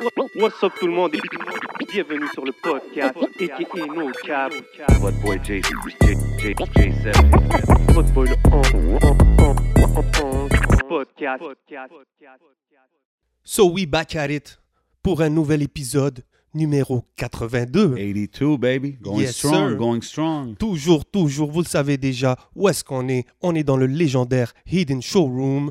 What's up tout le monde? Et bienvenue sur le podcast aka No Cap. Votre boy J, J, J, J7. Votre boy le podcast. So we back at it pour un nouvel épisode numéro 82. 82, baby. Going Yes, strong, sir. going strong. Toujours, toujours, vous le savez déjà, où est-ce qu'on est? On est dans le légendaire Hidden Showroom.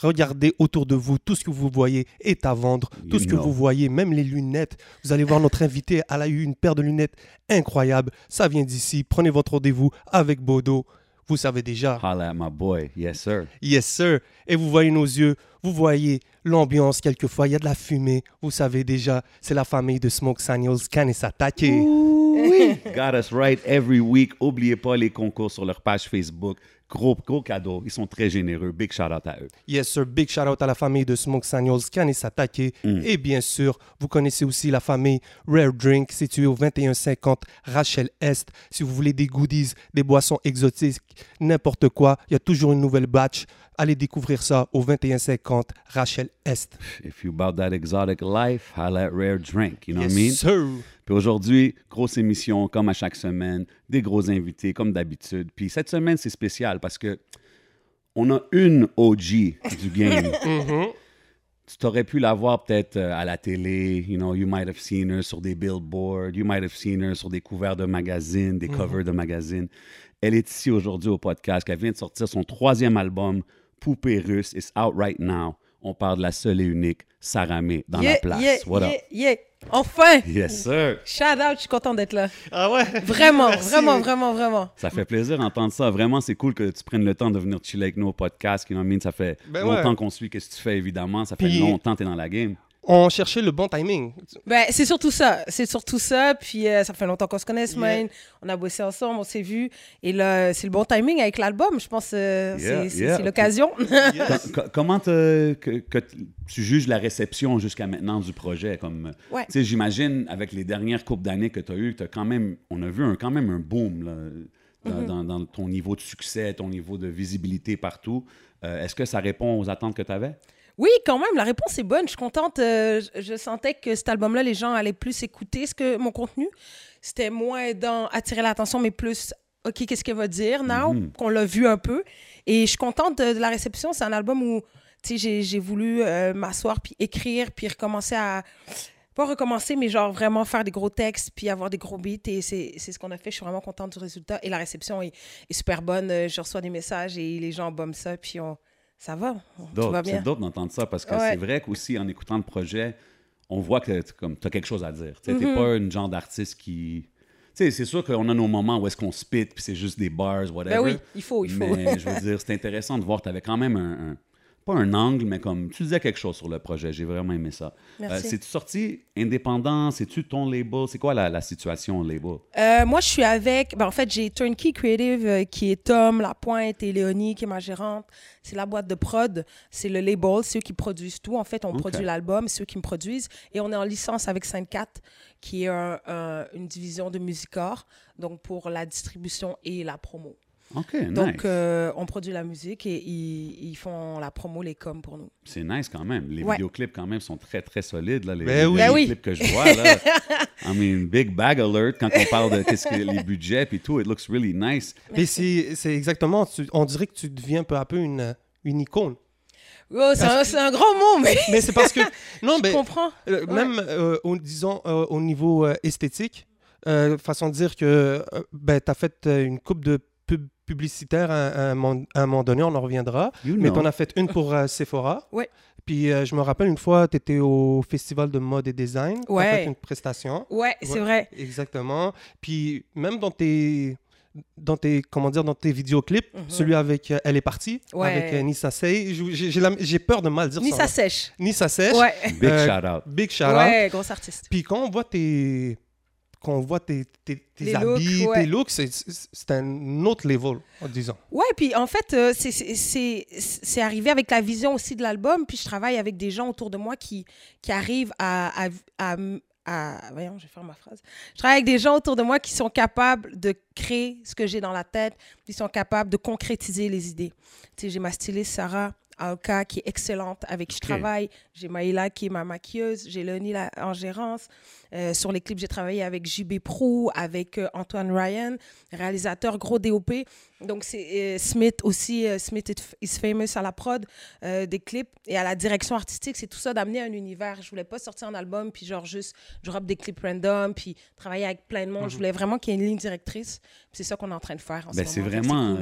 Regardez autour de vous, tout ce que vous voyez est à vendre. Tout ce que vous voyez, même les lunettes. Vous allez voir notre invité, elle a eu une paire de lunettes incroyable. Ça vient d'ici. Prenez votre rendez-vous avec Bodo. Vous savez déjà. Holla at my boy. Yes, sir. Yes, sir. Et vous voyez nos yeux, vous voyez l'ambiance quelquefois, il y a de la fumée. Vous savez déjà, c'est la famille de Smoke Signals, Kanesatake. Got us right every week. Oubliez pas les concours sur leur page Facebook. Gros, gros cadeau. Ils sont très généreux. Big shout out à eux. Yes, sir. Big shout out à la famille de Smoke Signals, Kanesatake. Et bien sûr, vous connaissez aussi la famille Rare Drink, située au 2150 Rachel Est. Si vous voulez des goodies, des boissons exotiques, n'importe quoi, il y a toujours une nouvelle batch. Allez découvrir ça au 2150 Rachel Est. If you about that exotic life, at Rare Drink. You know yes, what I mean? sir. Puis aujourd'hui, grosse émission comme à chaque semaine, des gros invités comme d'habitude. Puis cette semaine, c'est spécial parce que on a une OG du game. Tu t'aurais pu la voir peut-être euh, à la télé, you know, you might have seen her sur des billboards, you might have seen her sur des couverts de magazines, des covers de magazines. Elle est ici aujourd'hui au podcast, elle vient de sortir son troisième album, Poupée russe, it's out right now. On parle de la seule et unique Sarah May dans la place. yeah, What up? yeah. Enfin! Yes, sir. Shout out, je suis contente d'être là. Ah ouais? Vraiment, Merci. vraiment, vraiment, vraiment. Ça fait plaisir d'entendre ça. Vraiment, c'est cool que tu prennes le temps de venir chiller avec nous au podcast. You know what I mean? Ça fait Ben longtemps ouais. qu'on suit qu'est-ce que tu fais, évidemment? Ça fait Puis- longtemps que tu es dans la game. On cherchait le bon timing. Ben, c'est surtout ça. C'est surtout ça. Puis euh, ça fait longtemps qu'on se connaît, Smaine. On a bossé ensemble, on s'est vu. Et là, c'est le bon timing avec l'album. Je pense que Yeah, c'est yeah. l'occasion. Co- co- comment te- que, tu juges la réception jusqu'à maintenant du projet? Comme, Ouais. sais, J'imagine, avec les dernières coupes d'années que tu as eues, t'as quand même, on a vu un, quand même un boom là, dans, Mm-hmm. dans- dans ton niveau de succès, ton niveau de visibilité partout. Euh, Est-ce que ça répond aux attentes que tu avais? Oui, quand même, la réponse est bonne. Je suis contente. Euh, je, sentais que cet album-là, les gens allaient plus écouter ce que mon contenu. C'était moins dans attirer l'attention, mais plus, OK, qu'est-ce qu'elle va dire now, Mhm. qu'on l'a vu un peu. Et je suis contente de, de la réception. C'est un album où, tu sais, j'ai- voulu euh, m'asseoir, puis écrire, puis recommencer à... Pas recommencer, mais genre vraiment faire des gros textes, puis avoir des gros beats. Et c'est c'est ce qu'on a fait. Je suis vraiment contente du résultat. Et la réception est, est super bonne. Euh, Je reçois des messages et les gens bombent ça, puis on... ça va. Tout va bien. C'est dope d'entendre ça parce que Ouais. c'est vrai qu'aussi en écoutant le projet, on voit que tu as quelque chose à dire. Tu n'es Mm-hmm. pas une genre d'artiste qui. Tu sais, c'est sûr qu'on a nos moments où est-ce qu'on spit puis c'est juste des bars, whatever. Ben oui, il faut, il faut. Mais je veux dire, c'est intéressant de voir, tu avais quand même un, un- Pas un angle, mais comme tu disais quelque chose sur le projet. J'ai vraiment aimé ça. Merci. C'est-tu sorti indépendant? C'est-tu ton label? C'est quoi la, la situation au label? Euh, moi, je suis avec. Ben, en fait, j'ai Turnkey Creative euh, qui est Tom Lapointe et Léonie qui est ma gérante. C'est la boîte de prod. C'est le label. C'est eux qui produisent tout. En fait, on produit l'album. C'est eux qui me produisent. Et on est en licence avec 54, qui est un- un- une division de Musicor. Donc, pour la distribution et la promo. OK, nice. Donc, euh, on produit la musique et ils, ils font la promo, les coms pour nous. C'est nice quand même. Les Ouais. vidéoclips quand même sont très très solides là, les, Ben les oui. Ben oui. vidéoclips que je vois là. I mean, big bag alert quand on parle de qu'est-ce que les budgets puis tout, it looks really nice. Mais c'est c'est exactement, tu- on dirait que tu deviens peu à peu une, une icône. Oh, c'est un, grand mot, mais Mais c'est parce que, non, je comprends. euh, Ouais. même, euh, au, disons, euh, au niveau euh, esthétique, euh, façon de dire que euh, ben, tu as fait euh, une coupe de publicitaire à, à un à un moment donné, on en reviendra. You Mais tu en as fait une pour euh, Sephora. Ouais. Puis euh, je me rappelle une fois, tu étais au Festival de mode et design. Tu Ouais. fait une prestation. Ouais, c'est Ouais. vrai. Exactement. Puis même dans tes dans tes comment dire dans tes vidéoclips, Mhm. celui avec euh, Elle est partie Ouais. avec euh, Nissa Sey, j'ai- peur de mal dire Ni son ça nom. sèche. Nissa Sèche. Ouais. Big shout out. Big shout out. Ouais, gros artiste. Puis quand on voit tes quand on voit tes, tes, tes Les habits, looks, ouais. tes looks, c'est- un autre level, en disant. Ouais, puis en fait, euh, c'est- arrivé avec la vision aussi de l'album. Puis je travaille avec des gens autour de moi qui, qui arrivent à, à, à, à- Voyons, je vais faire ma phrase. Je travaille avec des gens autour de moi qui sont capables de créer ce que j'ai dans la tête. Ils sont capables de concrétiser les idées. Tu sais, j'ai ma styliste Sarah Alka, qui est excellente, avec qui je travaille. J'ai Maïla, qui est ma maquilleuse. J'ai Loni la- en gérance. Euh, sur les clips, j'ai travaillé avec JB Prou, avec euh, Antoine Ryan, réalisateur, gros DOP. Donc, c'est euh, Smith aussi. Smith is- famous à la prod des clips et à la direction artistique. C'est tout ça d'amener un univers. Je voulais pas sortir un album, puis genre juste drop des clips random, puis travailler avec plein de monde. Je voulais vraiment qu'il y ait une ligne directrice. C'est ça qu'on est en train de faire en Ben, ce c'est vraiment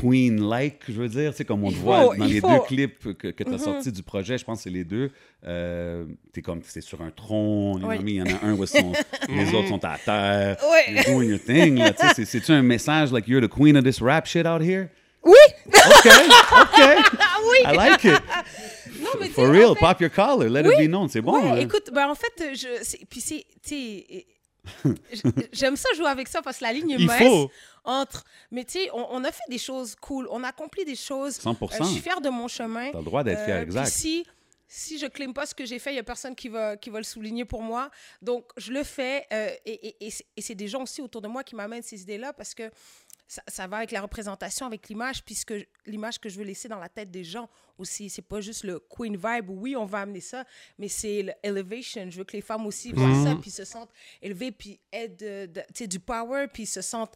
Queen-like, je veux dire. Tu sais, comme on Il te faut, voit dans les faut. deux clips que, que tu as Mhm. sortis du projet, je pense que c'est les deux. Euh, t'es comme, c'est sur un trône, Oui. il y en a un où sont- les autres sont à terre. Ouais. You're doing your thing. tu sais, c'est- C'est-tu un message, like, you're the queen of this rap shit out here? Oui! OK, OK. Ah oui! I like it. Non, mais tu For real, en fait- pop your collar, let it Oui. be known. C'est bon. ouais, hein? écoute, ben en fait, je, puis c'est, tu sais, j'aime ça jouer avec ça parce que la ligne est Il mince faut. entre, mais tu sais, on, on a fait des choses cool, on a accompli des choses. 100%. Euh, je suis fière de mon chemin. T'as le droit d'être fier, Euh, exact. si, si je claime pas ce que j'ai fait, il y a personne qui va, qui va le souligner pour moi. Donc, je le fais. euh, et et, et c'est- et c'est des gens aussi autour de moi qui m'amènent ces idées-là parce que ça, ça va avec la représentation, avec l'image, puisque l'image que je veux laisser dans la tête des gens aussi. C'est pas juste le queen vibe. Oui, on va amener ça, mais c'est l'elevation. Je veux que les femmes aussi voient Mhm. ça, puis se sentent élevées, puis aient de- de- du power, puis se sentent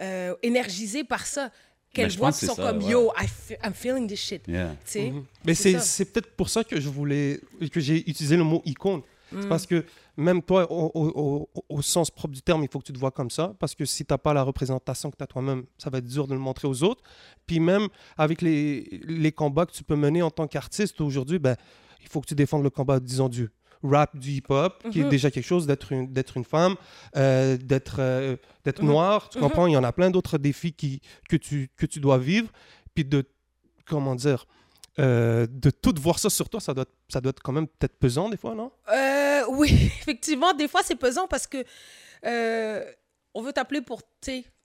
euh, énergisées par ça. Qu'elles Ben, je voient que sont ça, comme ouais. Yo, I I'm feeling this shit. Yeah. Tu sais? Mais C'est c'est ça. c'est peut-être pour ça que je voulais que j'ai utilisé le mot icône. Mm. C'est parce que même toi, au, au- au- au sens propre du terme, il faut que tu te vois comme ça. Parce que si tu n'as pas la représentation que tu as toi-même, ça va être dur de le montrer aux autres. Puis même avec les, les combats que tu peux mener en tant qu'artiste aujourd'hui, ben, il faut que tu défendes le combat, disons, du rap, du hip-hop, qui est Mhm. déjà quelque chose, d'être une, d'être une femme, euh, d'être euh, d'être Mhm. noire. Tu Mhm. comprends? Il y en a plein d'autres défis qui, que, tu, que tu dois vivre. Puis de, comment dire, euh, de tout voir ça sur toi, ça doit, ça doit être quand même peut-être pesant des fois, non? Euh, oui, effectivement, des fois c'est pesant parce que euh, on veut t'appeler pour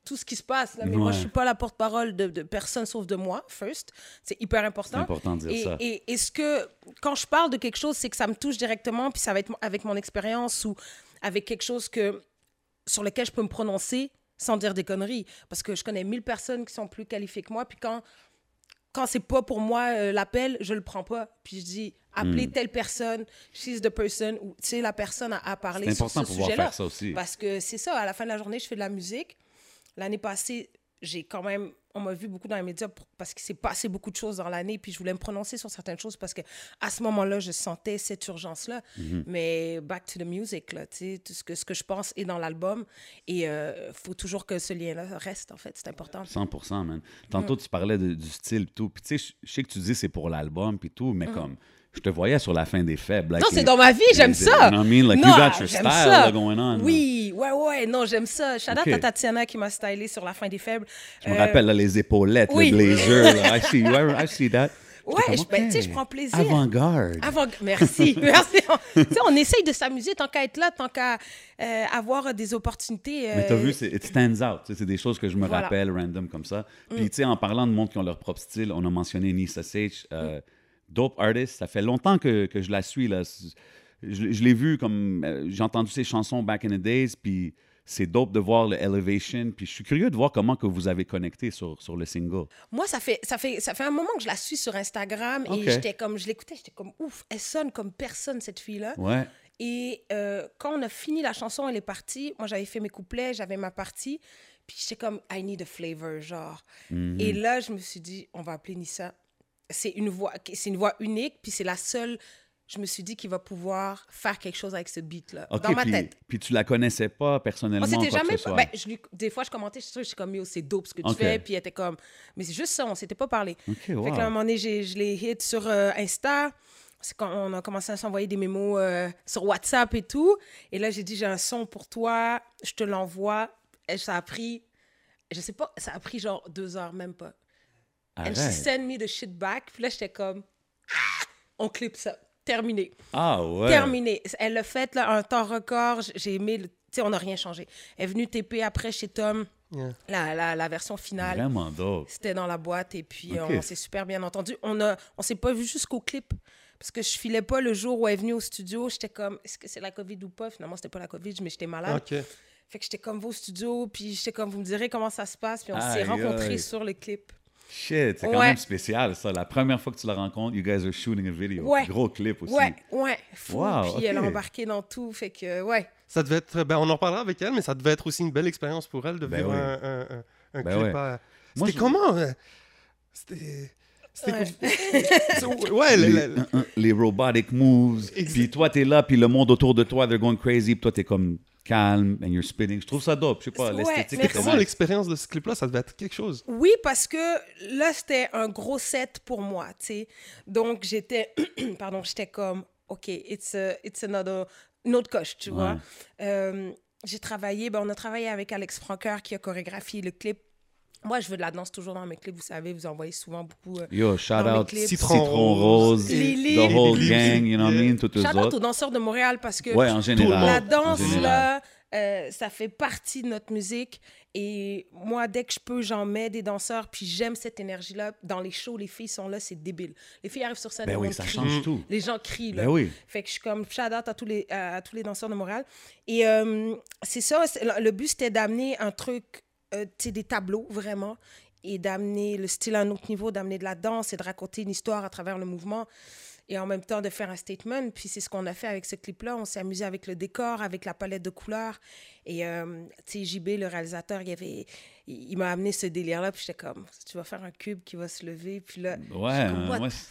tout ce qui se passe. Là, mais moi, je suis pas la porte-parole de, de personne sauf de moi, first. C'est hyper C'est important. important de dire Et, ça. et, et ce que, quand je parle de quelque chose, c'est que ça me touche directement, puis ça va être avec mon expérience ou avec quelque chose que, sur lequel je peux me prononcer sans dire des conneries. Parce que je connais mille personnes qui sont plus qualifiées que moi, puis quand, quand c'est pas pour moi euh, l'appel, je le prends pas. Puis je dis, appelez Hmm. telle personne, she's the person, ou c'est la personne à, à parler C'est sur important ce sujet-là. faire ça aussi. Parce que c'est ça, à la fin de la journée, je fais de la musique. L'année passée, j'ai quand même, on m'a vu beaucoup dans les médias pour- parce qu'il s'est passé beaucoup de choses dans l'année, puis je voulais me prononcer sur certaines choses parce que à ce moment-là, je sentais cette urgence-là. Mhm. Mais back to the music, là, tu sais, tout ce que, ce que je pense est dans l'album. Et il faut toujours que ce lien-là reste, en fait, c'est important. 100%, man. Tantôt, tu parlais de- du style et tout. Puis, tu sais, je- sais que tu dis c'est pour l'album puis tout, mais comme, je te voyais sur la fin des faibles. like, Mm. non, c'est dans ma vie, j'aime ça. You know what I mean? Like, non, you got your style ça. going on. Oui, ouais, ouais, non, j'aime ça. Shout out Ok. à Tatiana qui m'a stylé sur la fin des faibles. Je me Euh, rappelle là, les épaulettes, oui. le blazer. là. I see, you, I, I see that. Ouais, je- ben, je prends plaisir. Avant-garde. Avant... Merci, merci. Tu sais, on essaye de s'amuser tant qu'à être là, tant qu'à euh, avoir des opportunités. euh, Mais t'as vu, c'est- it stands out. C'est des choses que je me Voilà. Mm. rappelle, random comme ça. Puis, tu sais, en parlant de monde qui ont leur propre style, on a mentionné Nisa Sage, Mm. Dope artist. Ça fait longtemps que, que je la suis. Là. Je, je l'ai vu comme. euh, J'ai entendu ses chansons back in the days, puis c'est dope de voir le elevation. Puis je suis curieux de voir comment que vous avez connecté sur, sur le single. Moi, ça fait, ça, fait, ça fait un moment que je la suis sur Instagram et j'étais comme, je l'écoutais, j'étais comme, ouf, elle sonne comme personne, cette fille-là. Ouais. Et euh, quand on a fini la chanson, elle est partie. Moi, j'avais fait mes couplets, j'avais ma partie. Puis j'étais comme, I need a flavor, genre. Mhm. Et là, je me suis dit, on va appeler Nissa. C'est une voix, c'est une voix unique, puis c'est la seule, je me suis dit, qui va pouvoir faire quelque chose avec ce beat-là, dans ma puis, tête. Puis tu la connaissais pas personnellement, On s'était jamais. que ben, je lui- des fois, je commentais, je suis je suis comme, yo, c'est dope ce que tu fais. Puis elle était comme, mais c'est juste ça, on s'était pas parlé. Fait wow. que là, à un moment donné, j'ai- je l'ai hit sur euh, Insta. C'est quand on a commencé à s'envoyer des mémos euh, sur WhatsApp et tout. Et là, j'ai dit, j'ai un son pour toi, je te l'envoie. Et ça a pris, je sais pas, ça a pris genre deux heures, même pas. And she Arrête. sent me the shit back. Puis là, j'étais comme, Ah! on clip ça. Terminé. Ah ouais. Terminé. Elle l'a fait, là, un temps record. J'ai aimé, le- tu sais, on n'a rien changé. Elle est venue TP après chez Tom, Yeah. la, la, la version finale. Vraiment dope. C'était dans la boîte et puis on s'est super bien entendu. On a, on s'est pas vu jusqu'au clip parce que je filais pas le jour où elle est venue au studio. J'étais comme, est-ce que c'est la COVID ou pas? Finalement, c'était pas la COVID, mais j'étais malade. OK. Fait que j'étais comme, va au studio, puis j'étais comme, vous me direz comment ça se passe. Puis on s'est rencontrés sur le clip. Shit, c'est quand Ouais. même spécial, ça. La première fois que tu la rencontres, you guys are shooting a video. Ouais. Gros clip aussi. Ouais, ouais, fou. Wow, Puis elle a embarqué dans tout, fait que, ouais. Ça devait être. Ben, on en reparlera avec elle, mais ça devait être aussi une belle expérience pour elle de Ben vivre oui. un, un, un- un Ben clip. ouais. à- C'était je- comment euh, C'était. C'était. Ouais. Ouais, le- les, le- uh, les robotic moves. Puis toi, t'es là, puis le monde autour de toi, they're going crazy. Puis toi, t'es comme calme and you're spinning. Je trouve ça dope. Je sais pas, Ouais, l'esthétique était Comment l'expérience de ce clip-là, ça devait être quelque chose? Oui, parce que là, c'était un gros set pour moi, tu sais. Donc, j'étais, pardon, j'étais comme, OK, it's, a, it's another, une autre coche, tu vois. Euh, j'ai travaillé, ben, on a travaillé avec Alex Francoeur qui a chorégraphié le clip. Moi, je veux de la danse toujours dans mes clips, vous savez, vous envoyez souvent beaucoup. euh, Yo, shout Dans mes out clips. Citron, Citron Rose, Lily. the whole Lily. gang, you know what I mean, toutes Shout out autres. aux danseurs de Montréal parce que Ouais, en général. la en danse, général. là, euh, ça fait partie de notre musique. Et moi, dès que je peux, j'en mets des danseurs. Puis j'aime cette énergie-là. Dans les shows, les filles sont là, c'est débile. Les filles arrivent sur scène, Ben oui, ça crie. change tout. Les gens crient, là. Ben oui. Fait que je suis comme shout out à tous les, à, à tous les danseurs de Montréal. Et euh, c'est ça, le but c'était d'amener un truc, euh, des tableaux vraiment, et d'amener le style à un autre niveau, d'amener de la danse et de raconter une histoire à travers le mouvement. Et en même temps de faire un statement. Puis c'est ce qu'on a fait avec ce clip-là. On s'est amusé avec le décor, avec la palette de couleurs. Et euh, tu sais, JB, le réalisateur, il, avait, il, il m'a amené ce délire-là. Puis j'étais comme, tu vas faire un cube qui va se lever. Puis là, Ouais, comme, hein, ouais, c'est-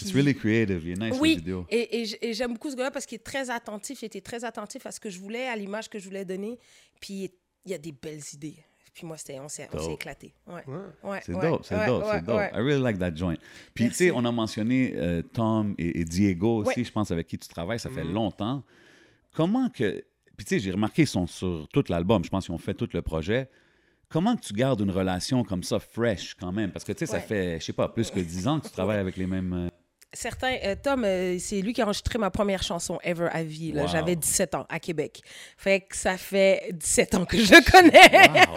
it's Puis- really creative. Il est nice, oui, vidéo. et, et et j'aime beaucoup ce gars-là parce qu'il est très attentif. Il était très attentif à ce que je voulais, à l'image que je voulais donner. Puis il y a des belles idées. Puis moi, c'était, on s'est, éclaté. Ouais. Ouais. C'est ouais, dope, c'est ouais, dope, c'est dope. ouais. I really like that joint. Puis, tu sais, on a mentionné euh, Tom et, et Diego aussi, je pense, avec qui tu travailles, ça fait Mhm. longtemps. Comment que. Puis, tu sais, j'ai remarqué, ils sont sur tout l'album, je pense qu'ils ont fait tout le projet. Comment que tu gardes une relation comme ça, fresh, quand même? Parce que, tu sais, ça fait, je sais pas, plus que 10 ans que tu travailles avec les mêmes. Certains, euh, Tom, euh, c'est lui qui a enregistré ma première chanson Ever à vie. Wow. J'avais 17 ans à Québec. Fait que ça fait 17 ans que je le connais. Wow.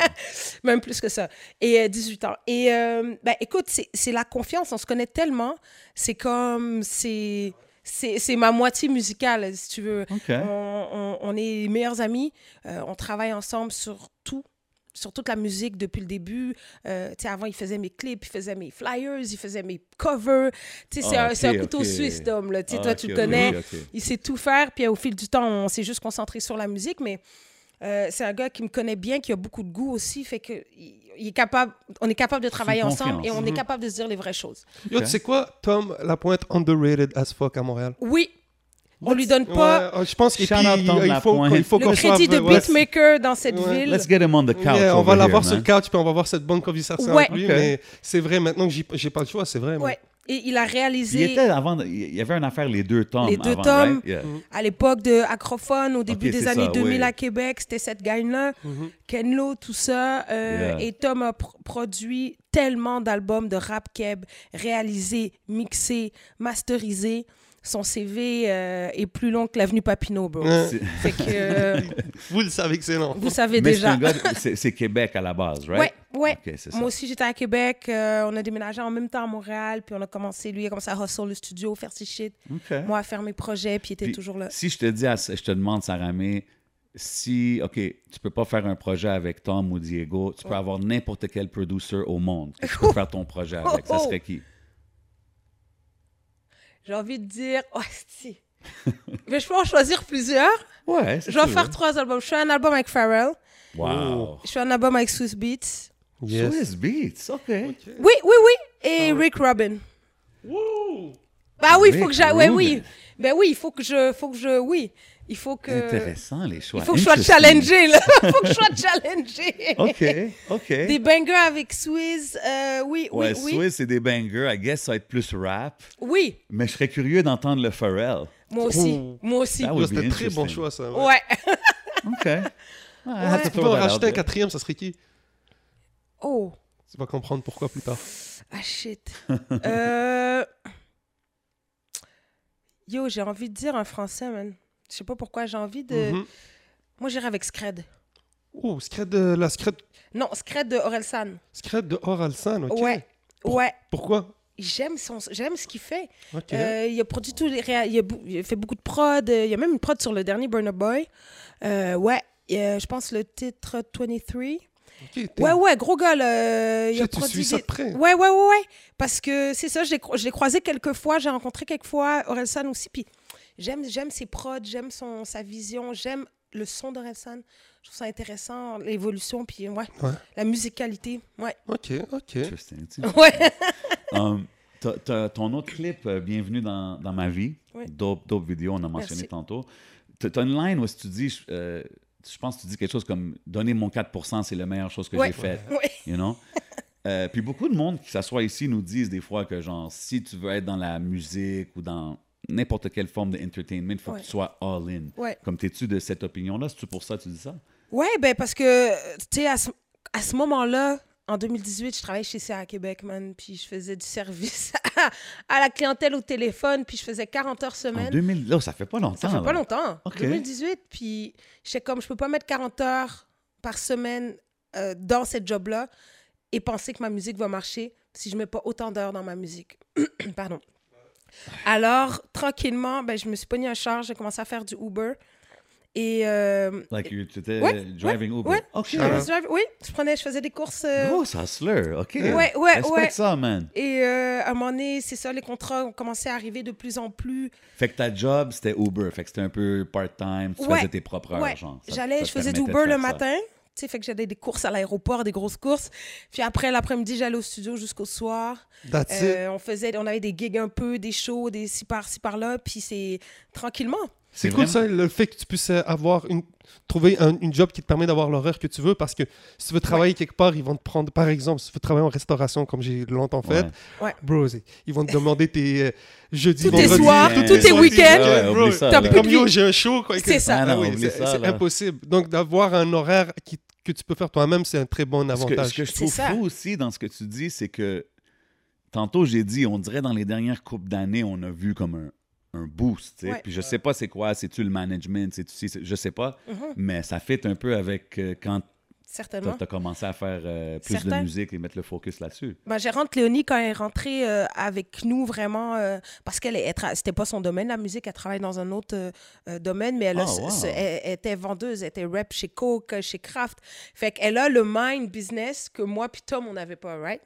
Même plus que ça. Et euh, 18 ans. Et euh, ben, écoute, c'est la confiance. On se connaît tellement. C'est comme. C'est. C'est ma moitié musicale, si tu veux. On, on- on est meilleurs amis. Euh, on travaille ensemble sur tout, sur toute la musique depuis le début. Euh, tu sais, avant, il faisait mes clips, il faisait mes flyers, il faisait mes covers. Tu sais, c'est Ah, un, c'est un couteau suisse, Dom. Là. Tu sais, Ah, toi, tu le connais. Il sait tout faire. Puis au fil du temps, on s'est juste concentré sur la musique. Mais euh, c'est un gars qui me connaît bien, qui a beaucoup de goût aussi. Fait que il, est capable, on est capable de travailler ensemble et on est capable de se dire les vraies choses. Yo, tu sais quoi, Tom Lapointe, underrated as fuck à Montréal? Oui, on lui donne pas Ouais, euh, je pense qu'il il faut, il faut le crédit de ouais, beatmaker dans cette Ouais. ville. Let's get him on the couch. Yeah, on over va l'avoir sur le couch, puis on va avoir cette bonne conversation Ouais. avec lui. Ok. Mais c'est vrai, maintenant que j'ai pas le choix, c'est vrai. mais-. Et il a Il réalisé était avant, il y avait une affaire, les deux tomes. Les deux avant, tomes. right? Yeah. à l'époque de Acrophone, au début des années ça, 2000 oui. à Québec, c'était cette gang-là, Mhm. Kenlo, tout ça. euh, Yeah. Et Tom a pr- produit tellement d'albums de rap keb, réalisés, mixés, masterisés. Son CV euh, est plus long que l'avenue Papineau, bro. Fait que euh, Vous le savez que c'est long. vous savez Mais déjà. c'est Québec à la base, right? Ouais, ouais. Ok, c'est ça. Moi aussi, j'étais à Québec. euh, on a déménagé en même temps à Montréal. Puis on a commencé, lui, il a commencé à hustle le studio, faire ses shit. Moi, à faire mes projets. Puis il était Puis, toujours là. Si je te dis, à- je te demande, Saramé, si, OK, tu peux pas faire un projet avec Tom ou Diego, tu peux avoir n'importe quel producer au monde que tu peux faire ton projet avec. Ça serait qui? J'ai envie de dire, oh, si. Mais je peux en choisir plusieurs. Ouais, Je vais faire trois albums. Je fais un album avec Pharrell. Wow. Je fais un album avec Swiss Beats. Yes. Swiss Beats, OK. Oui, oui, oui. Et Rick Rubin. Bah oui, il faut que j'aille. Ouais, oui. Ben oui, il faut que je. Faut que je. Oui. Il faut que. Intéressant, les choix. Il faut que je sois Interesting. challengé, là. Il faut que je sois challengé. OK, OK. Des bangers avec Swiss. euh, oui, oui, ouais, oui. Swiss, c'est des bangers. I guess ça va être plus rap. Oui, Mais je serais curieux d'entendre le Pharrell. moi aussi. Oh. Moi aussi. Ah C'était très bon choix, ça. ouais. Ouais. OK. To Tu peux en rajouter un quatrième, ça serait qui? Oh. Tu vas comprendre pourquoi plus tard. Ah shit. Euh, Yo, j'ai envie de dire un français, man. Je sais pas pourquoi j'ai envie de. Mhm. Moi, j'irai avec Scred. Oh, secret de la secret, Non, Scred de Orelsan. secret de Oralsan, ok. Ouais. Pour- Ouais. Pourquoi? J'aime son... j'aime ce qu'il fait. Euh, il a produit tous les réa- il, a il a fait beaucoup de prod. Euh, Il y a même une prod sur le dernier Burner Boy. Euh, ouais. Je pense le titre 23. Ok, t'es- Ouais, ouais, gros gars, là. il a tu produit suis ça de près. Ouais, ouais, ouais, ouais. Parce que c'est ça, je l'ai cro- je l'ai croisé quelques fois, j'ai rencontré quelques fois Orelsan aussi. Puis j'aime, j'aime ses prods, j'aime son, sa vision, j'aime le son d'Orelsan. Je trouve ça intéressant, l'évolution, puis ouais, Ouais. la musicalité. Ouais. Ok, ok. Tu. Ouais. Um, ton autre clip, euh, Bienvenue dans, dans ma vie, Oui. dope, dope vidéo, on a mentionné Merci. tantôt. T'as t'as une line où tu dis, je- euh, je pense que tu dis quelque chose comme Donner mon 4%, c'est la meilleure chose que Ouais. j'ai faite. Ouais. You know? Euh, puis beaucoup de monde qui s'assoit ici nous disent des fois que, genre, si tu veux être dans la musique ou dans n'importe quelle forme d'entertainment, il faut Ouais. que tu sois all-in. Ouais. Comme t'es-tu de cette opinion-là? C'est-tu pour ça que tu dis ça? Ouais, ben parce que, tu sais, à ce, à ce moment-là, en 2018, je travaillais chez CA Québec, man, puis je faisais du service à, à la clientèle au téléphone, puis je faisais 40 heures En semaine. 2000, là, ça fait pas longtemps. Ça fait pas longtemps. Ok. 2018, puis j'étais comme, je peux pas mettre 40 heures par semaine euh, dans cette job-là et penser que ma musique va marcher si je mets pas autant d'heures dans ma musique. Pardon. Alors, tranquillement, ben, je me suis pogné un char, j'ai commencé à faire du Uber. Et. euh, Like, you- tu étais Ouais, driving Uber. ouais. OK. je faisais du drive- oui, je prenais, je faisais des courses. euh, Grosse hustler, OK. Ouais, ouais, Respecte ouais. ça, man. Et euh, à un moment donné, c'est ça, les contrats ont commencé à arriver de plus en plus. Fait que ta job, c'était Uber. Fait que c'était un peu part-time. Tu faisais tes propres heures, genre. J'allais, je faisais du Uber le ça. matin. Tu sais, fait que j'avais des courses à l'aéroport, des grosses courses. Puis après, l'après-midi, j'allais au studio jusqu'au soir. That's it. Euh, on faisait, on avait des gigs un peu, des shows, des ci par ci par là. Puis c'est tranquillement. C'est cool vraiment- ça, le fait que tu puisses euh, avoir une, trouver un- une job qui te permet d'avoir l'horaire que tu veux parce que si tu veux travailler quelque part, ils vont te prendre, par exemple, si tu veux travailler en restauration comme j'ai longtemps fait, Ouais. Bro, ils vont te demander tes euh, jeudis, Tous tes soirs, tous tes week-ends. Comme yo, j'ai un show. quoi, C'est que- ça. Ah oui, oublie c'est impossible. Donc d'avoir un horaire qui- que tu peux faire toi-même, c'est un très bon Ce que, avantage. ce que je trouve fou aussi dans ce que tu dis, c'est que tantôt j'ai dit, on dirait dans les dernières coupes d'années, on a vu comme un, un boost. Ouais. Puis je sais pas c'est quoi, c'est-tu le management, c'est-tu, c'est- je sais pas, Mhm, mais ça fit un peu avec euh, quand certainement. tu as commencé à faire euh, plus de musique et mettre le focus là-dessus. Ma gérante Léonie, quand elle est rentrée euh, avec nous, vraiment, euh, parce qu'elle c'était pas son domaine, la musique, elle travaille dans un autre domaine, mais elle, a Ah, wow. ce- elle, elle était vendeuse, elle était rep chez Coke, chez Kraft. Fait qu'elle a le mind business que moi puis Tom, on n'avait pas, right?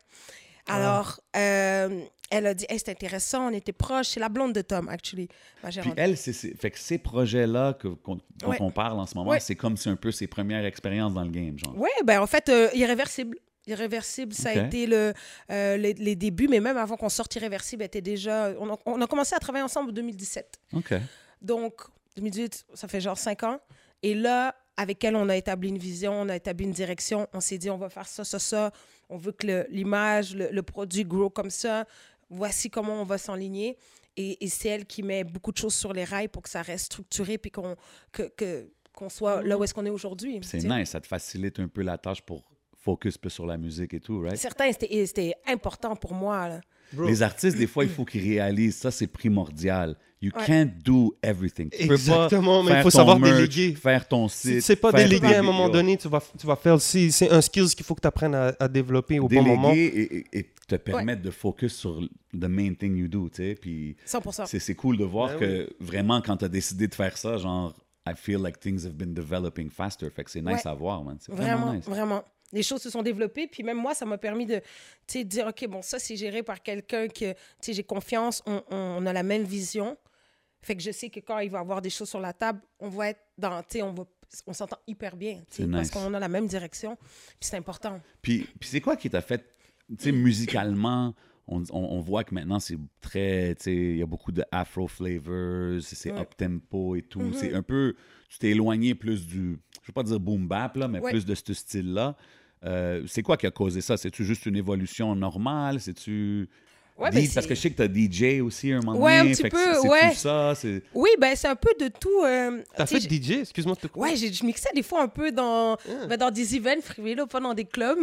Alors, euh, elle a dit, hey, c'est intéressant, on était proches. C'est la blonde de Tom, actually, ma Puis gérante. elle, c'est, fait que ces projets-là que, qu'on- dont Ouais. on parle en ce moment, Ouais. c'est comme c'est un peu ses premières expériences dans le game, genre. Oui, ben en fait, euh, Irréversible. Irréversible, ça a été le, euh, les, les débuts, mais même avant qu'on sorte Irréversible, elle était déjà. On a, on a commencé à travailler ensemble en 2017. OK. Donc, 2018, ça fait genre cinq ans. Et là, avec elle, on a établi une vision, on a établi une direction. On s'est dit, on va faire ça, ça, ça. On veut que l'image, le, le produit grow comme ça. Voici comment on va s'enligner. Et, et c'est elle qui met beaucoup de choses sur les rails pour que ça reste structuré puis qu'on que, que- qu'on soit là où est-ce qu'on est aujourd'hui. C'est nice, ça te facilite un peu la tâche pour focus plus sur la musique et tout, right? Certains, c'était important pour moi. là. Les artistes, des fois, il faut qu'ils réalisent, ça c'est primordial. You Ouais. can't do everything. Tu Exactement, mais il faut savoir merch, déléguer. Faire ton Si site. sais pas déléguer à un moment donné, tu vas, tu vas faire. Si c'est un skills qu'il faut que tu apprennes à, à développer au bon moment. Déléguer et, et- et te permettre de focus sur the main thing you do, tu sais. Puis 100 c'est c'est cool de voir Ben que vraiment, quand tu as décidé de faire ça, genre, I feel like things have been developing faster. Fait que c'est nice Ouais. à voir, man. C'est vraiment, Vraiment, nice. vraiment. Les choses se sont développées, puis même moi, ça m'a permis de dire, OK, bon, ça, c'est géré par quelqu'un que, tu sais, j'ai confiance, on, on- on a la même vision. Fait que je sais que quand il va y avoir des choses sur la table, on va être dans, tu sais, on va on s'entend hyper bien, parce nice. qu'on a la même direction, puis c'est important. Puis, puis c'est quoi qui t'a fait, tu sais, musicalement, on, on, on voit que maintenant c'est très, tu sais, il y a beaucoup de afro flavors, c'est Ouais. up-tempo et tout. Mhm. C'est un peu, tu t'es éloigné plus du, je veux pas dire boom bap, là, mais Ouais. plus de ce style-là. Euh, c'est quoi qui a causé ça? C'est-tu juste une évolution normale? C'est-tu... Ouais, ben, Parce que je sais que t'as DJ aussi un moment Ouais, un donné. petit fait que peu, c'est- ouais. ça? C'est... Oui, ben c'est un peu de tout. euh, T'as tu fait DJ, excuse-moi de te couper. Ouais, j'ai- je mixais des fois un peu dans, Ah. ben, dans des events privés, là, pas dans des clubs.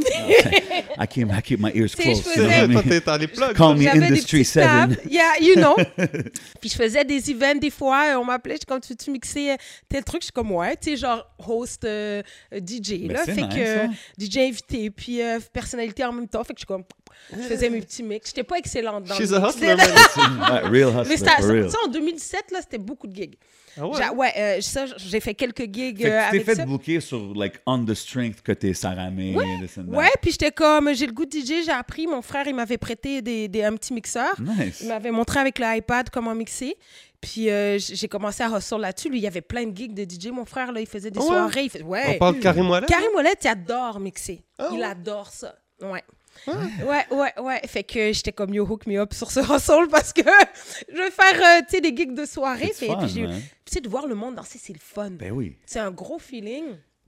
I, keep, I keep my ears Tu je closed. faisais- Toi, t'es dans les plugs. Call me J'avais des Industry petits 7. staffs. Yeah, you know. Puis je faisais des events des fois. euh, On m'appelait, j'étais comme, tu veux-tu mixer euh, tel truc? Je suis comme, ouais, tu sais, genre host euh, euh, DJ. Ben, là. c'est Fait nice, que hein. DJ invité, puis euh, personnalité en même temps. Fait que je suis comme, je faisais mes petits mix. J'étais pas excellente dans She's a hustler. Ouais, real Mais hustler, real. ça, en 2007, là, c'était beaucoup de gigs. Ah ouais? Ouais, euh, ça, j'ai fait quelques gigs Fait que euh, tu t'es fait ça. booker sur, like, on the strength que t'es Saramé, this and that. Ouais, puis j'étais comme, j'ai le goût de DJ, j'ai appris. Mon frère, il m'avait prêté des, des- un petit mixeur. Nice. Il m'avait montré avec l'iPad comment mixer. Puis euh, j'ai commencé à hustle là-dessus. Lui, il y avait plein de gigs de DJ. Mon frère, là, il faisait des Ah ouais? soirées. Il fait... Ouais. On parle de Karim Ouellet? Karim Ouellet, il adore mixer. Ah il ouais? adore ça. Ouais. Ouais, ouais, ouais. Fait que j'étais comme yo, hook me up sur ce hustle parce que je veux faire, euh, tu sais, des gigs de soirée. Fait- fun, puis tu sais, de voir le monde danser, c'est le fun. Ben oui. C'est un gros feeling.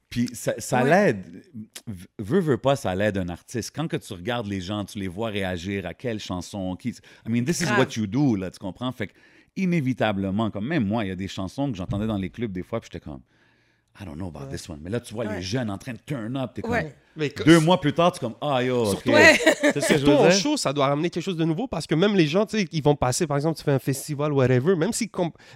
Puis ça, ça Ouais. l'aide, veux, veux pas, ça l'aide un artiste. Quand que tu regardes les gens, tu les vois réagir à quelle chanson, qui... I mean, this is Grave. what you do, là, tu comprends? Fait que, inévitablement, comme même moi, il y a des chansons que j'entendais dans les clubs des fois, puis j'étais comme, I don't know about this one. Mais là, tu vois Ouais. les jeunes en train de turn up, t'es comme... Ouais. Mais que- Deux mois plus tard, tu es comme, ah yo, ok. Surtout- Ouais. C'est ce que je Surtout en veux dire? show, ça doit ramener quelque chose de nouveau parce que même les gens, tu sais, ils vont passer, par exemple, tu fais un festival, whatever, même si,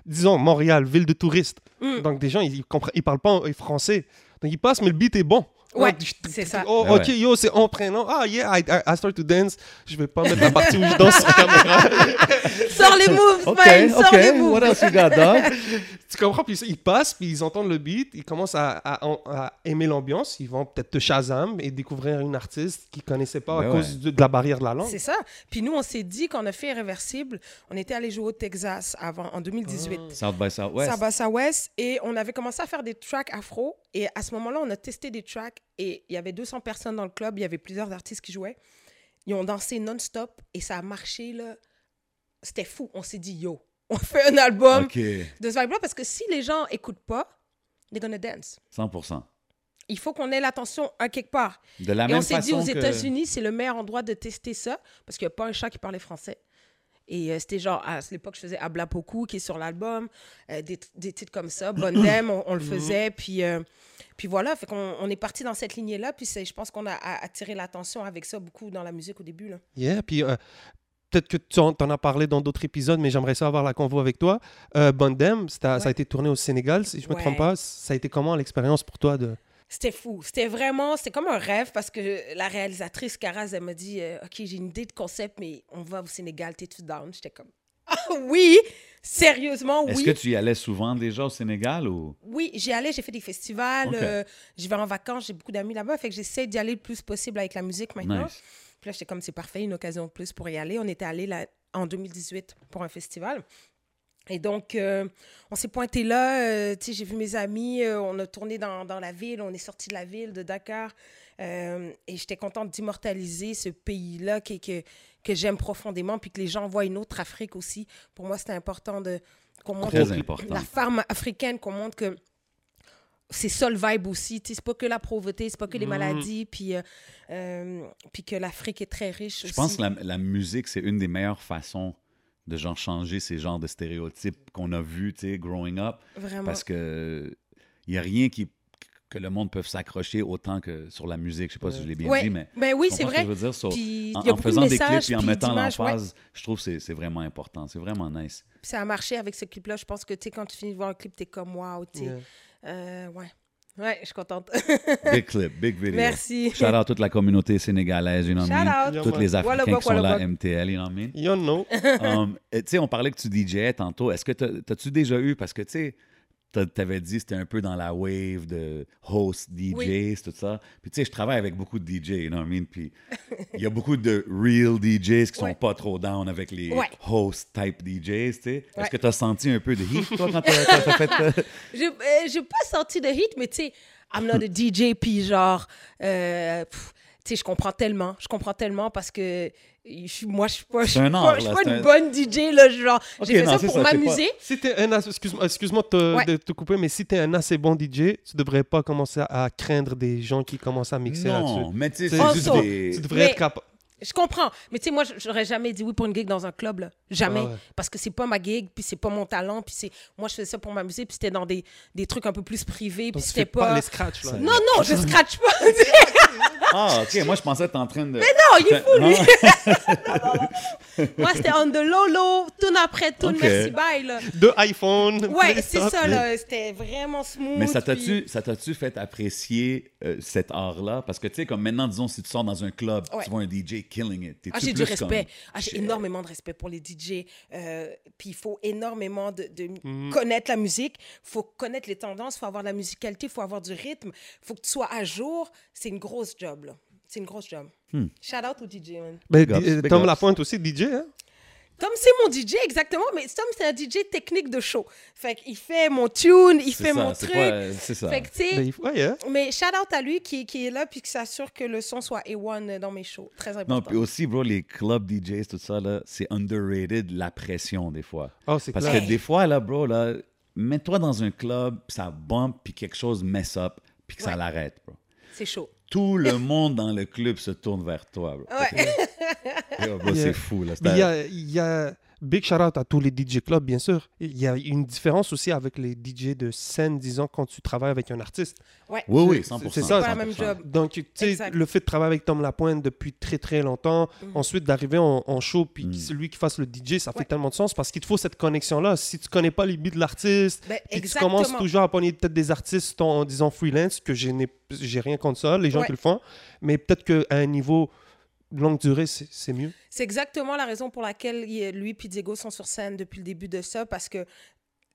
disons, Montréal, ville de touristes, Mm. donc des gens, ils, comprennent, ils parlent pas en- français. Donc ils passent, mais le beat est bon. Ouais, Ah, c'est ça. Oh, Ah ok, yo, c'est entraînant. Ah, yeah, I, start to dance. Je vais pas mettre la partie où je danse sur caméra. Sors les moves, Ok, man, sors ok. les moves. What else you got, dog? tu comprends? Puis ils passent, puis ils entendent le beat, ils commencent à, à- à aimer l'ambiance. Ils vont peut-être te Shazam et découvrir une artiste qu'ils connaissaient pas à Ben cause de, de la barrière de la langue. C'est ça. Puis nous, on s'est dit qu'on a fait Irréversible. On était allé jouer au Texas avant, en 2018. South by Southwest. Va, ça ouest. Et on avait commencé à faire des tracks afro. Et à ce moment-là, on a testé des tracks. Et il y avait 200 personnes dans le club. Il y avait plusieurs artistes qui jouaient. Ils ont dansé non-stop. Et ça a marché, là. C'était fou. On s'est dit, yo, on fait un album de ce vibe-là. Parce que si les gens écoutent pas, they're gonna dance. 100% Il faut qu'on ait l'attention à quelque part. De la Et même on s'est dit aux que... États-Unis, c'est le meilleur endroit de tester ça parce qu'il n'y a pas un chat qui parlait français. Et euh, c'était genre, à l'époque, je faisais Habla Poku qui est sur l'album, euh, des, des titres comme ça, Bondem, on, on le faisait. Puis, euh, puis voilà, fait qu'on on est parti dans cette lignée-là. Puis je pense qu'on a a- attiré l'attention avec ça beaucoup dans la musique au début. Là. Yeah, puis peut-être que tu en, as parlé dans d'autres épisodes, mais j'aimerais ça avoir la convo avec toi. Bondem, c'était- ça a Ouais. été tourné au Sénégal, si je me Ouais. trompe pas. Ça a été comment l'expérience pour toi de... C'était fou. C'était vraiment, c'était comme un rêve parce que la réalisatrice Caraz, elle m'a dit euh, Ok, j'ai une idée de concept, mais on va au Sénégal, t'es-tu down J'étais comme Ah oui, sérieusement, oui. Est-ce que tu y allais souvent déjà au Sénégal ou... Oui, j'y allais, j'ai fait des festivals, Ok. euh, j'y vais en vacances, j'ai beaucoup d'amis là-bas, fait que j'essaie d'y aller le plus possible avec la musique maintenant. Nice. Puis là, j'étais comme, c'est parfait, une occasion de plus pour y aller. On était allé là en 2018 pour un festival. Et donc, euh, on s'est pointé là, euh, j'ai vu mes amis, euh, on a tourné dans, dans la ville, on est sorti de la ville de Dakar. euh, et j'étais contente d'immortaliser ce pays-là que, que, que j'aime profondément, puis que les gens voient une autre Afrique aussi. Pour moi, c'était important de qu'on montre Très important. la femme africaine, qu'on montre que c'est ça le vibe aussi. C'est pas que la pauvreté, c'est pas que les Mhm. maladies, puis, euh, euh, puis que l'Afrique est très riche Je aussi. pense que la, la musique, c'est une des meilleures façons de genre changer ces genres de stéréotypes qu'on a vus, tu sais, growing up. Vraiment. Parce que il y a rien qui que le monde peut s'accrocher autant que sur la musique. Je sais pas si je l'ai bien Ouais. dit, mais Ben oui, tu c'est ce vrai. que je veux dire? Puis, en, il y a en beaucoup de faisant des clips et en mettant ouais. l'emphase, je trouve que c'est- c'est vraiment important. C'est vraiment nice. Puis ça a marché avec ce clip-là. Je pense que, tu sais, quand tu finis de voir un clip, t'es comme, wow, tu. Euh, ouais. Ouais, je suis contente. Big clip, big video. Merci. Shout out à toute la communauté sénégalaise, you know what I mean? Shout out. Toutes les. Africains qui sont là. MTL, you know what I mean? You know. Um, tu sais, on parlait que tu DJais tantôt. Est-ce que t'as- t'as-tu déjà eu, parce que tu sais, t'avais dit c'était un peu dans la wave de host DJs, Oui. tout ça. Puis tu sais, je travaille avec beaucoup de DJ, you know what I mean? Puis il y a beaucoup de real DJs qui sont Ouais. pas trop down avec les Ouais. host type DJs, tu sais. Est-ce que t'as senti un peu de heat, toi, quand t'as fait... euh, J'ai euh, j'ai pas sorti de hit, mais tu sais, I'm not a DJ, puis genre, euh, pff, tu sais, je comprends tellement, je comprends tellement parce que je suis- moi, je suis pas, je suis un pas, art, je suis là, pas c'est une un- bonne DJ, là, genre, Ok, j'ai fait non, ça pour pas- m'amuser. Si t'es un excuse-moi de, te- Ouais. de te couper, mais si t'es un assez bon DJ, tu devrais pas commencer à craindre des gens qui commencent à mixer là-dessus. Non, mais tu sais, juste des... Tu devrais Mais- être capable. Je comprends, mais tu sais, moi, j'aurais jamais dit oui pour une gig dans un club, là. Jamais. Ah ouais. Parce que c'est pas ma gig, puis c'est pas mon talent, puis c'est. Moi, je faisais ça pour m'amuser, puis c'était dans des, des trucs un peu plus privés, puis c'était pas pas. les scratchs là. Non, non, je scratch pas. Ah, ok. Moi, je pensais t'es en train de. Mais non, il est fou, lui. Moi, c'était on the low-low, tune après tune, merci, bye, là. De iPhone. Ouais, c'est ça, là. C'était vraiment smooth. Mais ça puis- t'a-tu, ça t'a-tu fait apprécier euh, cet art-là? Parce que, tu sais, comme maintenant, disons, si tu sors dans un club, Ouais. tu vois un DJ killing it. Ah, j'ai du respect. comme- Ah, j'ai énormément de respect pour les DJ. Euh, puis il faut énormément de, de Mhm. connaître la musique. Il faut connaître les tendances. Il faut avoir de la musicalité. Il faut avoir du rythme. Il faut que tu sois à jour. C'est une grosse job, là. C'est une grosse job. Hmm. Shout out au DJ, man. Ben, Big Tom ups. Lapointe aussi, DJ, hein? Tom, c'est mon DJ, exactement. Mais Tom, c'est un DJ technique de show. Fait qu'il fait mon tune, il fait ça, mon c'est truc. pas- C'est ça. Fait que, tu sais, Ben, ouais, hein? mais shout out à lui qui, qui est là puis qui s'assure que le son soit A1 dans mes shows. Très important. Non, puis aussi, bro, les clubs DJs, tout ça, là, c'est underrated, la pression, des fois. Oh, c'est Parce clair. que des fois, là, bro, là, mets-toi dans un club, puis ça bump, puis quelque chose mess up, puis que ça l'arrête, bro. C'est chaud. Tout le monde dans le club se tourne vers toi. Ouais. C'est fou, là. Y a, il y a big shout out à tous les DJ clubs, bien sûr. Il y a une différence aussi avec les DJ de scène, disons, quand tu travailles avec un artiste. Ouais. Oui, oui, C'est- 100%. c'est ça, Pas la même 100%. job. Donc, tu sais, le fait de travailler avec Tom Lapointe depuis très très longtemps, Mhm. ensuite d'arriver en, en show, puis Mm. c'est lui qui fasse le DJ, ça fait tellement de sens parce qu'il te faut cette connexion-là. Si tu connais pas les beats de l'artiste, Ben, puis tu commences toujours à pogner peut-être des artistes en, en disant freelance, que je n'ai j'ai rien contre ça, les gens Ouais. qui le font, mais peut-être qu'à un niveau longue durée, c'est mieux? C'est exactement la raison pour laquelle lui et Diego sont sur scène depuis le début de ça, parce que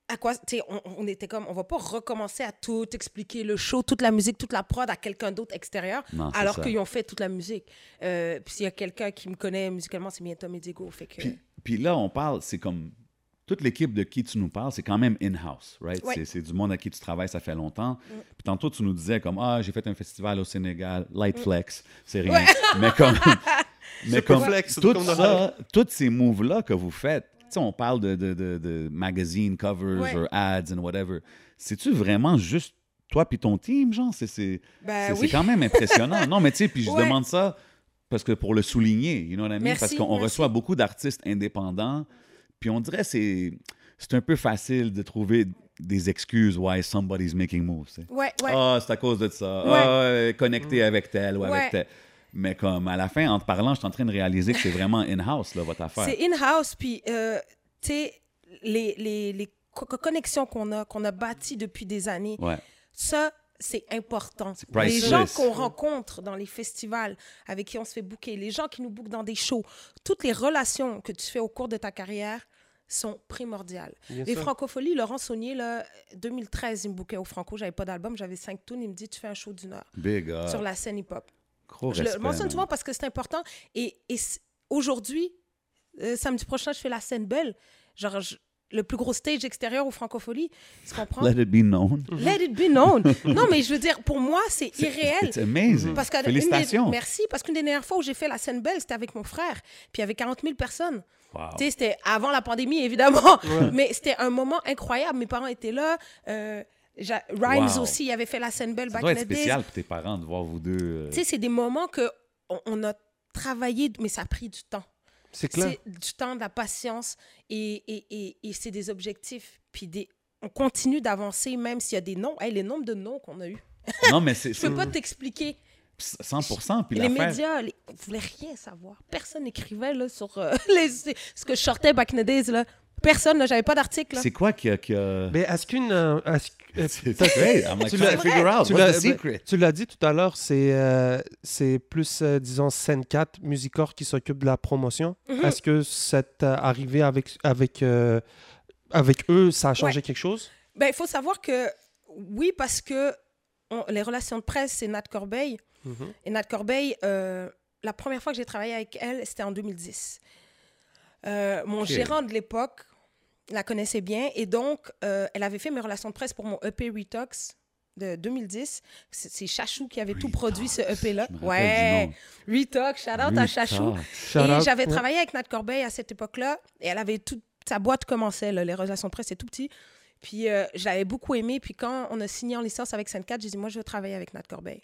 à quoi, tu sais, on, on était comme, on va pas recommencer à tout expliquer, le show, toute la musique, toute la prod à quelqu'un d'autre extérieur, Non, alors qu'ils ont fait toute la musique. Euh, puis s'il y a quelqu'un qui me connaît musicalement, c'est bien Tom et Diego. Fait que, Puis, puis là, on parle, c'est comme. Toute l'équipe de qui tu nous parles, c'est quand même in-house, right? C'est- du monde à qui tu travailles, ça fait longtemps. Puis tantôt, tu nous disais comme Ah, j'ai fait un festival au Sénégal, Light Flex, c'est rien. Mais comme. mais comme. flex, tout ça, tous ces moves-là que vous faites, tu sais, on parle de, de, de, de magazine covers Ouais. or ads and whatever. C'est-tu vraiment juste toi puis ton team, genre? C'est Ben oui. quand même impressionnant. non, mais tu sais, puis je Ouais. demande ça parce que pour le souligner, you know what I mean? Merci, parce qu'on reçoit beaucoup d'artistes indépendants, puis on dirait que c'est c'est un peu facile de trouver des excuses why somebody's making moves. sais. Ouais, ouais. Ah, c'est à cause de ça. Ouais. Ah, ouais, connecté avec tel ou Ouais. avec tel. Mais comme à la fin, en te parlant, je suis en train de réaliser que c'est vraiment in-house, là, votre affaire. C'est in-house, puis, euh, tu sais, les, les, les co- co- connexions qu'on a, qu'on a bâties depuis des années, ça, c'est important. Les gens qu'on rencontre dans les festivals, avec qui on se fait booker, les gens qui nous bookent dans des shows, toutes les relations que tu fais au cours de ta carrière sont primordiales. Bien les sûr. francopholies, Laurent Saunier, là, 2013, il me bookait au Franco, j'avais pas d'album, j'avais cinq tunes, il me dit, tu fais un show d'une heure Big sur la scène hip-hop. Je respect, le mentionne souvent parce que c'est important. Et, et aujourd'hui, euh, samedi prochain, je fais la scène belle. Genre, je- le plus gros stage extérieur au Francophonie. Tu comprends? Let it be known. Let it be known. non, mais je veux dire, pour moi, c'est irréel. It's amazing. Parce que Félicitations. Merci, parce qu'une des dernières fois où j'ai fait la scène belle, c'était avec mon frère. Puis il y avait 40 000 personnes. Wow. Tu sais, c'était avant la pandémie, évidemment. Mais c'était un moment incroyable. Mes parents étaient là. Euh, Rhymes Wow. aussi, il avait fait la scène belle back doit être spécial pour tes parents de voir vous deux. euh, Tu sais, c'est des moments que on, on a travaillé, mais ça a pris du temps. C'est clair. C'est du temps, de la patience et, et, et, et c'est des objectifs. Puis des, on continue d'avancer même s'il y a des noms. Hey, les nombres de noms qu'on a eu. Non, mais c'est Je peux pas t'expliquer. 100%. Puis les médias, les, on voulait rien savoir. Personne n'écrivait là, sur euh, les, ce que je sortais back in the days. Là. Personne, j'avais pas d'article. C'est quoi qui a. qui a- Mais est-ce qu'une. que- euh, C'est great. I'm like Tu trying l'as- to figure out. tu What's l'as the secret? tu l'as dit tout à l'heure, c'est euh, c'est plus, euh, disons, scène 4, Musicor qui s'occupe de la promotion. Mhm. Est-ce que cette euh, arrivée avec, avec, euh, avec eux, ça a changé Ouais. quelque chose? Ben, il faut savoir que oui, parce que on- les relations de presse, c'est Nat Corbeil. Mhm. Et Nat Corbeil, euh, la première fois que j'ai travaillé avec elle, c'était en 2010. Euh, mon gérant de l'époque la connaissait bien et donc euh, elle avait fait mes relations de presse pour mon EP Retox de 2010. C'est Chachou qui avait tout produit ce EP-là. Rappelle Ouais. Retox, shout out à Chachou. Shout Et j'avais travaillé avec Nat Corbeil à cette époque-là et elle avait tout, sa boîte commençait, là, les relations de presse, c'est tout petit. Puis euh, je l'avais beaucoup aimé. Puis quand on a signé en licence avec Sainte-Cat, j'ai dit, moi, je veux travailler avec Nat Corbeil.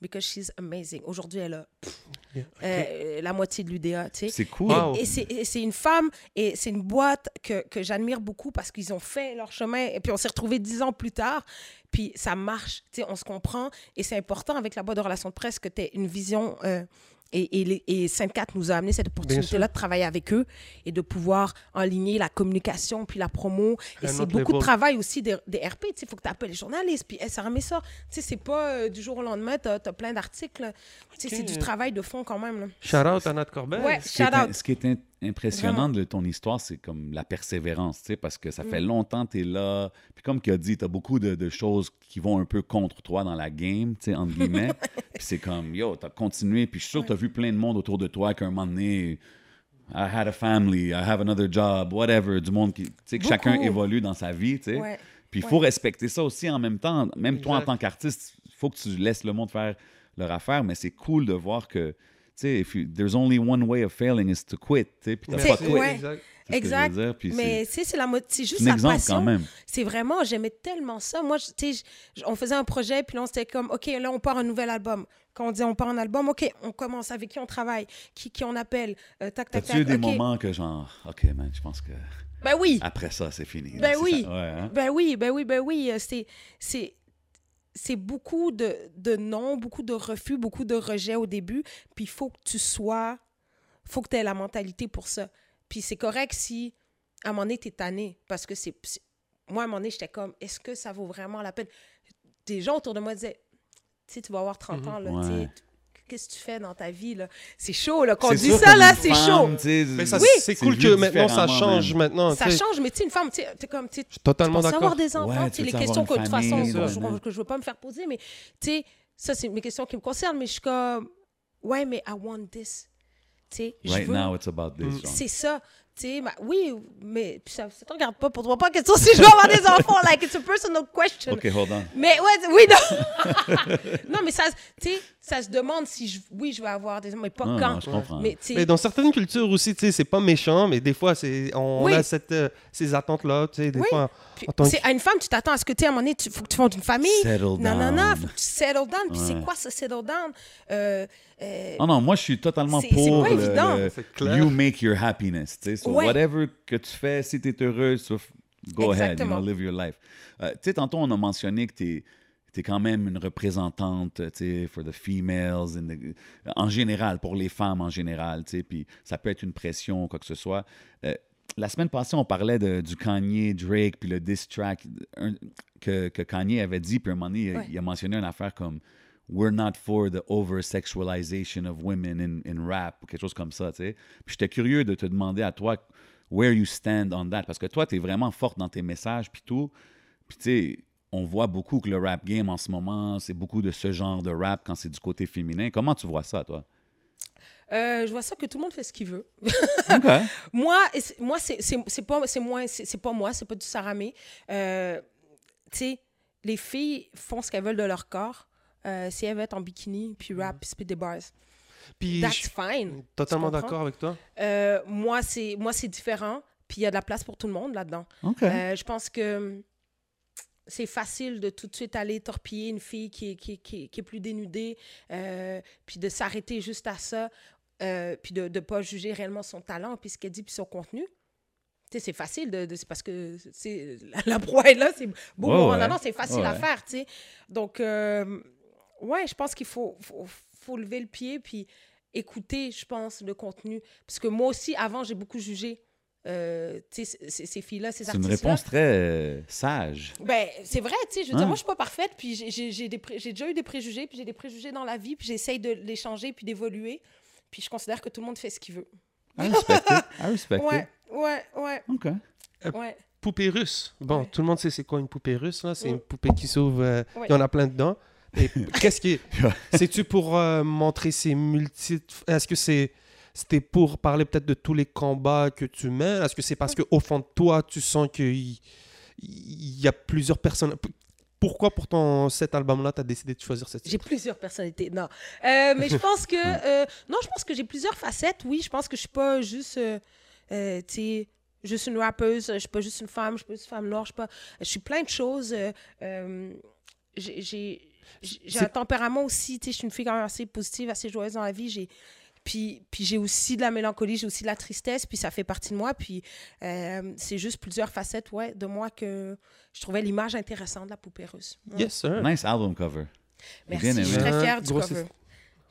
Because she's amazing. Aujourd'hui, elle a pff, Yeah. euh, la moitié de l'UDA, tu sais. C'est cool. Wow. Et c'est- et c'est une femme et c'est une boîte que, que j'admire beaucoup parce qu'ils ont fait leur chemin et puis on s'est retrouvés dix ans plus tard. Puis ça marche, tu sais, on se comprend. Et c'est important avec la boîte de relations de presse que tu aies une vision. euh, et, et, et Sainte-Cat nous a amené cette opportunité-là de travailler avec eux et de pouvoir enligner la communication puis la promo. Et c'est beaucoup de travail aussi des, des RP. Il faut que tu appelles les journalistes. Puis, hey, ça remet ça. Tu sais, c'est pas euh, du jour au lendemain, tu as, plein d'articles. Tu sais, Ok. c'est du travail de fond quand même. là. Shout out à notre Corbel. Ouais. Ce qui, est, Shout out. ce qui est in- impressionnant de ton histoire, c'est comme la persévérance, tu sais, parce que ça fait longtemps que tu es là. Puis comme tu as dit, tu as beaucoup de, de choses qui vont un peu contre toi dans la game, tu sais, entre guillemets. puis c'est comme, yo, tu as continué. Puis je suis sûr que tu as vu plein de monde autour de toi qu'à un moment donné, I had a family, I have another job, whatever, du monde qui, tu sais, que Beaucoup. chacun évolue dans sa vie, tu sais. Ouais. Puis il faut respecter ça aussi en même temps. Même toi, en tant qu'artiste, il faut que tu laisses le monde faire leur affaire, mais c'est cool de voir que, sais, if you- there's only one way of failing is to quit, tu sais, puis t'as C'est- pas quit. ouais. Exact. Dire, Mais c'est- c'est la c'est juste un la exemple passion. quand même. C'est vraiment, j'aimais tellement ça. Moi, tu sais, on faisait un projet, puis là, on s'était comme, OK, là, on part un nouvel album. Quand on dit on part un album, OK, on commence avec qui on travaille, qui, qui on appelle, euh, tac, eu des moments que genre, OK, man, je pense que Ben oui. après ça, c'est fini. Ben oui. ça. Ouais, hein? Ben oui, ben oui, ben oui. euh, C'est, c'est, c'est beaucoup de, de non, beaucoup de refus, beaucoup de rejets au début. Puis il faut que tu sois, faut que tu aies la mentalité pour ça. Puis c'est correct si, à un moment donné, tu es tanné. Parce que c'est, moi, à un moment donné, j'étais comme, est-ce que ça vaut vraiment la peine? Des gens autour de moi disaient, tu sais, tu vas avoir 30 ans, là, Ouais. Qu'est-ce que tu fais dans ta vie, là? C'est chaud, là. Quand on C'est dit ça, là, c'est chaud. Mais ça, Oui. c'est cool que maintenant ça change. même. Maintenant, Ça change, mais tu sais, une femme, tu sais, t'es comme, tu sais, Je suis totalement d'accord. avoir des enfants, Ouais, tu les questions que de toute façon que, ouais, je, ouais. que je veux pas me faire poser, mais tu sais, ça c'est mes questions qui me concernent, mais je suis comme ouais, mais I want this. Tu sais, je Right veux- now, it's about this. genre. c'est ça. Tu sais, bah, oui, mais puis ça, te regarde pas pour toi. Pas en question si je veux avoir des enfants. Like, it's a personal question. OK, hold on. Mais ouais, oui, non. non, mais ça, tu sais, ça se demande si je, oui, je veux avoir des enfants, mais pas Non, quand. non, je comprends. Mais Mais dans certaines cultures aussi, tu sais, c'est pas méchant, mais des fois, c'est on Oui. a cette, euh, ces attentes-là, tu sais, des Oui. fois. C'est à une femme, tu t'attends à ce que tu à un moment donné, il faut que tu fasses une famille. Settle non, non, non, down. faut que tu settle down. Puis c'est quoi ce settle down? Euh, euh, Non, non, moi, je suis totalement C'est- c'est pour pas le, évident. le C'est clair. you make your happiness. tu sais. So Ouais. whatever que tu fais, si tu es heureux, so go ahead, you know, live your life. Euh, tu sais, tantôt, on a mentionné que tu es, quand même une représentante, tu sais, for the females, in the- en général, pour les femmes en général, tu sais, puis ça peut être une pression, quoi que ce soit. Euh, la semaine passée, on parlait de- du Kanye, Drake, puis le diss track un- que, que Kanye avait dit, puis à un moment donné, il, a- Ouais. il a mentionné une affaire comme We're not for the over-sexualization of women in, in rap, ou quelque chose comme ça, tu sais. Puis j'étais curieux de te demander à toi where you stand on that, parce que toi, tu es vraiment forte dans tes messages, puis tout. Puis tu sais, on voit beaucoup que le rap game en ce moment, c'est beaucoup de ce genre de rap quand c'est du côté féminin. Comment tu vois ça, toi? Euh, je vois ça que tout le monde fait ce qu'il veut. Moi, moi c'est pas, c'est moins- c'est pas moi, c'est pas du saramé. Euh, tu sais, les filles font ce qu'elles veulent de leur corps. Euh, si elles veulent être en bikini, puis rap, puis spit des bars, Puis, that's fine. totalement d'accord avec toi. Moi, c'est moi c'est différent, puis il y a de la place pour tout le monde là-dedans. Je pense que hum, c'est facile de tout de suite aller torpiller une fille qui est, qui, qui qui est plus dénudée, euh, puis de s'arrêter juste à ça, euh, puis de ne pas juger réellement son talent, puis ce qu'elle dit, puis son contenu. Tu sais, c'est facile, de, de- c'est parce que c'est, la, la proie est là, c'est beau, Ouais, bon, ouais. non, non, c'est facile à Ouais. faire, tu sais. Donc, euh, ouais, je pense qu'il faut, faut, faut lever le pied, puis écouter, je pense, le contenu. Parce que moi aussi, avant, j'ai beaucoup jugé euh, ces, filles-là, ces C'est une réponse très euh, sage. Ben, c'est vrai, tu sais, je veux dire, moi, je suis pas parfaite, puis j'ai déjà eu des préjugés, puis j'ai des préjugés dans la vie, puis j'essaye de les changer, puis d'évoluer, puis je considère que tout le monde fait ce qu'il veut. I respect it. I respect Ouais, it. ouais, ouais, OK. ouais. Poupée russe. Bon, Ouais. tout le monde sait c'est quoi une poupée russe, là. C'est Mm. une poupée qui s'ouvre. euh, Ouais. Il y en a plein dedans. Et qu'est-ce qui est. C'est-tu pour euh, montrer ces multi. Est-ce que c'est. C'était pour parler peut-être de tous les combats que tu mènes? Est-ce que c'est parce qu'au fond de toi, tu sens qu'il il y a plusieurs personnes. Pourquoi pour ton, cet album-là, tu as décidé de choisir cette J'ai plusieurs personnalités, non. Euh, mais je pense que... euh, non, je pense que j'ai plusieurs facettes, oui. Je pense que je suis pas juste, euh, tu sais, juste une rappeuse, je suis pas juste une femme, je suis pas juste une femme noire, je suis pas... Je suis plein de choses. j'ai... j'ai- un tempérament aussi, tu sais, je suis une fille quand même assez positive, assez joyeuse dans la vie. J'ai... Puis j'ai aussi de la mélancolie, j'ai aussi de la tristesse, puis ça fait partie de moi. Puis euh, c'est juste plusieurs facettes ouais, de moi que je trouvais l'image intéressante de la poupée russe. Ouais. Yes, sir. Nice album cover. Merci, bien je suis très fière du cover.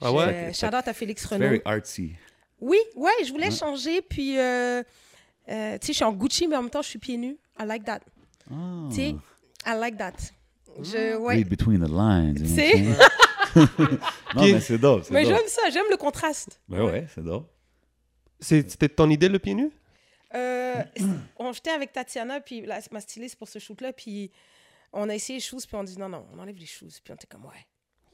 Ah ouais? Shout out à Félix Renaud. very artsy. Oui, ouais, je voulais Ouais. changer. Puis, euh, euh, tu sais, je suis en Gucci, mais en même temps, je suis pieds nus. I like that. Ah. Tu sais, I like that. Je, ouais. Read between the lines. you know Non, mais c'est dope. Mais j'aime ça, j'aime le contraste. Ben ouais, c'est dope. C'est- C'était ton idée, le pied nu? Euh, on j'étais avec Tatiana, puis la- ma styliste pour ce shoot-là, puis on a essayé les choses, puis on dit non, non, on enlève les choses. Puis on était comme, ouais,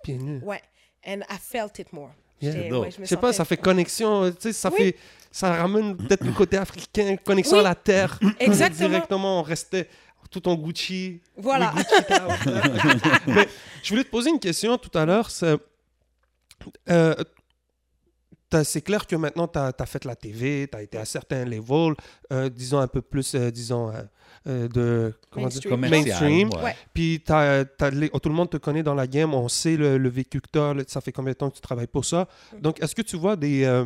Pieds nus. ouais. And I felt it more. Yeah. Ouais, je sais pas, ça fait connexion, euh, tu sais, ça Oui. fait, ça ramène peut-être le côté africain, connexion Oui. à la terre. Exactement. Directement, on restait tout en Gucci. Voilà. Oui, Gucci Town. Mais je voulais te poser une question tout à l'heure. c'est, euh, t'as- c'est clair que maintenant, tu as, fait la TV, tu as été à certains levels, euh, disons un peu plus, euh, disons, euh, de comment Mainstream. Ouais. Puis t'as- t'as les- tout le monde te connaît dans la game, on sait le, le vécu que tu as, ça fait combien de temps que tu travailles pour ça. Mm. Donc, est-ce que tu vois des, euh,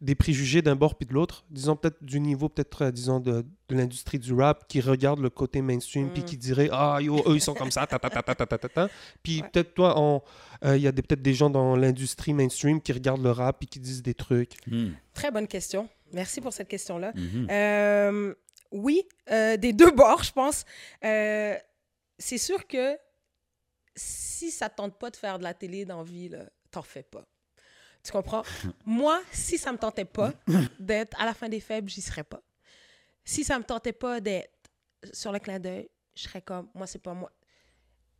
des préjugés d'un bord puis de l'autre, disons peut-être du niveau, peut-être, euh, disons, de, de l'industrie du rap qui regarde le côté mainstream mm. puis qui dirait Ah, yo, eux, ils sont comme ça, ta ta ta ta ta ta ta. Puis peut-être, toi, euh, il y a peut-être des gens dans l'industrie mainstream qui regardent le rap puis qui disent des trucs. Hmm. Très bonne question. Merci pour cette question-là. Mm-hmm. Euh, oui, des deux bords, je pense. c'est sûr que si ça tente pas de faire de la télé dans vie, t'en fais pas. Tu comprends? Moi, si ça me tentait pas d'être à la fin des faibles, j'y serais pas. Si ça me tentait pas d'être sur le clin d'œil, je serais comme, moi, c'est pas moi.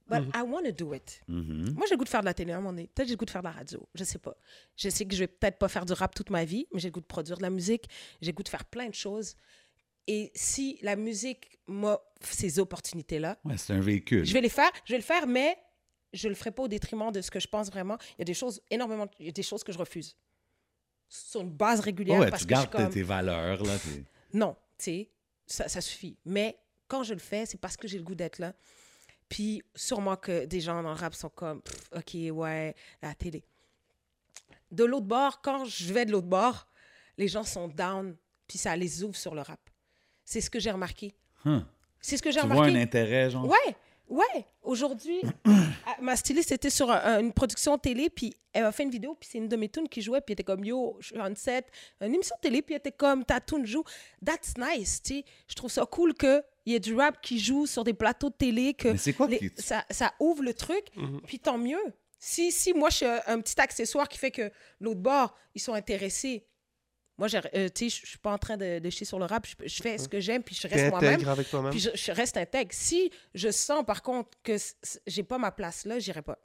But Mhm. I want to do it. Mhm. Moi, j'ai le goût de faire de la télé à un moment donné. Peut-être j'ai le goût de faire de la radio. Je sais pas. Je sais que je vais peut-être pas faire du rap toute ma vie, mais j'ai le goût de produire de la musique. J'ai le goût de faire plein de choses. Et si la musique m'offre ces opportunités-là, Ouais, c'est un véhicule. je vais les faire. Je vais le faire, mais je le ferai pas au détriment de ce que je pense vraiment. Il y a des choses, énormément, il y a des choses que je refuse. Sur une base régulière. ouais, parce tu que je suis gardes tes- comme, tes valeurs. Là, non, tu sais, ça, ça suffit. Mais quand je le fais, c'est parce que j'ai le goût d'être là. Puis sûrement que des gens dans le rap sont comme, OK, ouais, la télé. De l'autre bord, quand je vais de l'autre bord, les gens sont down, puis ça les ouvre sur le rap. C'est ce que j'ai remarqué. Huh. C'est ce que j'ai Tu vois remarqué. un intérêt, genre? Ouais, ouais. Aujourd'hui, ah, ma styliste était sur un- une production télé, puis elle m'a fait une vidéo, puis c'est une de mes tunes qui jouait, puis elle était comme Yo, je suis en set, une émission télé, puis elle était comme Ta tune joue. That's nice, tu sais. Je trouve ça cool qu'il y ait du rap qui joue sur des plateaux de télé, que Mais quoi les- qui... ça, ça ouvre le truc, Mhm. puis tant mieux. Si, si moi, je suis un petit accessoire qui fait que l'autre bord, ils sont intéressés. Moi, euh, je suis pas en train de, de chier sur le rap. Je, fais ce que j'aime, puis je reste moi-même. intègre avec toi-même. Puis je, je reste intègre. Si je sens par contre que j'ai pas ma place là, j'irai pas.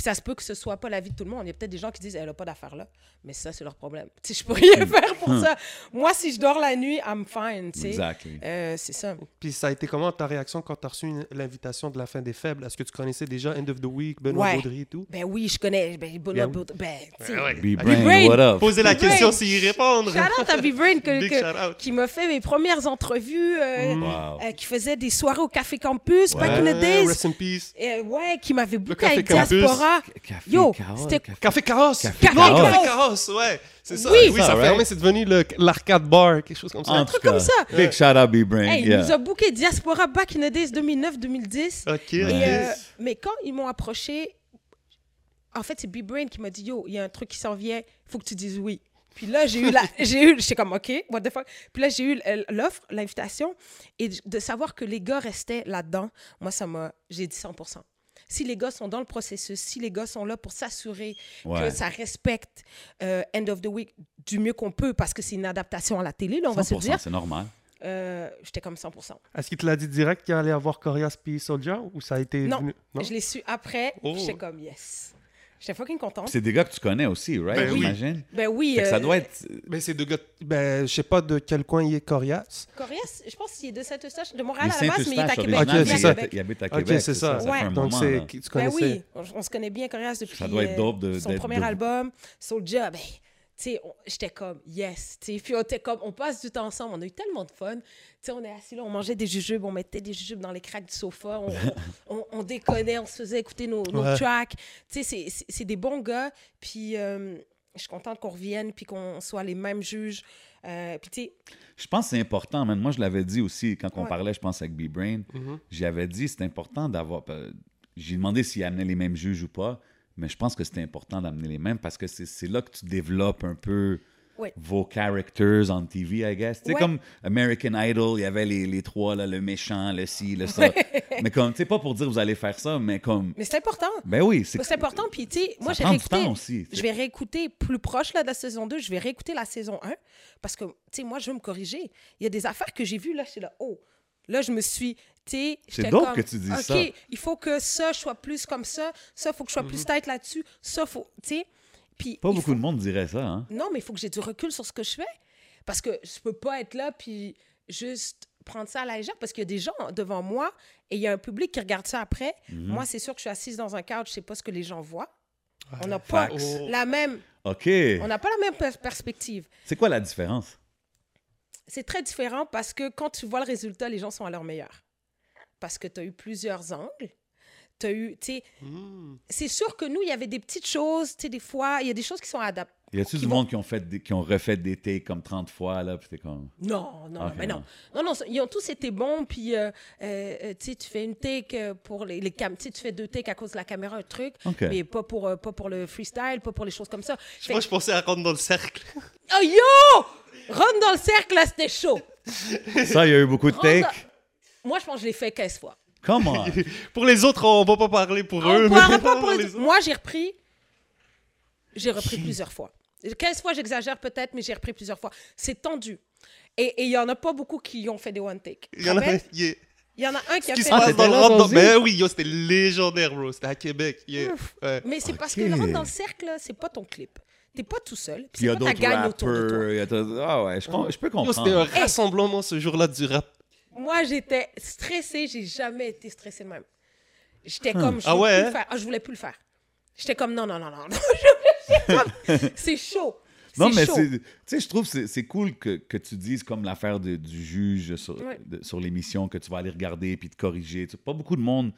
Puis ça se peut que ce soit pas la vie de tout le monde. Il y a peut-être des gens qui disent elle a pas d'affaires là, mais ça c'est leur problème. Tu sais, je peux rien faire pour ça. Moi, si je dors la nuit, I'm fine. Tu sais, Exactly. Euh, c'est ça. Puis ça a été comment ta réaction quand tu as reçu l'invitation de la fin des faibles? Est-ce que tu connaissais déjà End of the Week, Benoît Ouais. Baudry et tout? Ben oui, je connais. Ben, Benoît Ben oui. Baud- ben, tu sais. B-Brain, B-Brain. what up? Posez la question s'il y répondre. Shout out à B-Brain que- que- qui m'a fait mes premières entrevues, euh, Mm. Wow. euh, qui faisait des soirées au Café Campus, back in the days. Rest in peace. Et, ouais, qui m'avait booké avec Café Yo, Chaos, c'était- café- Carrosse. Café Carrosse, ouais. C'est ça. Oui. Oui, Ça, ça a right? fermé, c'est devenu le- l'arcade bar, quelque chose comme ça. En truc comme ça. Big shout out B-Brain. Hey, nous a booké Diaspora back in the days 2009-2010. Ok, euh, mais quand ils m'ont approché, en fait, c'est B-Brain qui m'a dit Yo, il y a un truc qui s'en vient, il faut que tu dises oui. Puis là, j'ai eu la. j'ai eu. J'étais comme OK, what the fuck. Puis là, j'ai eu l'offre, l'invitation. Et de savoir que les gars restaient là-dedans, moi, ça m'a. J'ai dit 100 si les gars sont dans le processus, si les gars sont là pour s'assurer Ouais. que ça respecte euh, End of the Week du mieux qu'on peut, parce que c'est une adaptation à la télé, là, on va se 100%, dire, c'est normal. euh, j'étais comme 100 Est-ce qu'il te l'a dit direct qu'il allait avoir Corias puis Soldier ou ça a été Non. venu- Je l'ai su après, Oh. j'étais comme yes. J'étais fucking contente. C'est des gars que tu connais aussi, right? Ben oui. J'imagine. Ben oui. Fait que ça euh, doit être... Ben, c'est deux gars. Ben, je sais pas de quel coin il est Corias. Corias, je pense qu'il est de Saint-Eustache, de Montréal à la base, mais il est à Québec. Ok, original, c'est ça. il habite- Il habite à Ok, Québec. c'est ça. Ça Ouais. un Donc, moment, tu Ben connaissais. oui, on, on se connaît bien Corias depuis Ça doit être euh, dope de- son d'être premier de- album, Soulja. Ben, tu sais, on- j'étais comme yes. tu sais. Puis on était comme, on passe du temps ensemble, on a eu tellement de fun. Tu sais, on est assis là, on mangeait des jujubes, on mettait des jujubes dans les craques du sofa, on, on, on déconnait, on se faisait écouter nos, nos Ouais. tracks. Tu sais, c'est- des bons gars. Puis euh, Je suis contente qu'on revienne puis qu'on soit les mêmes juges. Euh, puis tu sais, Je pense que c'est important, man. Moi, je l'avais dit aussi quand on Ouais. parlait, je pense, avec B-Brain. Mhm. J'avais dit c'est important d'avoir. euh, J'ai demandé s'il amenait les mêmes juges ou pas, mais je pense que c'était important d'amener les mêmes parce que c'est c'est là que tu développes un peu vos characters on TV, I guess. Tu sais, Ouais. comme American Idol, il y avait les, les trois, là, le méchant, le ci, le ça. mais comme, tu sais, pas pour dire vous allez faire ça, mais comme. mais c'est important. Ben oui, c'est C'est important. Puis, tu sais, moi, j'ai réécouté. aussi. Je vais réécouter plus proche là, de la saison 2. Je vais réécouter la saison 1 parce que, tu sais, moi, je veux me corriger. Il y a des affaires que j'ai vues là, c'est là, oh. Là, je me suis, C'est comme, que tu OK, ça. il faut que ça soit plus comme ça. Ça, il faut que je sois Mhm. plus tête là-dessus. Ça, faut, tu sais. Puis, Pas beaucoup faut- de monde dirait ça, hein? Non, mais il faut que j'ai du recul sur ce que je fais. Parce que je peux pas être là puis juste prendre ça à la légère parce qu'il y a des gens devant moi et il y a un public qui regarde ça après. Mhm. Moi, c'est sûr que je suis assise dans un couch, je sais pas ce que les gens voient. On n'a pas. Oh. la même, OK. on n'a pas la même pers- perspective. C'est quoi la différence? C'est très différent parce que quand tu vois le résultat, les gens sont à leur meilleur. Parce que tu as eu plusieurs angles. Tu as eu, tu sais, Mhm. c'est sûr que nous, il y avait des petites choses, tu sais, des fois, il y a des choses qui sont adaptées. Y a-tu du vont- monde qui ont, fait des- qui ont refait des takes comme 30 fois, là, puis t'es comme... Non, non, mais non. Non, non, ils ont tous été bons, puis euh, euh, euh, tu sais, tu fais une take pour les, les cam... Tu sais, tu fais deux takes à cause de la caméra, un truc, OK. mais pas pour, euh, pas pour le freestyle, pas pour les choses comme ça. Fait Moi, que- je pensais à rentrer dans le cercle. Oh yo! Rentre dans le cercle, là, c'était chaud. Ça, il y a eu beaucoup de takes. Moi, je pense que je l'ai fait 15 fois. Come on! Pour les autres, on va pas parler pour eux. On mais parlera pas pour les- autres. Moi, j'ai repris. J'ai repris plusieurs fois. 15 fois, j'exagère peut-être, mais j'ai repris plusieurs fois. C'est tendu. Et il y en a pas beaucoup qui ont fait des one take. Il y en a yeah. Il y en a un qui a qui se fait. Ah, dans le rentre dans... Ben oui, yo, c'était légendaire, bro. C'était à Québec. yeah. Ouais. Mais c'est parce que le rentre dans le cercle, c'est pas ton clip. T'es pas tout seul. Puis il y a d'autres d'autres- Ah ouais, je, peux Yo, c'était un comprendre. rassemblement ce jour-là du rap. Moi, j'étais stressée. J'ai jamais été stressée de même. J'étais comme, je Ah voulais ouais, plus le faire. Ah, je voulais plus le faire. J'étais comme, non, non, non, non. Comme, c'est chaud. Non, mais tu sais, je trouve que c'est- cool que, que tu dises comme l'affaire du juge sur, Ouais. de- sur l'émission, que tu vas aller regarder puis te corriger. Pas beaucoup de monde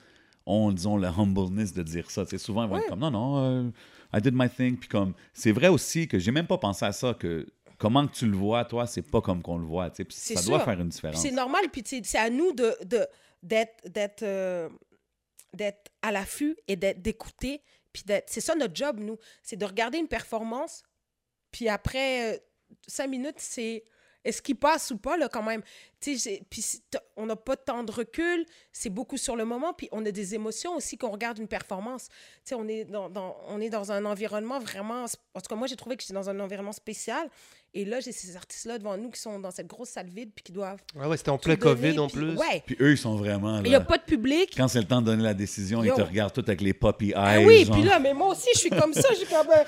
ont, disons, le humbleness de dire ça. Tu sais, souvent, ils vont être Ouais. comme, non, non, euh, I did my thing. Puis comme, c'est vrai aussi que j'ai même pas pensé à ça, que comment que tu le vois, toi, c'est pas comme qu'on le voit. Puis ça doit faire une différence. C'est normal, puis c'est à nous de de- d'être d'être euh, d'être à l'affût et d'être d'écouter, puis c'est ça notre job nous, c'est de regarder une performance, puis après euh, cinq minutes c'est est-ce qu'il passe ou pas là quand même? Tu sais, j'ai- puis on n'a pas tant de recul, c'est beaucoup sur le moment, puis on a des émotions aussi qu'on regarde une performance. Tu sais, on est dans, dans- on est dans un environnement vraiment en tout cas moi j'ai trouvé que j'étais dans un environnement spécial et là j'ai ces artistes là devant nous qui sont dans cette grosse salle vide puis qui doivent Ouais, ouais, c'était en plein donner, COVID en puis- plus. Ouais. Puis eux, ils sont vraiment. Il n'y a pas de public. quand c'est le temps de donner la décision, Yo. ils te regardent tout avec les puppy eyes. Ah oui, genre. puis là, mais moi aussi, je suis comme ça. Je suis comme. euh,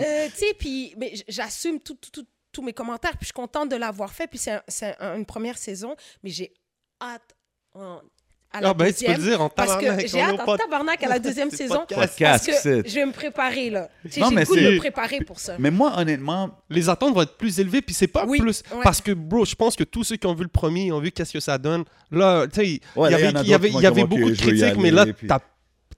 euh, tu sais, puis mais j'assume tout- tout- tout- tous mes commentaires, puis je suis contente de l'avoir fait. Puis c'est un- c'est un- une première saison, mais j'ai hâte en- à la Ah ben, tu peux deuxième. le dire en Parce tabarnak. que j'ai hâte en tabarnak à la deuxième saison. podcast. Parce que je vais me préparer, là. Tu sais, Non, J'ai mais le goût de c'est- me préparer pour ça. Mais moi, honnêtement, Les attentes vont être plus élevées, puis c'est pas Oui, plus. ouais. Parce que, bro, je pense que tous ceux qui ont vu le premier ont vu qu'est-ce que ça donne. Là, tu sais, Ouais, il y avait, y y beaucoup de critiques, mais là, puis- t'as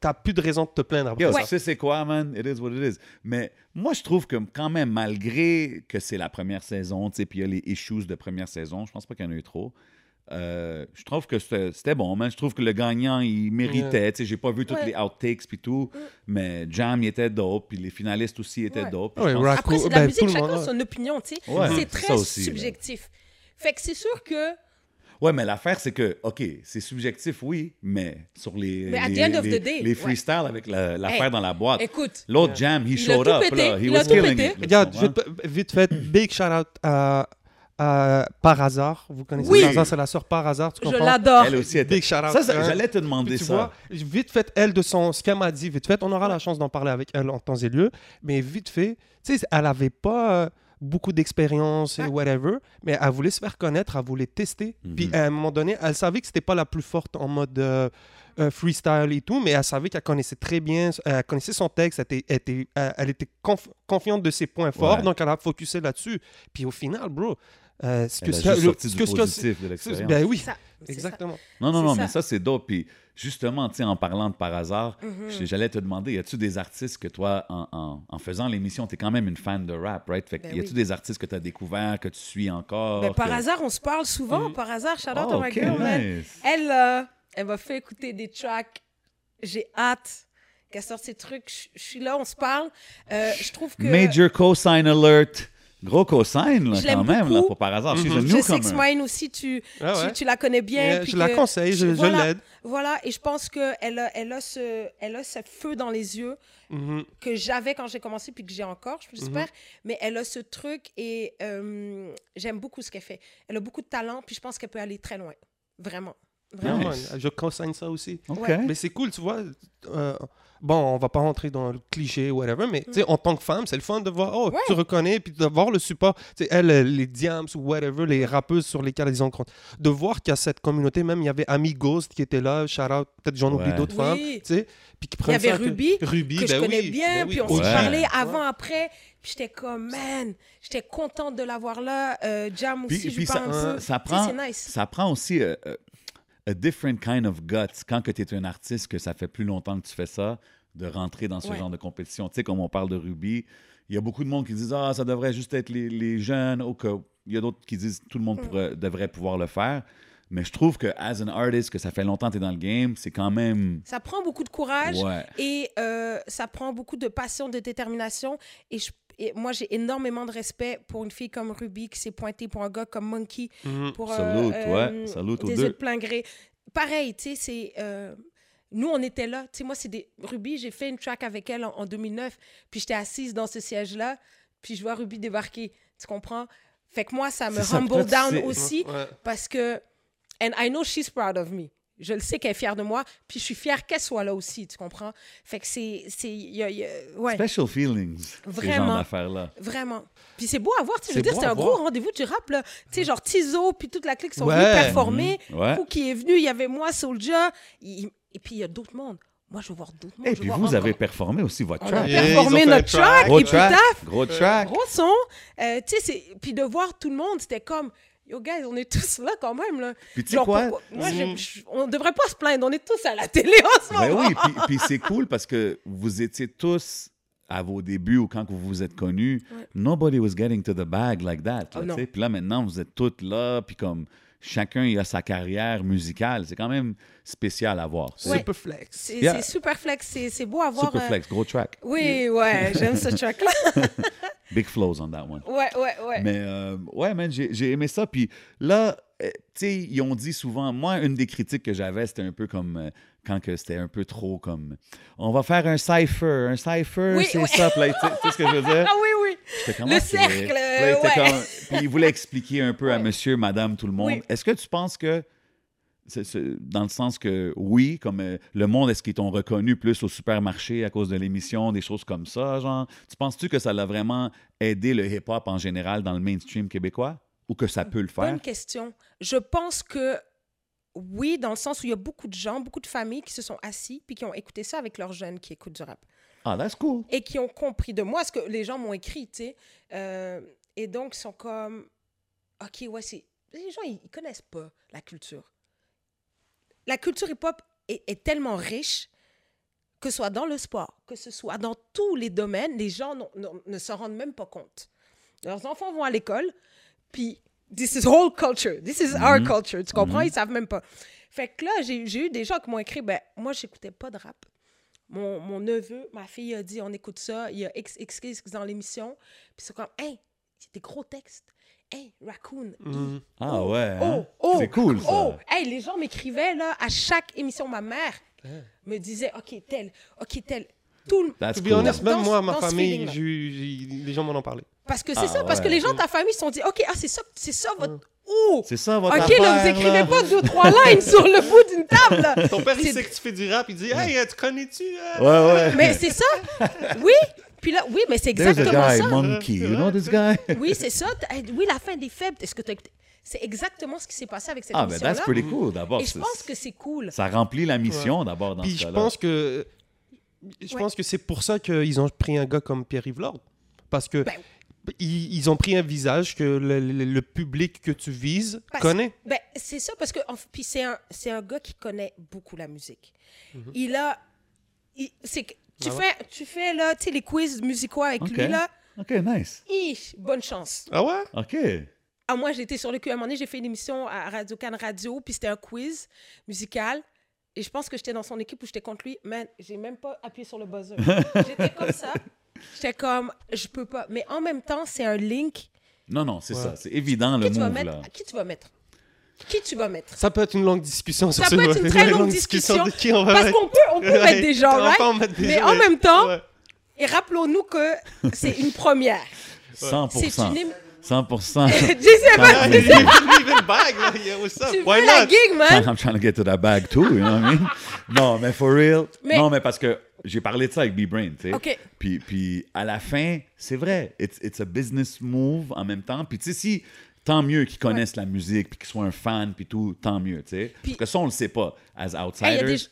t'as plus de raison de te plaindre après tu sais, c'est quoi, man? It is what it is. Mais moi, je trouve que quand même, malgré que c'est la première saison, tu sais, puis il y a les issues de première saison, je pense pas qu'il y en a eu trop. euh, je trouve que c'était bon, man. Je trouve que le gagnant, il méritait. Tu sais, j'ai pas vu toutes Ouais. les outtakes puis tout, mais Jam, il était dope, puis les finalistes aussi étaient Ouais. dope. Ouais, je Après, c'est la Ben, musique, chacun monde, a son opinion, tu sais. Ouais, c'est très subjectif. Fait que c'est sûr que. Ouais, mais l'affaire, c'est que, OK, c'est subjectif, oui, mais sur les, Mais les, the end of les- the day, les ouais. freestyles avec la- l'affaire Hey, dans la boîte, Écoute, l'autre Jam, he Il a showed tout up, pété, là. He il a was tout killing pété. it. Regarde, je vite fait, big shout out à, à Par hasard. Vous connaissez Oui. Par hasard, c'est la sœur Par hasard, tu je comprends? l'adore. Elle aussi était... Big shout out. Ça, ça, j'allais te demander tu ça. vois, vite fait, elle, de son, ce qu'elle m'a dit, vite fait, on aura la chance d'en parler avec elle en temps et lieu, mais vite fait, tu sais, elle avait pas euh, beaucoup d'expérience et whatever, mais elle voulait se faire connaître, elle voulait tester. Mhm. Puis à un moment donné, elle savait que c'était pas la plus forte en mode euh, euh, freestyle et tout, mais elle savait qu'elle connaissait très bien, elle connaissait son texte, elle était, elle était, elle- elle était conf- confiante de ses points forts, Ouais. donc elle a focusé là-dessus. Puis au final, bro, euh, ce que Elle a ce juste que- sorti ce du positif de c'est- l'expérience. Ben oui, Ça, c'est ça. exactement. Non, non, C'est non, ça. mais ça, c'est dope. Puis Justement, tu sais, en parlant de par hasard, Mhm. j- j'allais te demander, y a-tu des artistes que toi, en, en- en faisant l'émission, tu es quand même une fan de rap, right? Fait que Ben y a-tu oui. des artistes que tu as découverts, que tu suis encore? Ben, par que- hasard, on se parle souvent. Par hasard, out Oh, à ma ok, girl, man. nice. Elle, euh, elle m'a fait écouter des tracks. J'ai hâte qu'elle sorte ses trucs. Je- suis là, on se parle. Euh, je trouve que. Major cosign alert. Gros cosign, là, quand même, là, pour par hasard. Mhm. Je sais que. Smine aussi, tu, Ah ouais. tu, tu la connais bien. Puis je la conseille, je, voilà, l'aide. Voilà, et je pense qu'elle a, elle a, ce, elle a ce feu dans les yeux Mhm. que j'avais quand j'ai commencé, puis que j'ai encore, j'espère. Mhm. Mais elle a ce truc et euh, j'aime beaucoup ce qu'elle fait. Elle a beaucoup de talent, puis je pense qu'elle peut aller très loin. Vraiment. Vraiment. Yeah, Nice. man, je consigne ça aussi. Mais c'est cool, tu vois. euh, bon, on va pas rentrer dans le cliché ou whatever, mais tu sais, en tant que femme, c'est le fun de voir, oh, Ouais. tu reconnais, puis de voir le support. Tu sais, elle, euh, les Diams ou whatever, les rappeuses sur lesquelles ils ont compte. De voir qu'il y a cette communauté, même il y avait Ami Ghost qui était là, shout out, peut-être j'en oublie Ouais. d'autres Oui. femmes, tu sais, puis qui Il y avait ça que- Ruby, Ruby, que je ben connais oui, bien, ben oui, puis on s'est Ouais. parlé avant, après. Puis j'étais comme, man, j'étais contente de l'avoir là. Euh, Jam aussi, Puis, je puis ça, parle un peu. ça Tu sais, prend, nice. ça prend aussi euh, euh, a different kind of guts quand que tu es un artiste, que ça fait plus longtemps que tu fais ça, de rentrer dans ce Ouais. genre de compétition. Tu sais, comme on parle de Ruby, il y a beaucoup de monde qui disent Ah, ça devrait juste être les, les jeunes, ou que. Il y a d'autres qui disent tout le Mm. monde pourrait- devrait pouvoir le faire. Mais je trouve que, as an artist, que ça fait longtemps que tu es dans le game, c'est quand même. Ça prend beaucoup de courage Ouais. et euh, ça prend beaucoup de passion, de détermination. Et, je- et moi, j'ai énormément de respect pour une fille comme Ruby qui s'est pointée pour un gars comme Monkey. Mhm. Pour, Salute, ouais. Salute aux des deux. de plein gré. Pareil, tu sais, c'est... euh, nous, on était là. Tu sais, moi, c'est des... Ruby, j'ai fait une track avec elle en, en 2009, puis j'étais assise dans ce siège-là, puis je vois Ruby débarquer. Tu comprends? Fait que moi, ça me ça, humble down aussi, Ouais. parce que... And I know she's proud of me. Je le sais qu'elle est fière de moi, puis je suis fière qu'elle soit là aussi, tu comprends? Fait que c'est... c'est il y a- y a- ouais, Special feelings, ces genres Vraiment. d'affaires-là. vraiment. Puis c'est beau à voir, tu sais, je C'est veux dire, beau c'est un voir. gros rendez-vous du rap, là. Tu sais, genre Tizo, puis toute la clique sont Ouais. venus performer. Mhm. Ouais. Fou qui est venu, il y avait moi, Soulja, il- et puis il y a d'autres mondes. Moi, je veux voir d'autres mondes. Et puis vous encore- avez performé aussi votre On a track. Ont performé notre track. track, Gros et puis track. taf, Gros track. gros son. Euh, tu sais, puis de voir tout le monde, c'était comme, yo, guys, on est tous là quand même, là. Puis tu sais quoi? pourquoi- Moi, je- je- on devrait pas se plaindre, on est tous à la télé en ce Ben moment. oui, puis, puis c'est cool parce que vous étiez tous à vos débuts ou quand vous vous êtes connus, Ouais. nobody was getting to the bag like that. là, Oh, non. tu sais. puis là, maintenant, vous êtes toutes là, puis comme chacun il a sa carrière musicale. C'est quand même spécial à voir. Ouais. Super flex. C'est Yeah. super flex, c'est beau à voir. euh, Superflex, gros track. Oui, ouais, j'aime ce track-là. Big flows on that one. Ouais, ouais, ouais. Mais euh, ouais, man, j'ai j'ai aimé ça. Puis là, euh, tu sais, ils ont dit souvent, moi, une des critiques que j'avais, c'était un peu comme euh, quand que c'était un peu trop comme on va faire un cipher. Un cipher, Oui, c'est oui. ça. Puis tu sais- ce que je veux dire? Ah oui, oui. Comme, Le Ah, cercle, Puis ouais. comme- Puis il voulait expliquer un peu à monsieur, madame, tout le monde. Oui. Est-ce que tu penses que, dans le sens que oui, comme euh, le monde, est-ce qu'ils t'ont reconnu plus au supermarché à cause de l'émission, des choses comme ça, genre? Tu penses-tu que ça l'a vraiment aidé le hip-hop en général dans le mainstream québécois? Ou que ça peut le faire? Bonne question. Je pense que oui, dans le sens où il y a beaucoup de gens, beaucoup de familles qui se sont assis puis qui ont écouté ça avec leurs jeunes qui écoutent du rap Ah, that's cool. et qui ont compris de moi ce que les gens m'ont écrit, tu sais. Euh, et donc, ils sont comme, OK, ouais, c'est... Les gens, ils, ils connaissent pas la culture. La culture hip-hop est, est tellement riche que ce soit dans le sport, que ce soit dans tous les domaines, les gens ne s'en rendent même pas compte. Leurs enfants vont à l'école, puis this is whole culture, this is our Mhm. culture, tu comprends? Mhm. Ils savent même pas. Fait que là, j'ai eu des gens qui m'ont écrit, ben moi, j'écoutais pas de rap. Mon, mon neveu, ma fille a dit, on écoute ça, il y a XX dans l'émission, puis c'est comme, hey, c'est des gros textes. Hey, Raccoon. Mhm. Ah Oh, ouais. hein? oh, oh, c'est cool, ça. Oh, hey, les gens m'écrivaient là à chaque émission. Ma mère me disait, ok tel, ok tel. Tout le- That's To be cool. honest, même Dans- moi, ma famille, les gens m'en ont parlé. Parce que c'est Ah, ça, parce que les gens de ta famille se sont dit, ok, ah c'est ça, c'est ça votre. Oh, C'est ça, votre ok affaire, là, vous écrivez là. pas deux trois lignes sur le bout d'une table. là. Ton père, il sait que tu fais du rap, il dit Hey, tu connais-tu euh, Ouais, ouais. Mais c'est ça, oui. Puis là, oui, mais c'est There's a exactement guy, ça. Monkey. You know this guy? Oui, c'est ça. Oui, la fin des faibles. Est-ce que? C'est exactement ce qui s'est passé avec cette Ah, ben émission-là. that's pretty cool, d'abord. Et je pense que c'est cool. Ça remplit la mission, d'abord, dans Puis ce je cas-là. pense que je Ouais. pense que c'est pour ça qu'ils ont pris un gars comme Pierre-Yves Lord. Parce que Ben, ils, ils ont pris un visage que le, le- le public que tu vises Parce- connaît. Ben, c'est ça, parce que en- puis c'est un, c'est un gars qui connaît beaucoup la musique. Mhm. Il a. il- c'est que tu, Ah ouais? fais, tu fais là, tu sais, les quiz musicaux avec lui, là. OK, nice. Bonne chance. Ah ouais? OK. Ah, moi, j'étais sur le cul. À un moment donné, j'ai fait une émission à Radio Can Radio, puis c'était un quiz musical. Et je pense que j'étais dans son équipe où j'étais contre lui. Man, j'ai même pas appuyé sur le buzzer. j'étais comme ça. J'étais comme, je peux pas. Mais en même temps, c'est un link. Non, non, c'est Ouais. ça. C'est évident, le Qui tu vas move, mettre? là. Qui tu vas mettre? Qui tu vas mettre? Ça peut être une longue discussion sur Ça ce peut être une très longue discussion de qui on va Parce qu'on peut, on peut Ouais. mettre des gens, On right? peut en mettre des Mais gens, en même temps, Ouais. et rappelons-nous que c'est une première. 100 C'est une... ém- 100 Je sais pas, Ah, lui, lui, lui, il veut le bag, là. Yeah, what's up? tu Why veux la not? gig, man? I'm trying to get to that bag too, you know what I mean? Non, mais for real. Mais- Non, mais parce que j'ai parlé de ça avec B-Brain, tu sais. OK. Puis, puis à la fin, c'est vrai. It's, it's a business move en même temps. Puis tu sais, si tant mieux qu'ils connaissent la musique, puis qu'ils soient un fan, puis tout, tant mieux, tu sais. Parce que ça, on le sait pas, as Hey, outsiders.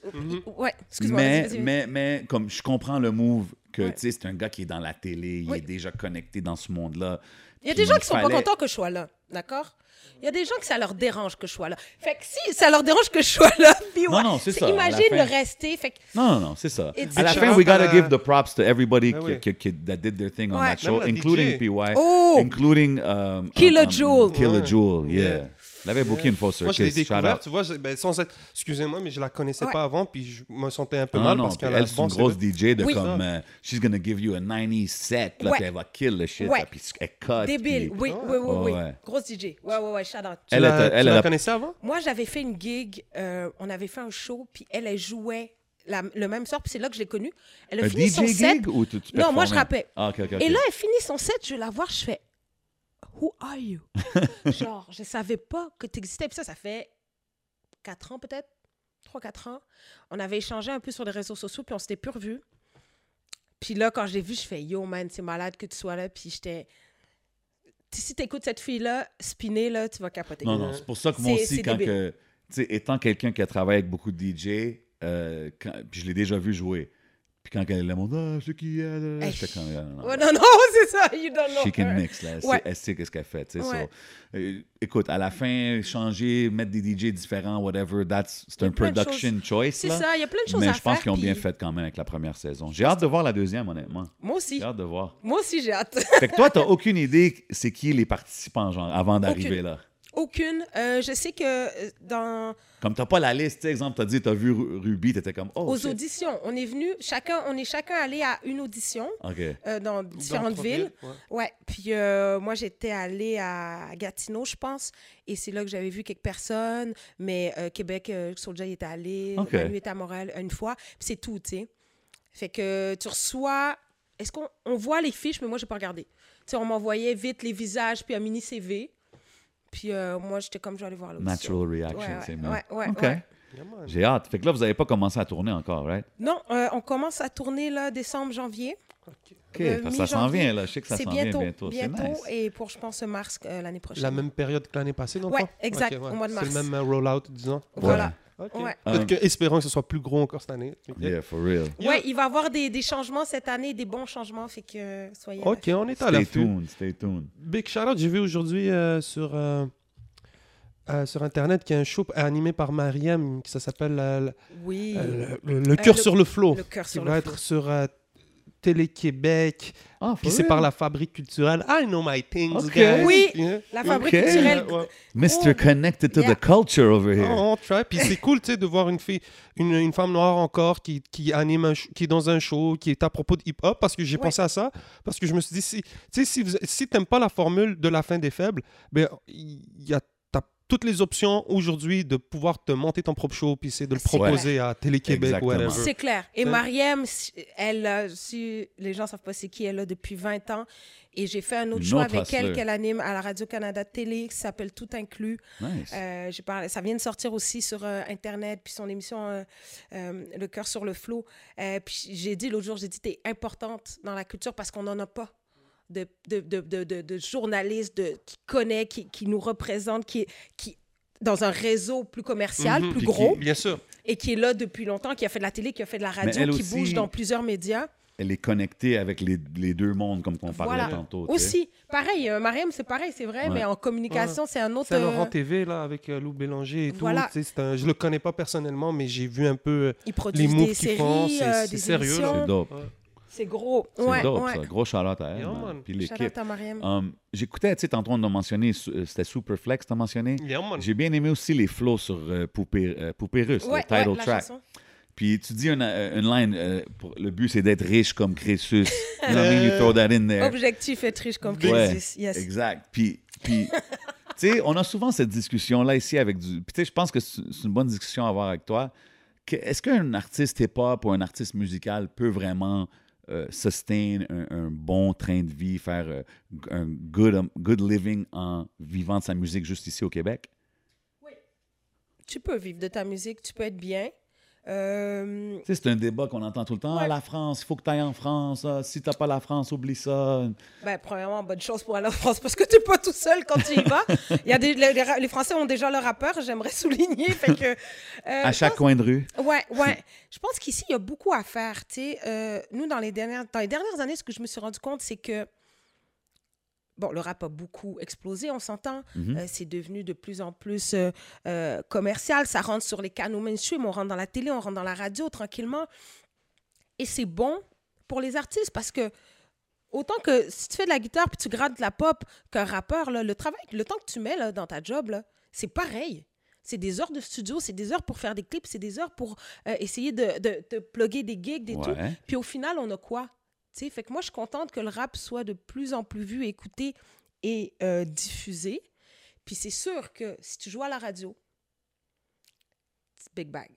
Ouais, excuse-moi. mais, vas-y, vas-y. mais, mais comme je comprends le move que, Ouais. tu sais, c'est un gars qui est dans la télé, il est déjà connecté dans ce monde-là. Il y a des gens qui sont pas contents que je sois là, d'accord? Il y a des gens que ça leur dérange que je sois là. Fait que si ça leur dérange que je sois là, puis Non, ouais, non, c'est ça, Imagine le rester. Fait que Non, non, non, c'est ça. It's À la fin, we gotta Euh, give the props to everybody qui, oui. qui- qui- that did their thing on Ouais. that show, including DJ. PY, Oh! including um, Killer um, Jewel. Killer Ouais. Jewel, yeah. Je l'avais booké une sur Moi, je l'ai Kiss, shout découvert, out. tu vois, je- ben, sans être... Excusez-moi, mais je la connaissais Ouais. pas avant, puis je me sentais un peu Non, mal non, parce puis qu'elle a elle, c'est une grosse. DJ de Oui. comme, euh, she's gonna give you a 90 set, là, Ouais. puis elle va kill le shit, Ouais. là, puis elle cut. débile. puis- Oui, oui, oui, oui. Ouais, ouais. Grosse DJ. Ouais, ouais, ouais, shout out. Tu Elle la, était- tu elle, la elle a- connaissais avant? Moi, j'avais fait une gig, euh, on avait fait un show, puis elle, elle jouait la- le même soir, puis c'est là que je l'ai connue. Elle a Un fini son DJ set. gig ou tu, tu Non, moi, je performais? rappais. Ah, ok, ok, ok. Et là, elle finit son set, je vais la voir, je fais Who are you? Genre, je savais pas que tu existais. Puis ça, ça fait 4 ans peut-être, 3-4 ans. On avait échangé un peu sur les réseaux sociaux, puis on s'était plus revus. Puis là, quand je l'ai vue, je fais Yo, man, c'est malade que tu sois là. Puis j'étais. Tu- Si t'écoutes cette fille-là, spinner, là, tu vas capoter. Non, non, c'est pour ça que moi aussi, quand que, étant quelqu'un qui a travaillé avec beaucoup de DJ, euh, quand- puis je l'ai déjà vu jouer. Puis quand elle est monde, ah, c'est qui elle? Hey. J'étais comme, ah, non, non. Ouais, non, non, c'est ça, you don't know. She can her. mix, là. Elle, Ouais. sait, elle sait qu'est-ce qu'elle fait, tu sais. Ouais. so, euh, écoute, à la fin, changer, mettre des DJ différents, whatever, that's, c'est un production choice, C'est ça, il y a plein de choses Mais à je pense faire, qu'ils ont bien fait quand même avec la première saison. J'ai hâte de voir la deuxième, honnêtement. Moi aussi. J'ai hâte de voir. Moi aussi, j'ai hâte. Fait que toi, t'as aucune idée c'est qui les participants, genre, avant d'arriver là? Aucune. Euh, je sais que euh, dans Comme t'as pas la liste, tu sais, exemple, t'as dit, t'as vu Ru- Ruby, t'étais comme, oh, aux shit. auditions, on est venu chacun, on est chacun allé à une audition OK. euh, dans différentes Dans villes. ouais. Ouais. Puis euh, moi, j'étais allée à Gatineau, je pense, et c'est là que j'avais vu quelques personnes. Mais euh, Québec, euh, Soulja y était allé, Ok. Manu était à Montréal une fois. Puis c'est tout, tu sais. Fait que tu reçois. Est-ce qu'on on voit les fiches, mais moi, j'ai pas regardé. Tu sais, on m'envoyait vite les visages, puis un mini CV. Puis euh, moi, j'étais comme, je vais aller voir l'audition. Natural reaction, Ouais, c'est ouais, mieux. ouais, ouais, OK. J'ai hâte. Fait que là, vous n'avez pas commencé à tourner encore, right? Non, euh, on commence à tourner là, décembre, janvier. OK. Euh, parce ça s'en vient, là. Je sais que ça s'en bientôt, vient bientôt. C'est bientôt, nice. et pour, je pense, mars euh, l'année prochaine. La même période que l'année passée, donc Ouais, exact, au mois de C'est le mars. même euh, rollout, disons? Voilà. Ok. Ouais. Peut-être Um, que, espérons que ce soit plus gros encore cette année. Yeah, for real. Ouais, il va y avoir des, des changements cette année, des bons changements, fait que euh, soyez Ok, on est à Stay l'affût. tuned, stay tuned. Big shout out, j'ai vu aujourd'hui euh, sur, euh, euh, sur Internet qu'il y a un show animé par Mariam qui ça s'appelle euh, le, Oui. euh, le- le cœur le- sur le flot. le cœur qui sur va être flot. sur euh, Télé-Québec. Ah, Puis c'est par la fabrique culturelle. I know my things, guys. Oui, Yeah. La fabrique culturelle. Ouais. Mr. Oh. Connected to Yeah. the culture over here. On try. Puis c'est cool, tu sais, de voir une fille, une, une femme noire encore qui, qui anime, un qui est dans un show, qui est à propos de hip-hop, parce que j'ai Ouais. pensé à ça, parce que je me suis dit, si, tu sais, si, vous- si t'aimes pas la formule de la fin des faibles, ben, il y a toutes les options aujourd'hui de pouvoir te monter ton propre show, puis c'est de le proposer à Télé-Québec, whatever. C'est clair. Et Mariam, elle, euh, si les gens savent pas c'est qui, elle a depuis 20 ans. Et j'ai fait un autre Une show autre avec elle qu'elle anime à la Radio-Canada Télé qui s'appelle Tout inclus. Nice. Euh, j'ai parlé, ça vient de sortir aussi sur euh, Internet, puis son émission euh, euh, Le cœur sur le flot. Euh, puis j'ai dit l'autre jour, j'ai dit, t'es importante dans la culture parce qu'on n'en a pas. De, de, de, de, de, de journalistes de, qui connaît, qui, qui nous représente, qui, qui dans un réseau plus commercial, Mhm. plus gros, qui- bien sûr. et qui est là depuis longtemps, qui a fait de la télé, qui a fait de la radio, qui aussi- bouge dans plusieurs médias. elle est connectée avec les, les deux mondes, comme on parlait Voilà. tantôt. Aussi, pareil, euh, Mariam, c'est pareil, c'est vrai, Ouais. mais en communication, c'est un autre. Saint-Laurent euh, TV, là, avec euh, Lou Bélanger et Voilà. tout. c'est un- Je le connais pas personnellement, mais j'ai vu un peu euh, les des qu'ils séries, font. C'est euh, c'est des sérieux. C'est dope. Ouais. C'est gros. C'est ouais, dope, ouais. ça. Gros shout-out à elle. Puis l'équipe. out à Mariam. Um, J'écoutais, tu sais, tantôt on a mentionné, su- c'était Superflex, t'as mentionné? Yeah, man. J'ai bien aimé aussi les flows sur euh, Poupée, euh, Poupée russe, ouais, le title ouais, la track. chanson. Puis tu dis une, euh, une line, euh, pour- le but c'est d'être riche comme Crésus. you know what I mean? You throw that in there. Objectif être riche comme Ouais, Crésus. Yes. Exact. Puis, puis tu sais, on a souvent cette discussion-là ici avec du. Puis tu sais, je pense que c'est c'est une bonne discussion à avoir avec toi. Que- Est-ce qu'un artiste hip-hop ou un artiste musical peut vraiment euh, sustain un, bon train de vie, faire euh, un good, um, good living en vivant de sa musique juste ici au Québec? Tu peux vivre de ta musique, tu peux être bien. Euh, Tu c'est un débat qu'on entend tout le temps. Ah, Ouais. la France, il faut que tu ailles en France. Ah, si t'as pas la France, oublie ça. ben, premièrement, bonne chance pour aller en France parce que tu n'es pas tout seul quand tu y vas. Il y a des, les, Français ont déjà leur rappeur, j'aimerais souligner. Fait que, euh, À chaque coin de rue. Ouais, ouais. Je pense qu'ici, il y a beaucoup à faire. Tu Euh, nous, dans les, dernières, dans les dernières années, ce que je me suis rendu compte, c'est que, bon, le rap a beaucoup explosé, on s'entend. Mhm. Euh, c'est devenu de plus en plus euh, euh, commercial. Ça rentre sur les canaux mainstream, on rentre dans la télé, on rentre dans la radio tranquillement. Et c'est bon pour les artistes parce que autant que si tu fais de la guitare puis tu grattes de la pop qu'un rappeur, là, le travail, le temps que tu mets là, dans ta job, c'est pareil. C'est des heures de studio, c'est des heures pour faire des clips, c'est des heures pour essayer de, de, de plugger des gigs, des tout. Ouais. Puis au final, on a quoi? Tu sais, fait que moi, je suis contente que le rap soit de plus en plus vu, écouté et euh, diffusé. Puis c'est sûr que si tu joues à la radio, c'est big bag.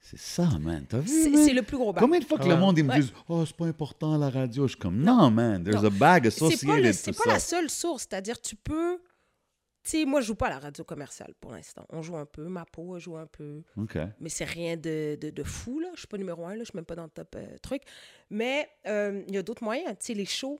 C'est ça, man. T'as vu? C'est le plus gros bag. Combien de fois que le monde ils me Ouais. disent Oh, c'est pas important la radio? Je suis comme Non, man, there's Non. a bag C'est pas, associated le- pas ça. la seule source. C'est-à-dire, tu peux. Tu sais, moi, je joue pas à la radio commerciale pour l'instant. On joue un peu, ma peau, joue un peu. Mais c'est rien de, de, de fou, là. Je suis pas numéro un, là. Je suis même pas dans le top euh, truc. Mais euh, il y a d'autres moyens, tu sais, les shows.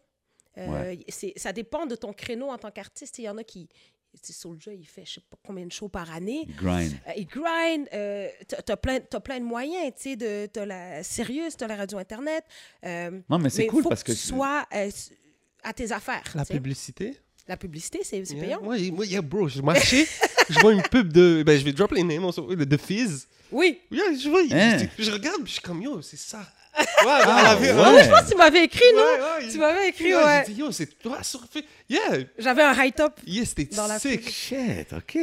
euh, Ouais. Ça dépend de ton créneau en tant qu'artiste. Il y en a qui... Tu sais, Soulja, il fait je sais pas combien de shows par année. Il grind. Euh, il grind. euh, t'as- plein, t'as plein de moyens, tu sais. de- T'as la Sirius, t'as la radio Internet. euh, Non, mais c'est cool faut parce que. tu sois euh, à tes affaires. La tu publicité? La publicité, c'est c'est Yeah. payant. Moi, moi, yeah, bro, je marchais, je vois une pub de. Ben, je vais drop les names, on s'en- de Fizz. Oui. Yeah, je vois, Hein? je, je regarde, puis je suis comme, yo, c'est ça. Ouais, Ah, elle avait- ouais. Je pense que tu m'avais écrit, non? Ouais, ouais, Tu m'avais écrit, yeah, ouais. J'ai dit, yo, c'est toi sur Fizz. Yeah, J'avais un high top. yeah, c'était Dans la sick. Shit, OK.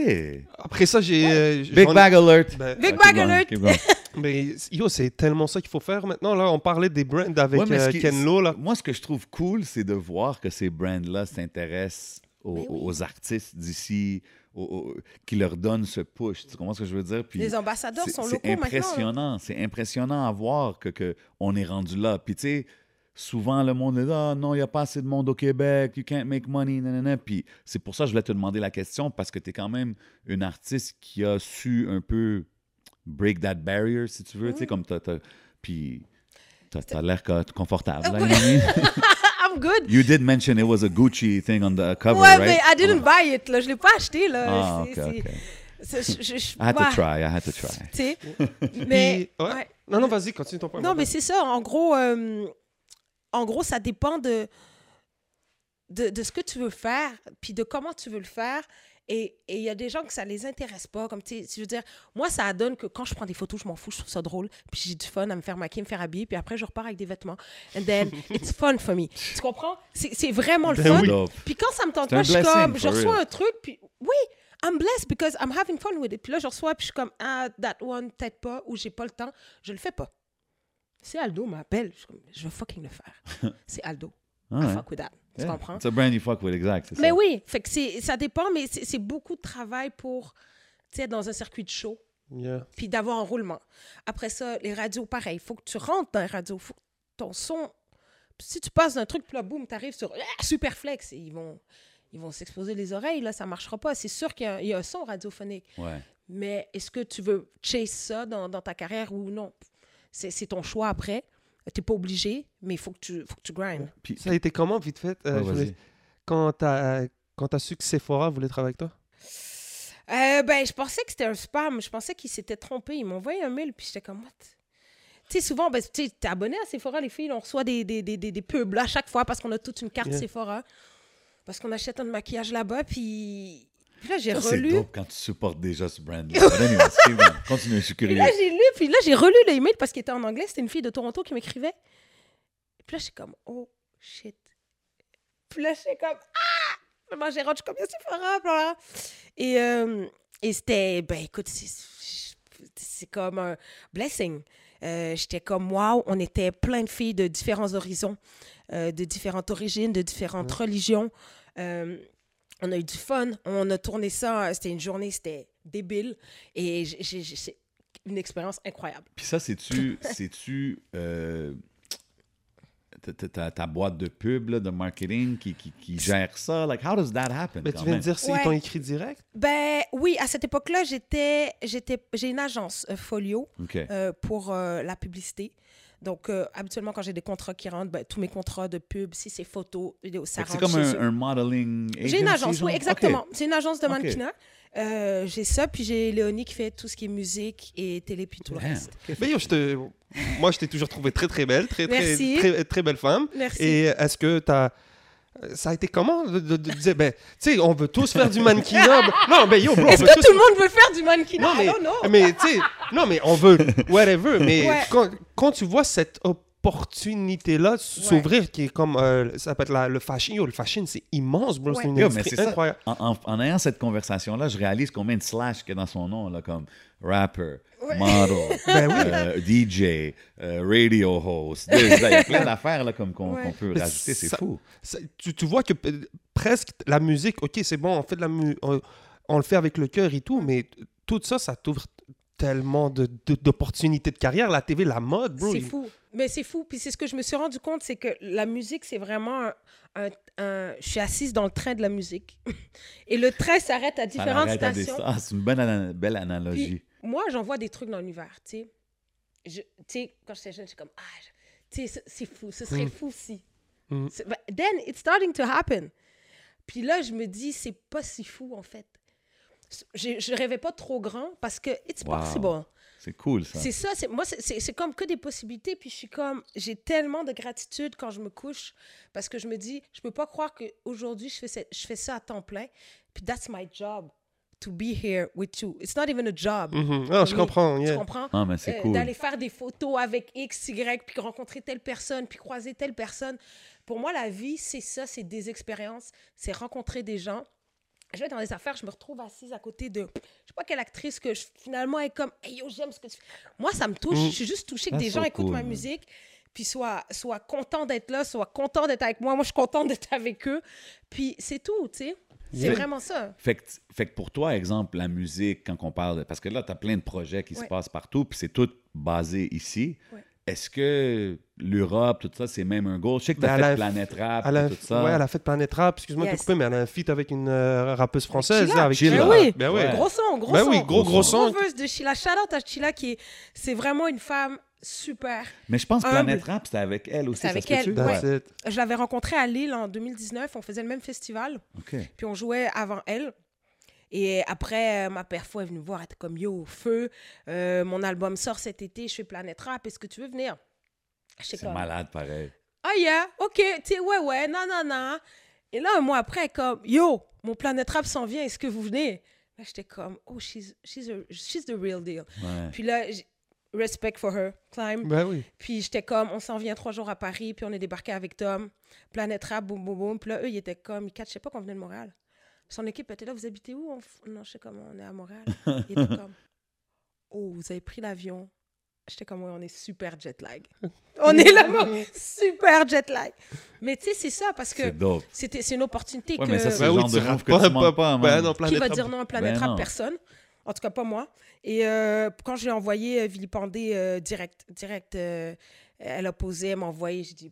Après ça, j'ai. euh, Big bag alert. Ben, Big Ah, bag alert. Mais yo, c'est tellement ça qu'il faut faire maintenant. Là, on parlait des brands avec Ouais, euh, Ken Lo, là. Moi, ce que je trouve cool, c'est de voir que ces brands-là s'intéressent aux, oui. aux artistes d'ici, aux- aux- qui leur donnent ce push. Tu comprends ce que je veux dire? Puis Les ambassadeurs c'est- sont c'est locaux maintenant. hein. impressionnant. C'est impressionnant à voir que, que on est rendu là. Puis tu sais, souvent le monde dit ah non, il n'y a pas assez de monde au Québec, you can't make money, nanana. Puis c'est pour ça que je voulais te demander la question parce que tu es quand même une artiste qui a su un peu break that barrier, si tu veux. Tu sais, comme t'as, t'as- puis t'as, t'as l'air co- confortable. là, I mean? I'm good. You did mention it was a Gucci thing on the cover, ouais, right? mais I didn't buy it, là. Je l'ai pas acheté, là. Ah, C'est- ok, c'est- ok. c'est- je- je- I had to try, I had to try. tu sais. mais, Puis- ouais. ouais. Non, non, vas-y, continue ton point. Non, mais c'est ça. En gros, euh, en gros, ça dépend de, de, de ce que tu veux faire, puis de comment tu veux le faire. Et et il y a des gens que ça les intéresse pas. Comme, tu sais, je veux dire, moi, ça donne que quand je prends des photos, je m'en fous, je trouve ça drôle. Puis j'ai du fun à me faire maquiller, me faire habiller. Puis après, je repars avec des vêtements. And then, it's fun for me. Tu comprends? C'est c'est vraiment le Ben fun. oui. Puis quand ça me tente pas, un je suis comme, je reçois real. un truc, puis oui, I'm blessed because I'm having fun with it. Puis là, je reçois, puis je suis comme, ah, that one, peut-être pas, ou j'ai pas le temps. Je le fais pas. Si Aldo m'appelle, je, je vais fucking le faire. C'est Aldo. Ah I ouais. fuck with that. Tu Yeah. comprends? It's a brand you fuck with, exact. c'est Mais ça. oui, fait que c'est, ça dépend, mais c'est, c'est beaucoup de travail pour, tu sais, être dans un circuit de show, Yeah. puis d'avoir un roulement. Après ça, les radios, pareil. Il faut que tu rentres dans les radios. faut que ton son... Si tu passes d'un truc, puis là, boum, t'arrives sur ah, Superflex, et ils vont, ils vont s'exposer les oreilles, là, ça marchera pas. C'est sûr qu'il y a, il y a un son radiophonique. Ouais. Mais est-ce que tu veux chase ça dans, dans ta carrière ou non? C'est, c'est ton choix après. T'es pas obligé, mais il faut que tu, faut que tu grindes. Puis, Ça a été comment, vite fait, euh, Ouais, voulais- quand t'as quand t'as su que Sephora voulait travailler avec toi? Euh, ben, je pensais que c'était un spam. Je pensais qu'il s'était trompé. Il m'a envoyé un mail, puis j'étais comme, what? Tu sais, souvent, ben, tu sais, t'es abonné à Sephora, les filles, on reçoit des, des, des, des, des pubs là, à chaque fois parce qu'on a toute une carte Yeah. Sephora. Parce qu'on achète un maquillage là-bas, puis... puis là, j'ai Ça, C'est relu. dope quand tu supportes déjà ce brand. But anyway, Steve, continue, je suis Puis là, j'ai lu, puis là, j'ai relu le email parce qu'il était en anglais. C'était une fille de Toronto qui m'écrivait. Puis là, j'étais comme, oh, shit. Puis là, j'étais comme, ah! Moi, j'ai rendu comme, c'est Sephora. Et, euh, et c'était, ben écoute, c'est- comme un blessing. Euh, j'étais comme, wow, on était plein de filles de différents horizons, euh, de différentes origines, de différentes religions. Euh, on a eu du fun. On a tourné ça. C'était une journée, c'était débile. Et c'est une expérience incroyable. Puis ça, c'est-tu, c'est-tu euh, ta, ta- ta- ta boîte de pub, là, de marketing qui, qui, qui gère ça? Like, how does that happen? Mais tu viens de dire s'ils Ouais. t'ont écrit direct? Ben oui, à cette époque-là, j'étais, j'étais, j'ai une agence euh, Folio euh, pour euh, la publicité. Donc, euh, habituellement, quand j'ai des contrats qui rentrent, ben, tous mes contrats de pub, si c'est photo, vidéo, ça que c'est rentre comme un, un modeling J'ai une agency, agence, genre? oui, exactement. C'est une agence de mannequinat. Euh, j'ai ça, puis j'ai Léonie qui fait tout ce qui est musique et télé, puis tout le reste. Mais yo, je te... moi, je t'ai toujours trouvé très, très belle, très, très, Merci. très, très belle femme. Merci. Et est-ce que tu as. Ça a été comment de, de- de dire, ben, tu sais, on veut tous faire du mannequinat. ben- non, ben yo, bro, Est-ce que tous- tout le monde veut faire du mannequinat? Non, mais, don't know. mais tu sais, non, mais on veut, whatever. Mais Ouais. quand, quand tu vois cette opportunité-là s'ouvrir, qui est comme, euh, ça peut être la- le fashion, yo, le fashion, c'est immense, bro, c'est Ouais. une Yo, mais industrie c'est ça. incroyable. En, en- en ayant cette conversation-là, je réalise combien de slash qu'il y a dans son nom, là, comme rapper, model, Ben oui. euh, DJ, euh, radio host. Il y a plein d'affaires là, comme qu'on Ouais. qu'on peut Mais rajouter, c'est ça- fou. Ça- tu, tu vois que euh, presque la musique, ok, c'est bon, on fait de la mu- on, on le fait avec le cœur et tout, mais tout ça, ça t'ouvre tellement de- de- d'opportunités de, carrière. La TV, la mode, bro. C'est il- fou. Mais c'est fou. Puis c'est ce que je me suis rendu compte, c'est que la musique, c'est vraiment un, un- un- Je suis assise dans le train de la musique. Et le train s'arrête à différentes l'arrête à des- stations. Ah, c'est une bonne ana- belle analogie. Puis, moi, j'en vois des trucs dans l'univers, tu sais. Tu sais, quand j'étais jeune, j'étais comme, ah, tu sais, c'est- fou, ce serait fou si. Mm. But Then, it's starting to happen. Puis là, je me dis, c'est pas si fou, en fait. Je, je rêvais pas trop grand parce que it's Wow. possible. C'est cool, ça. C'est ça, c'est moi c'est- comme que des possibilités puis je suis comme j'ai tellement de gratitude quand je me couche parce que je me dis je peux pas croire que aujourd'hui je fais ça, je fais ça à temps plein puis that's my job to be here with you. It's not even a job. Ah, je comprends. Tu yeah. comprends? Ah, mais c'est Euh, cool. D'aller faire des photos avec X, Y, puis rencontrer telle personne, puis croiser telle personne. Pour moi, la vie, c'est ça, c'est des expériences, c'est rencontrer des gens. Je vais dans des affaires, je me retrouve assise à côté de, je sais pas quelle actrice que je- finalement est comme, hey yo, j'aime ce que tu fais. Moi, ça me touche. Mm. Je suis juste touchée que That's des gens so écoutent cool, ma man. musique, puis soient, soient contents d'être là, soient contents d'être avec moi. Moi, je suis contente d'être avec eux. Puis c'est tout, tu sais. C'est vraiment ça. Fait que, fait que pour toi, exemple, la musique, quand on parle, de- parce que là, tu as plein de projets qui se passent partout, puis c'est tout basé ici. Ouais. Est-ce que l'Europe, tout ça, c'est même un goal? Je sais que tu Ben, as elle fait Planète Rap, Elle a, tout ça. ouais, elle a fait Planète Rap, excuse-moi de Yes. te couper, mais elle a un feat avec une euh, rappeuse française. Sheila. là, avec Sheila. Sheila. Ben oui. Ben oui. Ouais. Gros son, gros Ben son. oui, gros, gros son. Verse de Sheila. Shout out à Sheila qui est, c'est vraiment une femme super. Mais je pense que. Planète Rap, c'était avec elle aussi. C'est ça avec elle, ouais. Je l'avais rencontrée à Lille en 2019. On faisait le même festival. OK. Puis on jouait avant elle. Et après, euh, ma perfo est venue me voir. Elle était comme Yo, feu. euh, mon album sort cet été. Je fais Planète Rap. Est-ce que tu veux venir? C'est comme malade, pareil. Ah, yeah, OK. Tu sais, ouais, ouais, non, non, non. Et là, un mois après, comme Yo, mon Planète Rap s'en vient. Est-ce que vous venez? Là, j'étais comme Oh, she's, she's, a- she's the real deal. Ouais. Puis là, respect for her, climb. Ben oui. Puis j'étais comme, on s'en vient trois jours à Paris, puis on est débarqué avec Tom, Planète Rap, boum, boum, boum. Puis là, eux, ils étaient comme, ils catchaient pas qu'on venait de Montréal. Son équipe était là, vous habitez où? On f- Non, je sais comme, on est à Montréal. Ils étaient comme, oh, vous avez pris l'avion. J'étais comme, ouais, on est super jet lag. On est là, super jet lag. Mais tu sais, c'est ça, parce que C'est dope. c'était, c'est une opportunité Ouais, que... mais ça, c'est Ben le oui, genre tu de que pas, tu manques pas, Ben non, Qui va Rap. dire non à Planète Ben Rap? Personne. En tout cas, pas moi. Et euh, quand j'ai envoyé euh, vilipender euh, direct, direct euh, elle a posé, elle m'a envoyé. J'ai dit,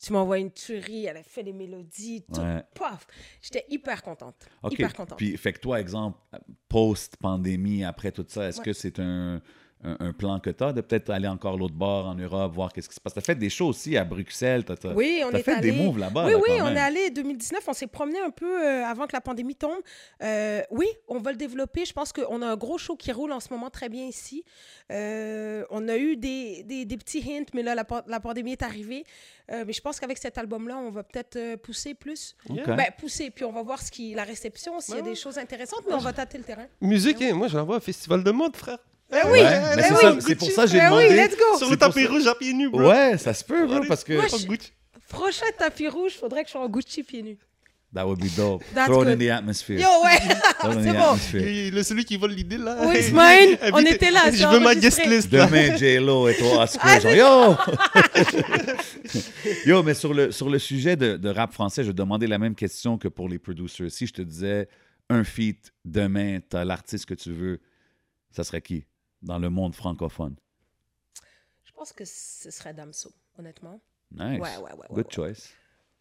tu m'as envoyé une tuerie, elle a fait des mélodies, tout. Ouais. Paf! J'étais hyper contente. OK. Hyper contente. Puis, fait que toi, exemple, post-pandémie, après tout ça, est-ce Ouais. que c'est un, un, un plan que tu as de peut-être aller encore l'autre bord en Europe, voir qu'est-ce qui se passe. Tu as fait des shows aussi à Bruxelles. Tu as, Oui, on est fait allé. des moves là-bas. Oui, là, oui, on est allé 2019. On s'est promené un peu euh, avant que la pandémie tombe. Euh, oui, on va le développer. Je pense qu'on a un gros show qui roule en ce moment très bien ici. Euh, on a eu des, des, des petits hints, mais là, la, pa- la pandémie est arrivée. Euh, mais je pense qu'avec cet album-là, on va peut-être pousser plus. Ok. Ben, pousser, puis on va voir ce qui, la réception, s'il y a Ouais. des choses intéressantes, mais on va tâter le terrain. Musique, moi, je l'envoie au festival de mode, frère. Ouais, oui, mais ben c'est oui, ça- c'est pour ça que j'ai Ben demandé. oui, let's go. Sur le tapis ça- rouge à pieds nus, bro. Ouais, ça se peut, bro, parce que Moi, je-. Prochain tapis rouge, faudrait que je sois en Gucci pieds nus. that would be dope. That's Throw it in good. the atmosphere. Yo, ouais, c'est bon. atmosphere. Le celui qui vole l'idée, là. Oui, it's mine. On était là, Je veux ma guest list, là. Demain, J-Lo est au Oscar. Ah, yo! yo, mais sur le, sur le sujet de, de rap français, je demandais la même question que pour les producers. Si je te disais un feat demain, tu as l'artiste que tu veux, ça serait qui? Dans le monde francophone? Je pense que ce serait Damso, honnêtement. Nice. Ouais, ouais, ouais, ouais, Good ouais. choice.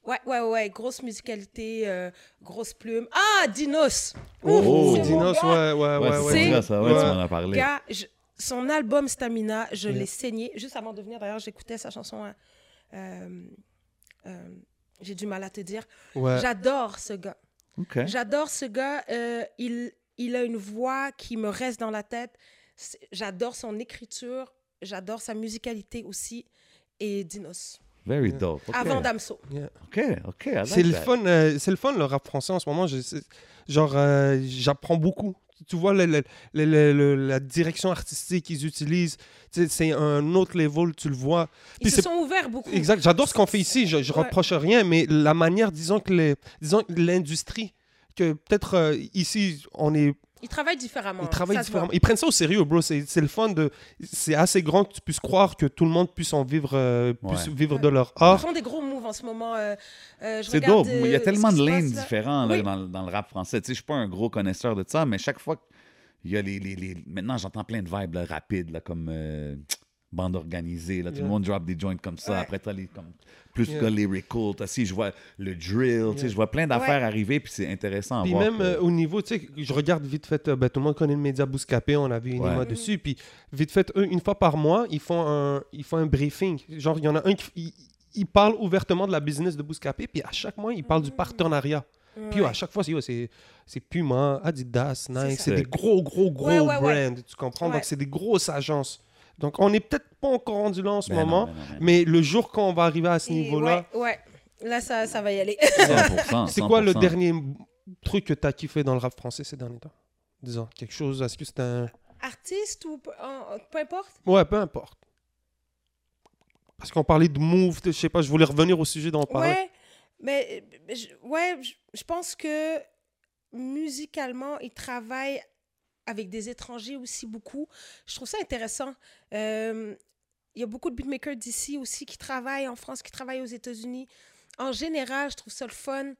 Ouais, ouais, ouais, grosse musicalité, euh, grosse plume. Ah, Dinos! Oh, Dinos, ouais, ouais, Ouais, ouais. c'est ça, ouais, Ouais. tu m'en as parlé. Gars, je- son album Stamina, je Yeah. l'ai saigné. Juste avant de venir, d'ailleurs, j'écoutais sa chanson. hein, euh, euh, J'ai du mal à te dire. Ouais. J'adore ce gars. OK. J'adore ce gars. euh, il, il a une voix qui me reste dans la tête. J'adore son écriture. J'adore sa musicalité aussi. Et Dinos. Very dope. OK. Avant Damso. OK, OK. I like C'est le fun, euh, c'est le fun le rap français en ce moment. Je- genre, euh, j'apprends beaucoup. Tu vois le- le- le- le- le- la direction artistique qu'ils utilisent, tu sais, c'est un autre level, tu le vois. Ils se sont ouverts beaucoup. Exact. J'adore ce qu'on fait ici. Je, je Ouais. reproche rien, mais la manière, disons que les, disons l'industrie, que peut-être euh, ici on est, Ils travaillent différemment. ils travaillent différemment. Ils prennent ça au sérieux, bro. C'est c'est le fun de, c'est assez grand que tu puisses croire que tout le monde puisse en vivre, euh, puisse Ouais. vivre de leur Ils art. font des gros moves en ce moment. euh, euh, je C'est dope. Il y a tellement de lanes Oui. dans, dans le rap français. Tu sais, je suis pas un gros connaisseur de ça, mais chaque fois il y a les, les- les- Maintenant, j'entends plein de vibes là, rapides, là, comme euh, bande organisée. Là, Tout Yeah. le monde drop des joints comme ça. Ouais. Après, t'as les comme, plus Yeah. que lyrical. Si je vois le drill, tu Yeah. je vois plein d'affaires arriver, puis c'est intéressant à Puis voir. même que- euh, au niveau, tu sais, je regarde vite fait, euh, ben, tout le monde connaît le média Bouscapé, on avait une Ouais. dessus, puis vite fait, eux, une fois par mois, ils font un, ils font un briefing. Genre, il y en a un qui il, il parle ouvertement de la business de Bouscapé, puis à chaque mois, il parle du partenariat. Puis Ouais. à chaque fois, c'est c'est Puma, Adidas, Nike, c'est des gros, gros, gros Ouais, ouais, ouais. brands, tu comprends? Ouais. Donc, c'est des grosses agences. Donc, on n'est peut-être pas encore rendu là en ce Ben non, moment, ben non, ben non. mais le jour quand on va arriver à ce niveau-là, Ouais, ouais. Là, ça, ça va y aller. 100%, c'est quoi le 100%. dernier truc que tu as kiffé dans le rap français ces derniers temps? Disons, quelque chose, est-ce que c'est un... Artiste ou peu, importe? Ouais, peu importe. Parce qu'on parlait de move, je sais pas, je voulais revenir au sujet dont on parlait. Ouais, mais mais je, ouais, je, je pense que musicalement, ils travaillent avec des étrangers aussi beaucoup. Je trouve ça intéressant. Euh, Il y a beaucoup de beatmakers d'ici aussi qui travaillent en France, qui travaillent aux États-Unis. En général, je trouve ça le fun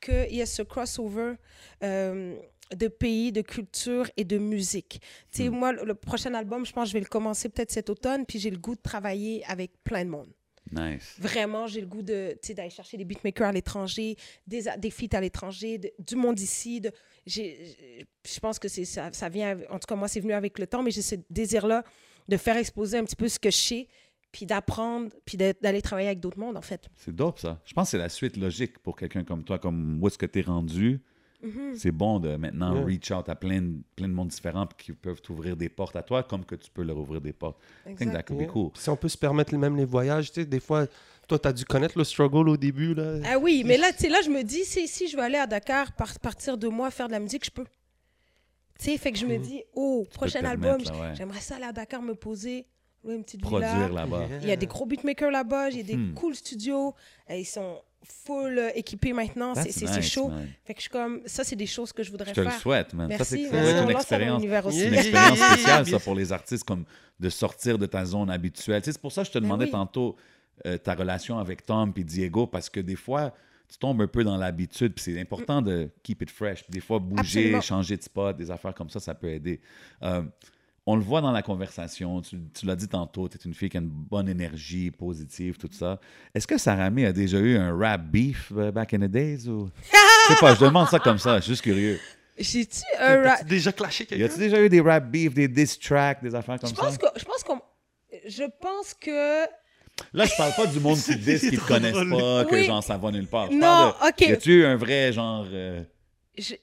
qu'il y ait ce crossover euh, de pays, de culture et de musique. Tu sais, Mm. moi, le, le prochain album, je pense que je vais le commencer peut-être cet automne, puis j'ai le goût de travailler avec plein de monde. Nice. Vraiment, j'ai le goût de, d'aller chercher des beatmakers à l'étranger, des, des feats à l'étranger, de- du monde ici. de- j'ai- je pense que c'est ça, ça vient, en tout cas, moi, c'est venu avec le temps, mais j'ai ce désir-là de faire exposer un petit peu ce que je sais, puis d'apprendre, puis d'aller travailler avec d'autres mondes, en fait. C'est dope, ça. Je pense que c'est la suite logique pour quelqu'un comme toi, comme où est-ce que tu es rendu. Mhm. C'est bon de maintenant Yeah. reach out à plein de, plein de monde différents qui peuvent t'ouvrir des portes à toi comme que tu peux leur ouvrir des portes. I think that could be Yeah. cool. Si on peut se permettre même les voyages, tu sais, des fois, toi, tu as dû connaître le struggle au début, là. Ah oui, mais là, là, je me dis, si, si je veux aller à Dakar, par, partir de moi, faire de la musique, je peux. Tu sais, fait que je me dis, oh, prochain album, là, ouais. j'aimerais ça aller à Dakar, me poser, louer une petite Produire villa. là-bas. Il y a des gros beatmakers là-bas, il y a des Hmm. cool studios. Ils sont full euh, équipés maintenant, c'est nice, chaud. man. Fait que je suis comme, ça, c'est des choses que je voudrais Je te le faire. souhaite, man. Ça, Merci, c'est une expérience. C'est une expérience spéciale, ça, pour les artistes, comme de sortir de ta zone habituelle. C'est pour ça que je te Ben demandais oui. tantôt euh, ta relation avec Tom et Diego, parce que des fois, tu tombes un peu dans l'habitude, puis c'est important de keep it fresh. Des fois, bouger, Absolument. changer de spot, des affaires comme ça, ça peut aider. Euh, on le voit dans la conversation, tu, tu l'as dit tantôt, tu es une fille qui a une bonne énergie, positive, tout ça. Est-ce que Saramé a déjà eu un rap beef euh, back in the days? Ou... je sais pas, je demande ça comme ça, je suis juste curieux. J'ai-tu un rap... T'as-tu déjà clashé Y quelqu'un? a-tu déjà eu des rap beef, des diss tracks, des affaires comme Je ça? que... Je pense qu'on... Je pense que... Là, je parle pas du monde qui te diss, qui te connaissent drôle. pas, que Oui. genre ça va nulle part. Je Non, parle de- ok. Y a-tu eu un vrai genre. euh,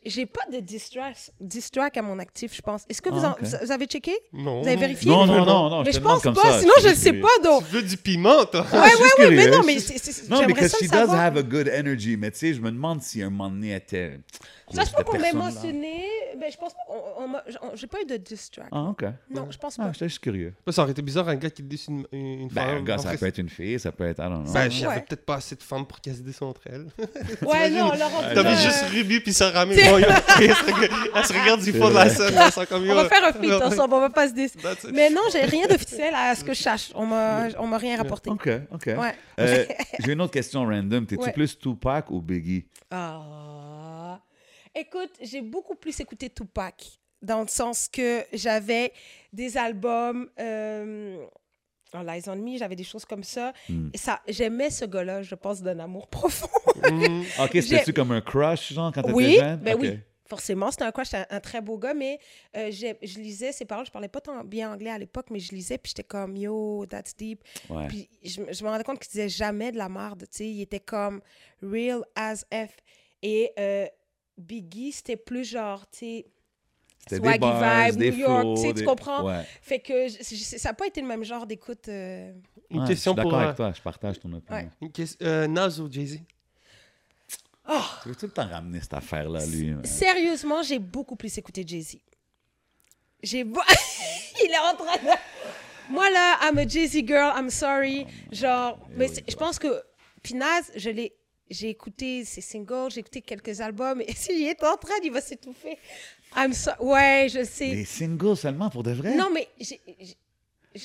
J'ai pas de distrack, distrack à mon actif, je pense. Est-ce que vous, Ah, en- vous avez checké? Non. Vous avez vérifié? Non, non, non, non, Mais je pense comme pas, ça. sinon je le sais pas, donc. Tu veux du piment, toi? Ouais, ouais, ouais, mais non, mais c'est- c'est- Non, ça she does savoir. have a good energy, mais tu sais, je me demande si un moment donné elle était. Ça se peut qu'on m'ait mentionné, mais je pense pas qu'on... J'ai pas eu de distrack. Ah, ok. Non, je pense Ah, pas. j'étais juste curieux. Ça aurait été bizarre, un gars qui dise une, une Ben, femme. un gars, ça peut être une fille, ça peut être. I don't know. Ben, Ouais. j'avais peut-être pas assez de femmes pour qu'elles se déçoivent entre elles. Ouais, non, Laurent, T'avais juste Ruby puis Sarah May. Bon, elle, se regarde, elle se regarde du fond de la scène. Elle sent comme yo. On va faire un feat ensemble, on va pas se dire. Mais non, j'ai rien d'officiel à ce que je sache. On m'a on m'a rien rapporté. Ok, ok. Ouais. Euh, J'ai une autre question random. T'es-tu plus Tupac ou Biggie? Ah. Écoute, j'ai beaucoup plus écouté Tupac, dans le sens que j'avais des albums. Euh, en Lies on Me, j'avais des choses comme ça. Hmm. Et ça J'aimais ce gars-là, je pense, d'un amour profond. Mm. Ok, c'était-tu comme un crush, genre, quand t'étais Oui, jeune? ben Ok. oui. Forcément, c'était un crush, un, un très beau gars, mais euh, je lisais ses paroles. Je parlais pas tant bien anglais à l'époque, mais je lisais, puis j'étais comme, yo, that's deep. Ouais. Puis je, me- je me rendais compte qu'il disait jamais de la merde, tu sais. Il était comme real as F. Et euh, Biggie, c'était plus genre, tu sais, C'était des swaggy bars, vibe, des New York, flows, tu sais, tu des- comprends? Ouais. Fait que je- je- ça n'a pas été le même genre d'écoute. euh. Une Ouais, question je suis pour. d'accord euh, avec toi, je partage ton opinion. Ouais. Une question, euh, Nas ou Jay-Z? Tu veux tout le temps ramener cette affaire-là, lui. man. Sérieusement, j'ai beaucoup plus écouté Jay-Z. J'ai... Il est en train de... Moi, là, I'm a Jay-Z girl, I'm sorry. Genre, mais c'est- je pense que... Puis Nas, je l'ai... J'ai écouté ses singles, j'ai écouté quelques albums, et s'il est en train, il va s'étouffer. I'm so... Ouais, je sais. Des singles seulement pour de vrai? Non, mais j'ai-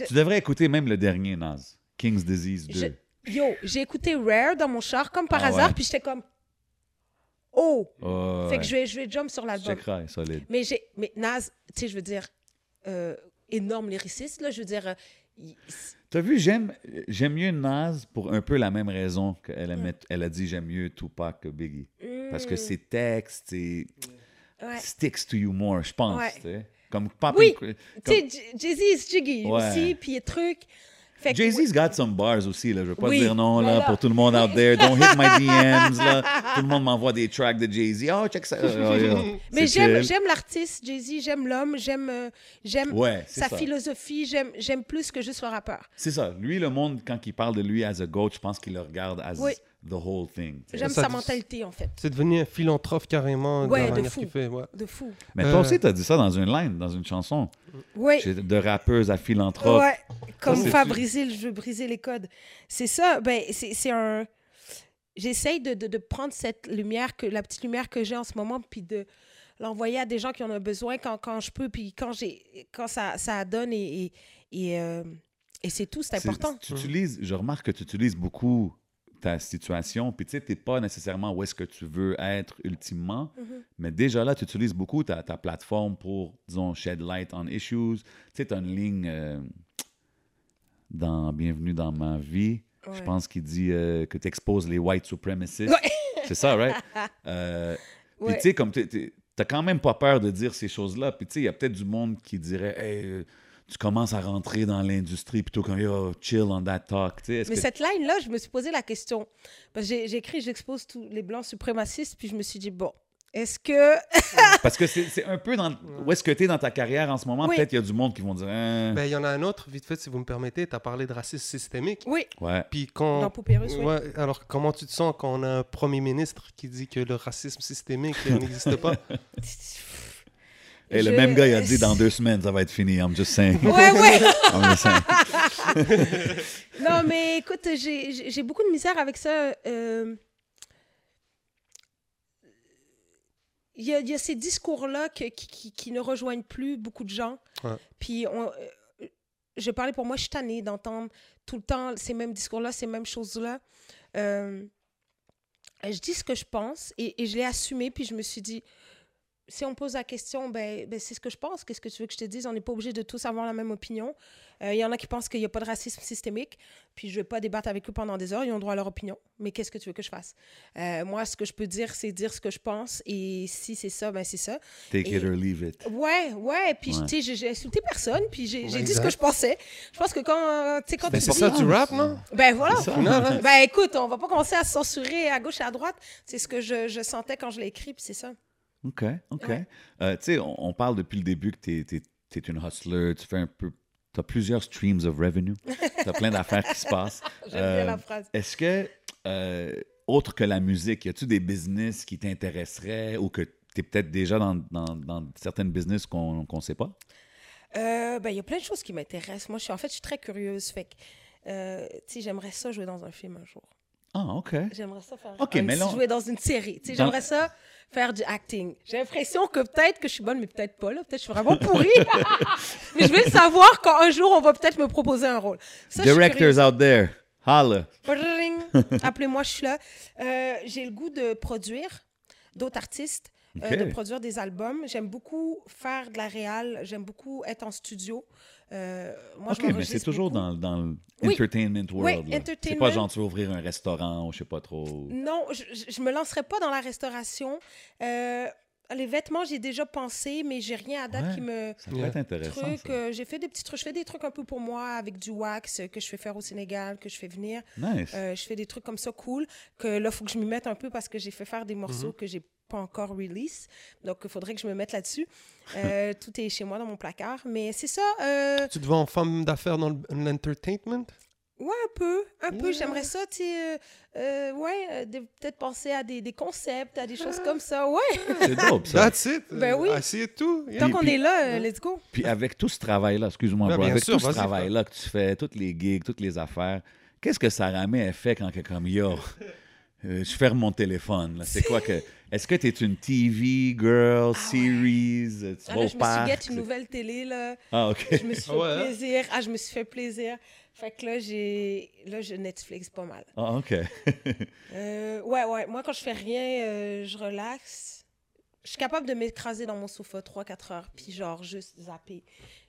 Tu devrais écouter même le dernier, Nas. King's Disease 2. je- Yo, j'ai écouté Rare dans mon char, comme par Ah hasard, ouais. puis j'étais comme... Oh! Oh, Fait ouais. que je vais, je vais jump sur Je l'album. checkerai, solide. Mais mais Nas, tu sais, je veux dire, euh, énorme lyriciste, là, je veux dire, euh, il- T'as vu, j'aime, j'aime mieux Nas pour un peu la même raison qu'elle Mm. elle a dit j'aime mieux Tupac que Biggie. Parce que ses textes, c'est ouais. sticks to you more, je pense. Ouais. Comme Pop Oui, Tu sais, Jay-Z est jiggy Ouais. aussi, puis truc. Que- Jay-Z's got some bars aussi, là. Je veux pas Oui, dire non, là, là- pour tout le monde out there. Don't hit my DMs, là. Tout le monde m'envoie des tracks de Jay-Z. Oh, check ça. Oh, yeah. Mais j'aime, l'artiste Jay-Z, j'aime l'homme, j'aime, euh, j'aime Ouais, c'est sa ça. philosophie, j'aime, j'aime plus que juste le rappeur. C'est ça. Lui, le monde, quand il parle de lui as a goat, je pense qu'il le regarde as Oui. The whole thing. tu sais. J'aime Ça sa mentalité, en fait. C'est devenu un philanthrope carrément Ouais, de la de manière fou. qu'il fait. Ouais. De fou. Mais toi Euh, aussi, t'as dit ça dans une line, dans une chanson. Oui. De rappeuse à philanthrope. Ouais, comme briser, le- je veux briser les codes. C'est ça, ben, c'est c'est un... J'essaye de, de, de prendre cette lumière, que la petite lumière que j'ai en ce moment, puis de l'envoyer à des gens qui en ont besoin quand, quand je peux, puis quand, j'ai quand ça, ça donne, et, et, et, euh, et c'est tout, c'est C'est- important. Tu utilises, je remarque que tu utilises beaucoup ta situation, puis tu sais, t'es pas nécessairement où est-ce que tu veux être ultimement, Mhm. mais déjà là, tu utilises beaucoup ta, ta plateforme pour, disons, shed light on issues. Tu sais, tu as une ligne euh, dans Bienvenue dans ma vie, je pense qu'il dit euh, que tu exposes les white supremacists. Ouais. C'est ça, right? Euh, Puis tu sais, comme t'as quand même pas peur de dire ces choses-là. Puis tu sais, il y a peut-être du monde qui dirait, hey, tu commences à rentrer dans l'industrie plutôt que yo, chill on that talk. Tu sais, est-ce Mais que- cette line-là, je me suis posé la question. Parce que j'ai j'ai écrit J'expose tous les blancs suprémacistes, puis je me suis dit, bon, est-ce que. Parce que c'est c'est un peu dans. Où est-ce que tu es dans ta carrière en ce moment? Oui. Peut-être qu'il y a du monde qui vont dire, Hein, Ben, il y en a un autre, vite fait, si vous me permettez. Tu as parlé de racisme systémique. Oui, ouais. Puis quand. dans Poupée Russe, oui. Ouais, alors, comment tu te sens quand on a un premier ministre qui dit que le racisme systémique n'existe pas? Et le Je- même gars, il a dit dans deux semaines, ça va être fini. I'm just saying. Ouais, ouais. I'm just saying. Non, mais écoute, j'ai beaucoup de misère avec ça. euh. Il y, a, il y a ces discours-là qui, qui- qui ne rejoignent plus beaucoup de gens. Ouais. Puis, on, euh, je parlais pour moi, je suis tannée d'entendre tout le temps ces mêmes discours-là, ces mêmes choses-là. Euh, je dis ce que je pense et, et je l'ai assumé, puis je me suis dit, si on pose la question, ben, ben, c'est ce que je pense. Qu'est-ce que tu veux que je te dise? On n'est pas obligé de tous avoir la même opinion. Euh, Il y en a qui pensent qu'il n'y a pas de racisme systémique, puis je ne vais pas débattre avec eux pendant des heures. Ils ont droit à leur opinion. Mais qu'est-ce que tu veux que je fasse? Euh, moi, ce que je peux dire, c'est dire ce que je pense. Et si c'est ça, ben c'est ça. Take Et- it or leave it. Ouais, ouais. Puis, Ouais. tu sais, j'ai- insulté personne, puis j'ai dit ce que je pensais. Je pense que quand, tu sais, quand Ben, tu c'est ça du rap, non? ben voilà. C'est ça. Non, non. Ben écoute, on va pas commencer à se censurer à gauche et à droite. C'est ce que je, je sentais quand je l'ai écrit, puis c'est ça. OK, OK. Ouais. Euh, tu sais, on, on parle depuis le début que tu es, une hustler, tu fais un peu... Tu as plusieurs streams of revenue. Tu as plein d'affaires qui se passent. J'aime Euh, bien la phrase. Est-ce que, euh, autre que la musique, y a-tu des business qui t'intéresseraient ou que tu es peut-être déjà dans, dans, dans certaines business qu'on ne sait pas? Euh, ben il y a plein de choses qui m'intéressent. Moi, je suis en fait, je suis très curieuse. Fait que, euh, tu sais, j'aimerais ça jouer dans un film un jour. Ah, OK. J'aimerais ça faire Ok, mais jouer dans une série. Tu sais, Dans- j'aimerais ça faire du acting. J'ai l'impression que peut-être que je suis bonne, mais peut-être pas. Là. Peut-être que je suis vraiment pourrie. mais je vais le savoir quand un jour on va peut-être me proposer un rôle. Ça, je suis curieuse. Directors out there, holla. Appelez-moi, je suis là. Euh, J'ai le goût de produire d'autres artistes, euh, Ok. de produire des albums. J'aime beaucoup faire de la réal. J'aime beaucoup être en studio. Euh, moi, OK, je mais c'est toujours beaucoup. dans, dans Oui. l'entertainment world. là. C'est pas genre tu veux ouvrir un restaurant ou je sais pas trop? Non, je, je- je me lancerai pas dans la restauration. Euh, les vêtements, j'ai déjà pensé, mais j'ai rien à date Ouais. qui me Ça peut Yeah. être intéressant. euh, j'ai fait des petits trucs. Je fais des trucs un peu pour moi avec du wax que je fais faire au Sénégal, que je fais venir. Nice. Euh, je fais des trucs comme ça cool que là, il faut que je m'y mette un peu parce que j'ai fait faire des morceaux que j'ai pas encore release. Donc, il faudrait que je me mette là-dessus. Euh, tout est chez moi dans mon placard. Mais c'est ça. euh, Tu te en femme d'affaires dans le- l'entertainment? Ouais, un peu. Un peu. Ouais. J'aimerais ça, tu sais. euh, euh, ouais, euh, de- peut-être penser à des, des concepts, à des choses comme ça. Ouais. C'est dope, ça. That's it. Ben oui. It too. Yeah. Tant Puis- qu'on est là, euh, let's go. Puis avec tout ce travail-là, excuse-moi, Ouais, bro, bien avec sûr, tout ce travail-là que tu fais, toutes les gigs, toutes les affaires, qu'est-ce que ça ramène fait quand que comme yo, euh, je ferme mon téléphone. là? C'est quoi que. Est-ce que tu es une TV, girl, series, euh, tu Ah, vas là, au je me suis guette une nouvelle télé, là. Ah, OK. Je me suis fait Ah ouais, plaisir. Ah, je me suis fait plaisir. Fait que là, j'ai... Là, je Netflix pas mal. Ah, OK. Euh, ouais, ouais. Moi, quand je fais rien, euh, je relaxe. Je suis capable de m'écraser dans mon sofa 3-4 heures, puis genre juste zapper.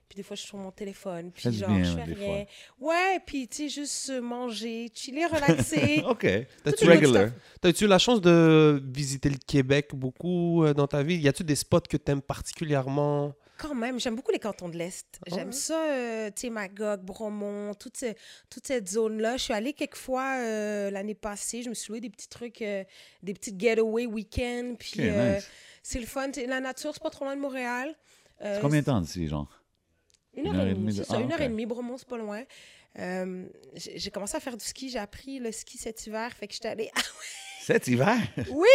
Puis des fois, je suis sur mon téléphone, puis genre, bien, je fais des rien. Ouais, puis tu sais, juste manger, chiller, relaxer. OK. Good Regular? T'as-tu eu la chance de visiter le Québec beaucoup euh, dans ta vie? Y a-tu des spots que t'aimes particulièrement? Quand même, j'aime beaucoup les cantons de l'Est. Ah J'aime ça, euh, Magog, Bromont, toute, ce- toute cette zone-là. Je suis allée quelques fois euh, l'année passée. Je me suis loué des petits trucs, euh, des petites getaway week-end. Puis euh, nice. c'est le fun. La nature, c'est pas trop loin de Montréal. C'est combien de temps d'ici, genre? Une heure, et demie, c'est de- ça, ah, une heure et demie. Bromont, c'est pas loin. Euh, j'ai commencé à faire du ski. J'ai appris le ski cet hiver. Fait que j'étais allée. Cet hiver? oui!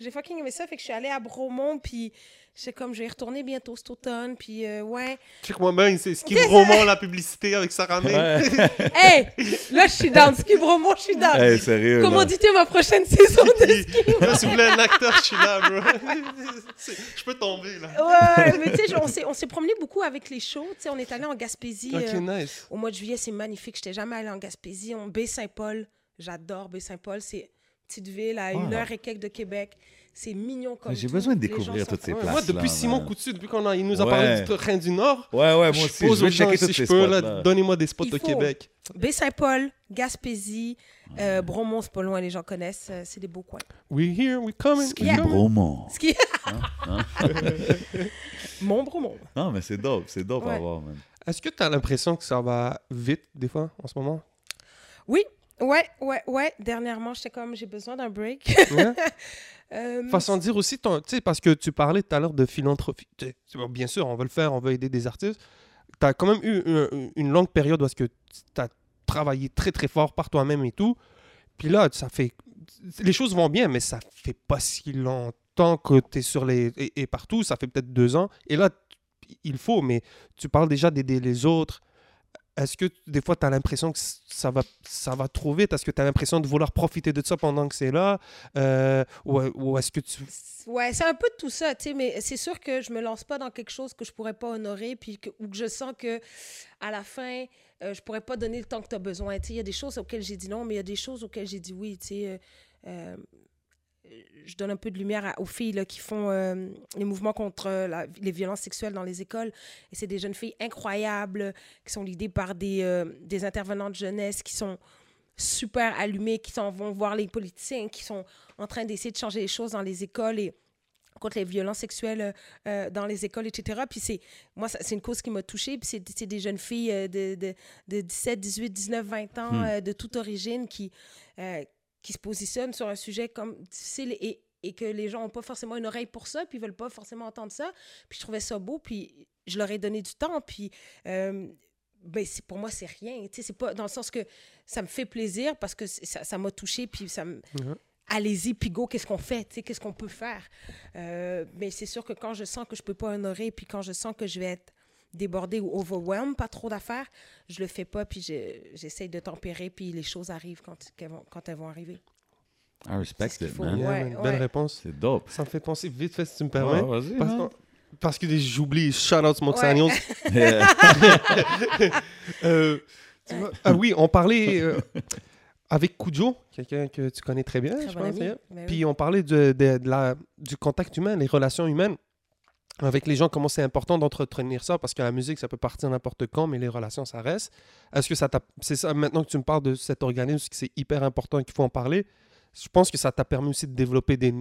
J'ai fucking aimé ça. Fait que je suis allée à Bromont. Puis j'ai comme, je vais y retourner bientôt cet automne. Puis euh, ouais. Check-moi bien, c'est Ski Bromont, la publicité avec Sarah May. Hey! Là, je suis down. Ski Bromont, je suis down. Hey, sérieux, là. Commanditez ma prochaine saison de ski. Là, si vous voulez un acteur, je suis là, bro. Je peux tomber, là. Ouais, mais tu sais, on s'est- on s'est promené beaucoup avec les shows. Tu sais, on est allé en Gaspésie. Ok, euh, nice. Au mois de juillet, c'est magnifique. J'étais jamais allée en Gaspésie. On Baie-Saint-Paul. J'adore Baie-Saint-Paul. C'est petite ville à une heure et quelques de Québec. C'est mignon comme J'ai besoin de découvrir toutes ces places. moi, depuis Simon. Coutu, depuis qu'on a, il nous a Ouais. parlé du train du Nord, Ouais, ouais, moi je aussi. pose Je gens checker si je peux, donnez-moi des spots Il au faut. Québec. Baie-Saint-Paul, Gaspésie, euh, Bromont, c'est pas loin, les gens connaissent. euh, C'est des beaux coins. We here, we coming. Ski. Bromont. Ski. Hein? Mon Bromont. Non, mais c'est dope. C'est dope à voir, man. Est-ce que tu as l'impression que ça va vite, des fois, en ce moment? Oui, ouais, ouais, ouais. Dernièrement, j'étais comme, j'ai besoin d'un break. Ouais. Euh, Façon de dire aussi, tu sais, parce que tu parlais tout à l'heure de philanthropie. Bien sûr, on veut le faire, on veut aider des artistes. Tu as quand même eu une, une longue période où que tu as travaillé très, très fort par toi-même et tout. Puis là, ça fait... Les choses vont bien, mais ça fait pas si longtemps que tu es sur les... Et, et partout, ça fait peut-être deux ans. Et là, il faut, mais tu parles déjà d'aider les autres. Est-ce que des fois, tu as l'impression que ça va, ça va trop vite? Est-ce que tu as l'impression de vouloir profiter de ça pendant que c'est là? Euh, ou est-ce que tu... Ouais, c'est un peu de tout ça, tu sais, mais c'est sûr que je me lance pas dans quelque chose que je pourrais pas honorer, puis ou que je sens que à la fin, euh, je pourrais pas donner le temps que tu as besoin. Tu sais, il y a des choses auxquelles j'ai dit non, mais il y a des choses auxquelles j'ai dit oui, tu sais. euh, euh, je donne un peu de lumière à- aux filles là, qui font euh, les mouvements contre euh, la- les violences sexuelles dans les écoles. Et c'est des jeunes filles incroyables qui sont guidées par des, euh, des intervenants de jeunesse qui sont super allumés, qui s'en vont voir les politiciens, qui sont en train d'essayer de changer les choses dans les écoles et contre les violences sexuelles euh, dans les écoles, etc. Puis c'est, moi, c'est une cause qui m'a touchée. Puis c'est, des jeunes filles de, de, de 17, 18, 19, 20 ans, Hmm. euh, de toute origine, qui, euh, qui se positionnent sur un sujet comme difficile et, et que les gens n'ont pas forcément une oreille pour ça, puis ils veulent pas forcément entendre ça. Puis je trouvais ça beau, puis je leur ai donné du temps, puis... euh, ben, c'est- pour moi, c'est rien. Tu sais, c'est pas dans le sens que ça me fait plaisir parce que ça ça m'a touché, puis ça me, allez-y, puis go, qu'est-ce qu'on fait, tu sais, qu'est-ce qu'on peut faire? Euh, mais c'est sûr que quand je sens que je peux pas honorer, puis quand je sens que je vais être débordée ou overwhelmed, pas trop d'affaires, je le fais pas, puis je- j'essaye de tempérer, puis les choses arrivent quand, qu'elles vont, quand elles vont arriver. I respect it, faut. man. Yeah, Ouais, man, ouais. Belle réponse. C'est dope. Ça me fait penser vite fait, si tu me permets. Ouais, parce, man. parce que j'oublie, shout out Smoke. Euh, vois, ah oui, on parlait euh, avec Kujo, quelqu'un que tu connais très bien, Très je bon pense. ami. Ben oui. Puis on parlait de, de- de la, du contact humain, les relations humaines avec les gens, comment c'est important d'entretenir ça, parce que la musique, ça peut partir n'importe quand, mais les relations, ça reste. Est-ce que ça t'a... C'est ça, maintenant que tu me parles de cet organisme, que c'est hyper important et qu'il faut en parler, je pense que ça t'a permis aussi de développer des...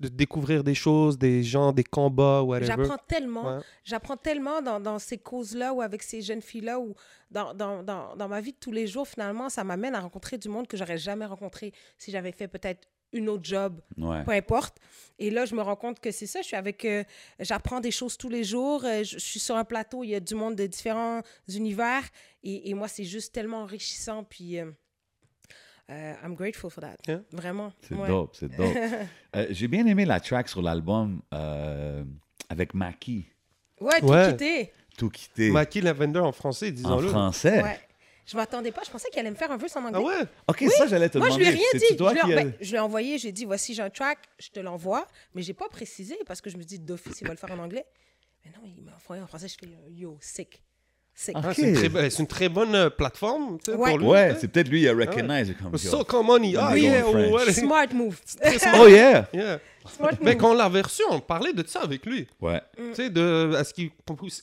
de découvrir des choses, des gens, des combats, whatever. J'apprends tellement. Ouais. J'apprends tellement dans, dans ces causes-là ou avec ces jeunes filles-là ou dans, dans, dans, dans ma vie de tous les jours, finalement, ça m'amène à rencontrer du monde que j'aurais jamais rencontré si j'avais fait peut-être une autre job, Ouais. peu importe. Et là, je me rends compte que c'est ça. Je suis avec... euh, J'apprends des choses tous les jours. euh, je, je suis sur un plateau, il y a du monde de différents univers. Et, et moi, c'est juste tellement enrichissant. Puis... euh, euh, I'm grateful for that. Yeah. Vraiment. C'est Ouais. dope, c'est dope. Euh, J'ai bien aimé la track sur l'album euh, avec Maki, Ouais, tout Ouais. quitter. tout quitté Mackie Lavender en français, en disons-le. français? Ouais. Je m'attendais pas. Je pensais qu'elle allait me faire un verse en anglais. Ah ouais? Ok, ça j'allais te Moi, je demander. lui ai rien dit. toi je, lui ai, qui ben, je lui ai envoyé, j'ai dit, voici, j'ai un track, je te l'envoie. Mais j'ai pas précisé parce que je me dis, d'office, il va le faire en anglais. Mais non, il m'a envoyé en français. Je fais, euh, yo, sick. Sick. Ah. Ah, c'est, une très, c'est une très bonne euh, plateforme Ouais. pour lui. Ouais, c'est peut-être lui, il a recognize comme yo. So come money. Ah, Oui. yeah, French. ouais. Smart move. Oh yeah! Yeah. Smart Mais move. quand on l'a reçu, on parlait de ça avec lui. Ouais. Tu sais, de. Est-ce qu'il.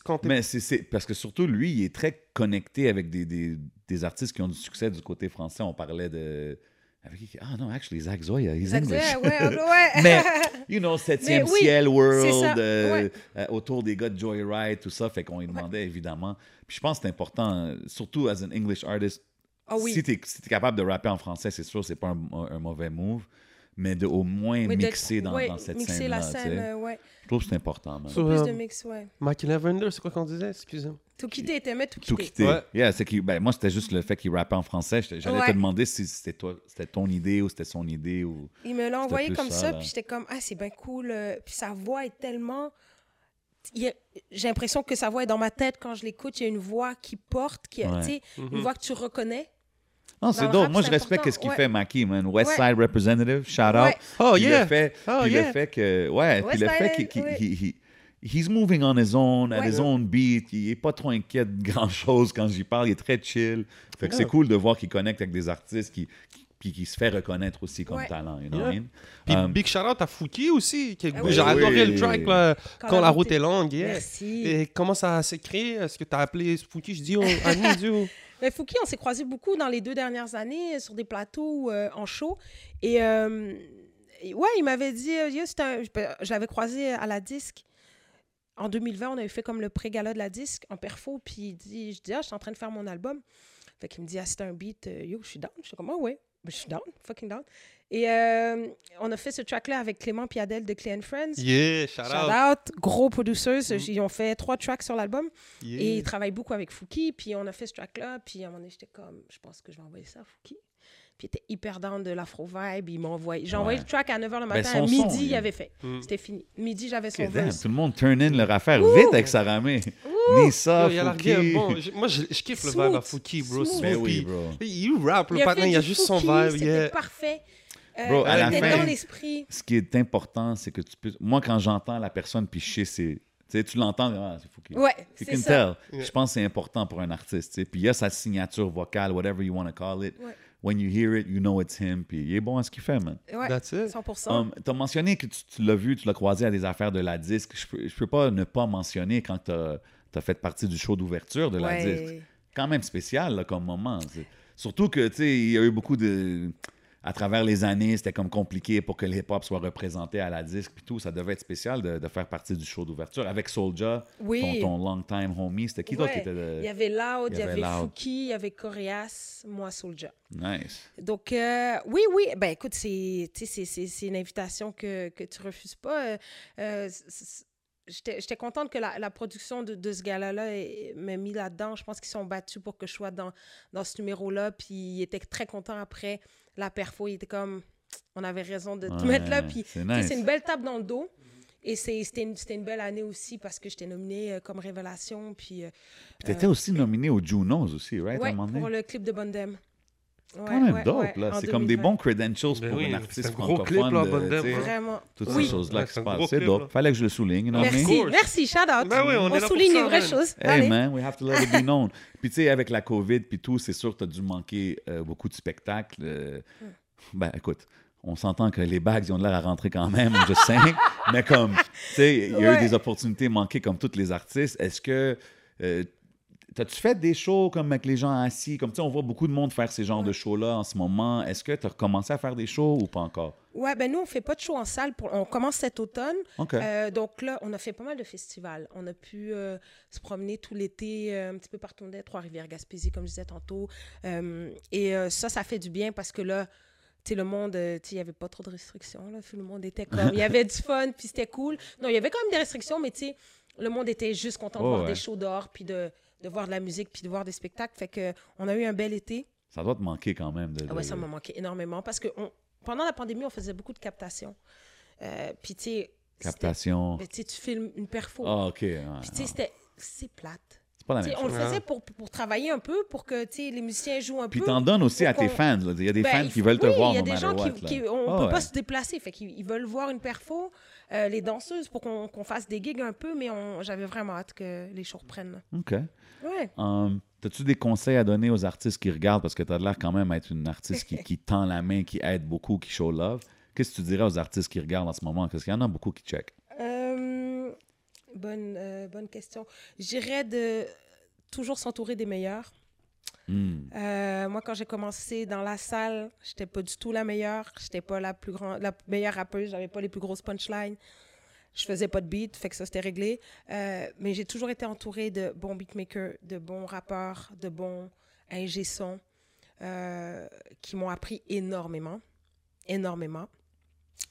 Quand Mais c'est c'est- parce que surtout lui, il est très connecté avec des, des, des artistes qui ont du succès du côté français. On parlait de. Avec qui Ah non, actually, Zach Zoya, he's Zach English. Zoya, ouais, ouais. Mais, you know, 7e Mais oui, ciel world, euh, ouais. euh, autour des gars de Joyride, tout ça. Fait qu'on lui demandait, évidemment. Puis je pense que c'est important, euh, surtout as an English artist. Ah oui. Si tu es, capable de rapper en français, c'est sûr, c'est pas un, un mauvais move. Mais de au moins mixer dans, ouais, dans cette mixer scène-là. scène, euh, ouais. Je trouve que c'est important. So, Plus euh, de mix, ouais. Mackie Lavender, c'est quoi qu'on disait? Excusez-moi. Tout quitter, t'aimais tout Tout quitter. quitter. Ouais. Yeah, c'est ben, moi, c'était juste le fait qu'il rappait en français. J'allais te Ouais. demander si c'était toi, c'était ton idée ou c'était son idée. Ou... Il me l'a envoyé comme ça, puis j'étais comme, ah, c'est bien cool. euh, Puis sa voix est tellement. il a- J'ai l'impression que sa voix est dans ma tête quand je l'écoute. Il y a une voix qui porte, qui, Ouais. tu sais, une voix que tu reconnais. Non, c'est Dans le dope. rap, Moi, je respecte ce qu'il Ouais. fait, Maki, man. West Ouais. Side Representative, shout out. Ouais. Oh, Puis yeah. Le fait, Oh, puis yeah. le fait que, ouais, puis West le fait qu'il, ouais. He's moving on his own, at Ouais. his own beat. Il est pas trop inquiet de grand chose quand j'y parle. Il est très chill. Fait que c'est Yeah. cool de voir qu'il connecte avec des artistes qui, qui, puis qui se fait reconnaître aussi comme Ouais. talent, you know Yeah. what I mean? Puis Um, big shout out à Fouki aussi. qui- Ah oui. J'ai adoré le track là, quand, la route est longue. yeah. Merci. Et comment ça s'est créé Est-ce que tu as appelé Fouki Je dis, oh, you. Mais Fouki, on s'est croisés beaucoup dans les deux dernières années euh, sur des plateaux euh, en show. Et, euh, ouais, il m'avait dit, euh, c'est un- je l'avais croisé à la disque. En 2020, on avait fait comme le pré-gala de la disque en perfo. Puis il dit, je dis, ah, je suis en train de faire mon album. Fait qu'il me dit, ah, c'est un beat, euh, yo, je suis down. Je suis comme, ah ouais, je suis down, fucking down. Et euh, on a fait ce track-là avec Clément Piadel de Clay and Friends. Yeah, shout, Shout out. out, gros producers. Mm. Ils ont fait trois tracks sur l'album. Yeah. Et il travaille beaucoup avec Fouki. Puis on a fait ce track-là. Puis à un moment donné, j'étais comme, je pense que je vais envoyer ça à Fouki. Puis il était hyper down de l'afro vibe. Il m'a envoyé. J'ai envoyé Ouais. le track à 9h le Ben, matin. son à son, midi, il- il avait fait. Mm. C'était fini. Midi, j'avais son damn, verse. tout le monde turn in leur affaire vite avec Saramé. Nissa, Yo, il a l'air Fouki. bon. Moi, je, je kiffe le vibe à. Fouki, bro. Smooth. Smooth, oui, bro. Il rap, le Il a patin, il a du juste son vibe. C'était Yeah. parfait. Euh, Bro, à la fin- dans l'esprit. Ce qui est important, c'est que tu peux. Moi, quand j'entends la personne puis je sais, c'est. Tu sais, tu l'entends, ah, c'est Fouki. Ouais, You c'est can ça. tell. Je pense que c'est important pour un artiste. tu sais. Puis il y a sa signature vocale, whatever you want to call it. Ouais. When you hear it, you know it's him. Puis il est bon à ce qu'il fait, man. Ouais, That's it. 100%. Um, tu as mentionné que tu, tu l'as vu, tu l'as croisé à des affaires de la disque. Je peux, je peux pas ne pas mentionner quand tu as, fait partie du show d'ouverture de la Ouais. disque. Quand même spécial là, comme moment. Surtout que, tu sais, il y a eu beaucoup de. À travers les années, c'était comme compliqué pour que le hip-hop soit représenté à la disque puis tout. Ça devait être spécial de, de faire partie du show d'ouverture avec Soulja, Oui. ton, ton long-time homie. C'était qui d'autre qui Ouais. était de... Il y avait Loud, il y avait Loud. Fouki, il y avait Coréas, moi Soulja. Nice. Donc, euh, oui, oui. Ben, écoute, c'est, une invitation que, que tu refuses pas. Euh, euh, J'étais contente que la, la production de, de ce gala-là ait- m'ait mis là-dedans. Je pense qu'ils sont battus pour que je sois dans, dans ce numéro-là. Puis ils étaient très contents après la perfo. Ils étaient comme, on avait raison de te Ouais, mettre là. Puis c'est tu nice. une belle tape dans le dos. Et c'est- c'était une, une belle année aussi parce que j'étais nominée euh, comme révélation. Puis, euh, Puis t'étais aussi nominé aux Junos aussi, right? donné? pour le clip de Bondem. Ouais, quand même ouais, dope, ouais, là. C'est comme des 2020. bons credentials Ben pour oui, un artiste un gros clip, francophone. là, de, hein. Vraiment. Toutes Oui. ces choses-là Ouais, qui c'est se passent. C'est dope. là. Fallait que je le souligne. non, mais- Merci, course. merci, shout out. Ben oui, on souligne les vraies choses. Hey Allez. man, we have to let it be known. Puis tu sais, avec la COVID puis tout, c'est sûr que tu as dû manquer euh, beaucoup de spectacles. euh, Ben écoute, on s'entend que les bags, ils ont de l'air à rentrer quand même, je sais. mais comme, tu sais, il y a eu des opportunités manquées comme tous les artistes. Est-ce que. euh, T'as-tu fait des shows comme avec les gens assis? Comme tu sais, on voit beaucoup de monde faire ces genres de shows-là en ce moment. Est-ce que tu as recommencé à faire des shows ou pas encore? Ouais, ben nous, on fait pas de show en salle. Pour... On commence cet automne. OK. Euh, donc là, on a fait pas mal de festivals. On a pu euh, se promener tout l'été euh, un petit peu partout, Trois-Rivières, Gaspésie, comme je disais tantôt. Et ça, ça fait du bien parce que là, tu sais, le monde, tu sais, il n'y avait pas trop de restrictions. Là. Tout le monde était comme... Il y avait du fun, puis c'était cool. Non, il y avait quand même des restrictions, mais tu sais, le monde était juste content de Oh, voir ouais. des shows dehors, puis de, de voir de la musique, puis de voir des spectacles. Fait que on a eu un bel été. Ça doit te manquer quand même. De, Ah ouais, ça m'a manqué énormément parce que on- pendant la pandémie, on faisait beaucoup de captations. Euh, puis, tu sais. Captation. mais tu filmes une perfo. Ah, OK. ouais, Puis, tu sais. C'est plate. C'est pas la Tu même sais, on le faisait pour, pour travailler un peu, pour que les musiciens jouent un Puis peu. t'en donnes aussi à tes fans. Il y a des Ben, fans il qui veulent te voir Il y a no des gens qui, on Ah peut ouais. pas se déplacer, fait qu'ils ils veulent voir une perfo, euh, les danseuses pour qu'on fasse des gigs un peu, mais j'avais vraiment hâte que les shows reprennent. OK. Ouais. Um, T'as-tu des conseils à donner aux artistes qui regardent? Parce que t'as l'air quand même être une artiste qui, qui tend la main, qui aide beaucoup, qui show love. Qu'est-ce que tu dirais aux artistes qui regardent en ce moment? Parce qu'il y en a beaucoup qui check. Euh, bonne, euh, bonne question. Je dirais de toujours s'entourer des meilleurs. Hmm. Euh, moi, quand j'ai commencé dans la salle, j'étais pas du tout la meilleure. J'étais pas la plus grande, la meilleure rappeuse. J'avais pas les plus grosses punchlines. Je faisais pas de beat, fait que ça c'était réglé. Euh, mais j'ai toujours été entourée de bons beatmakers, de bons rappeurs, de bons ingé son euh, qui m'ont appris énormément, énormément.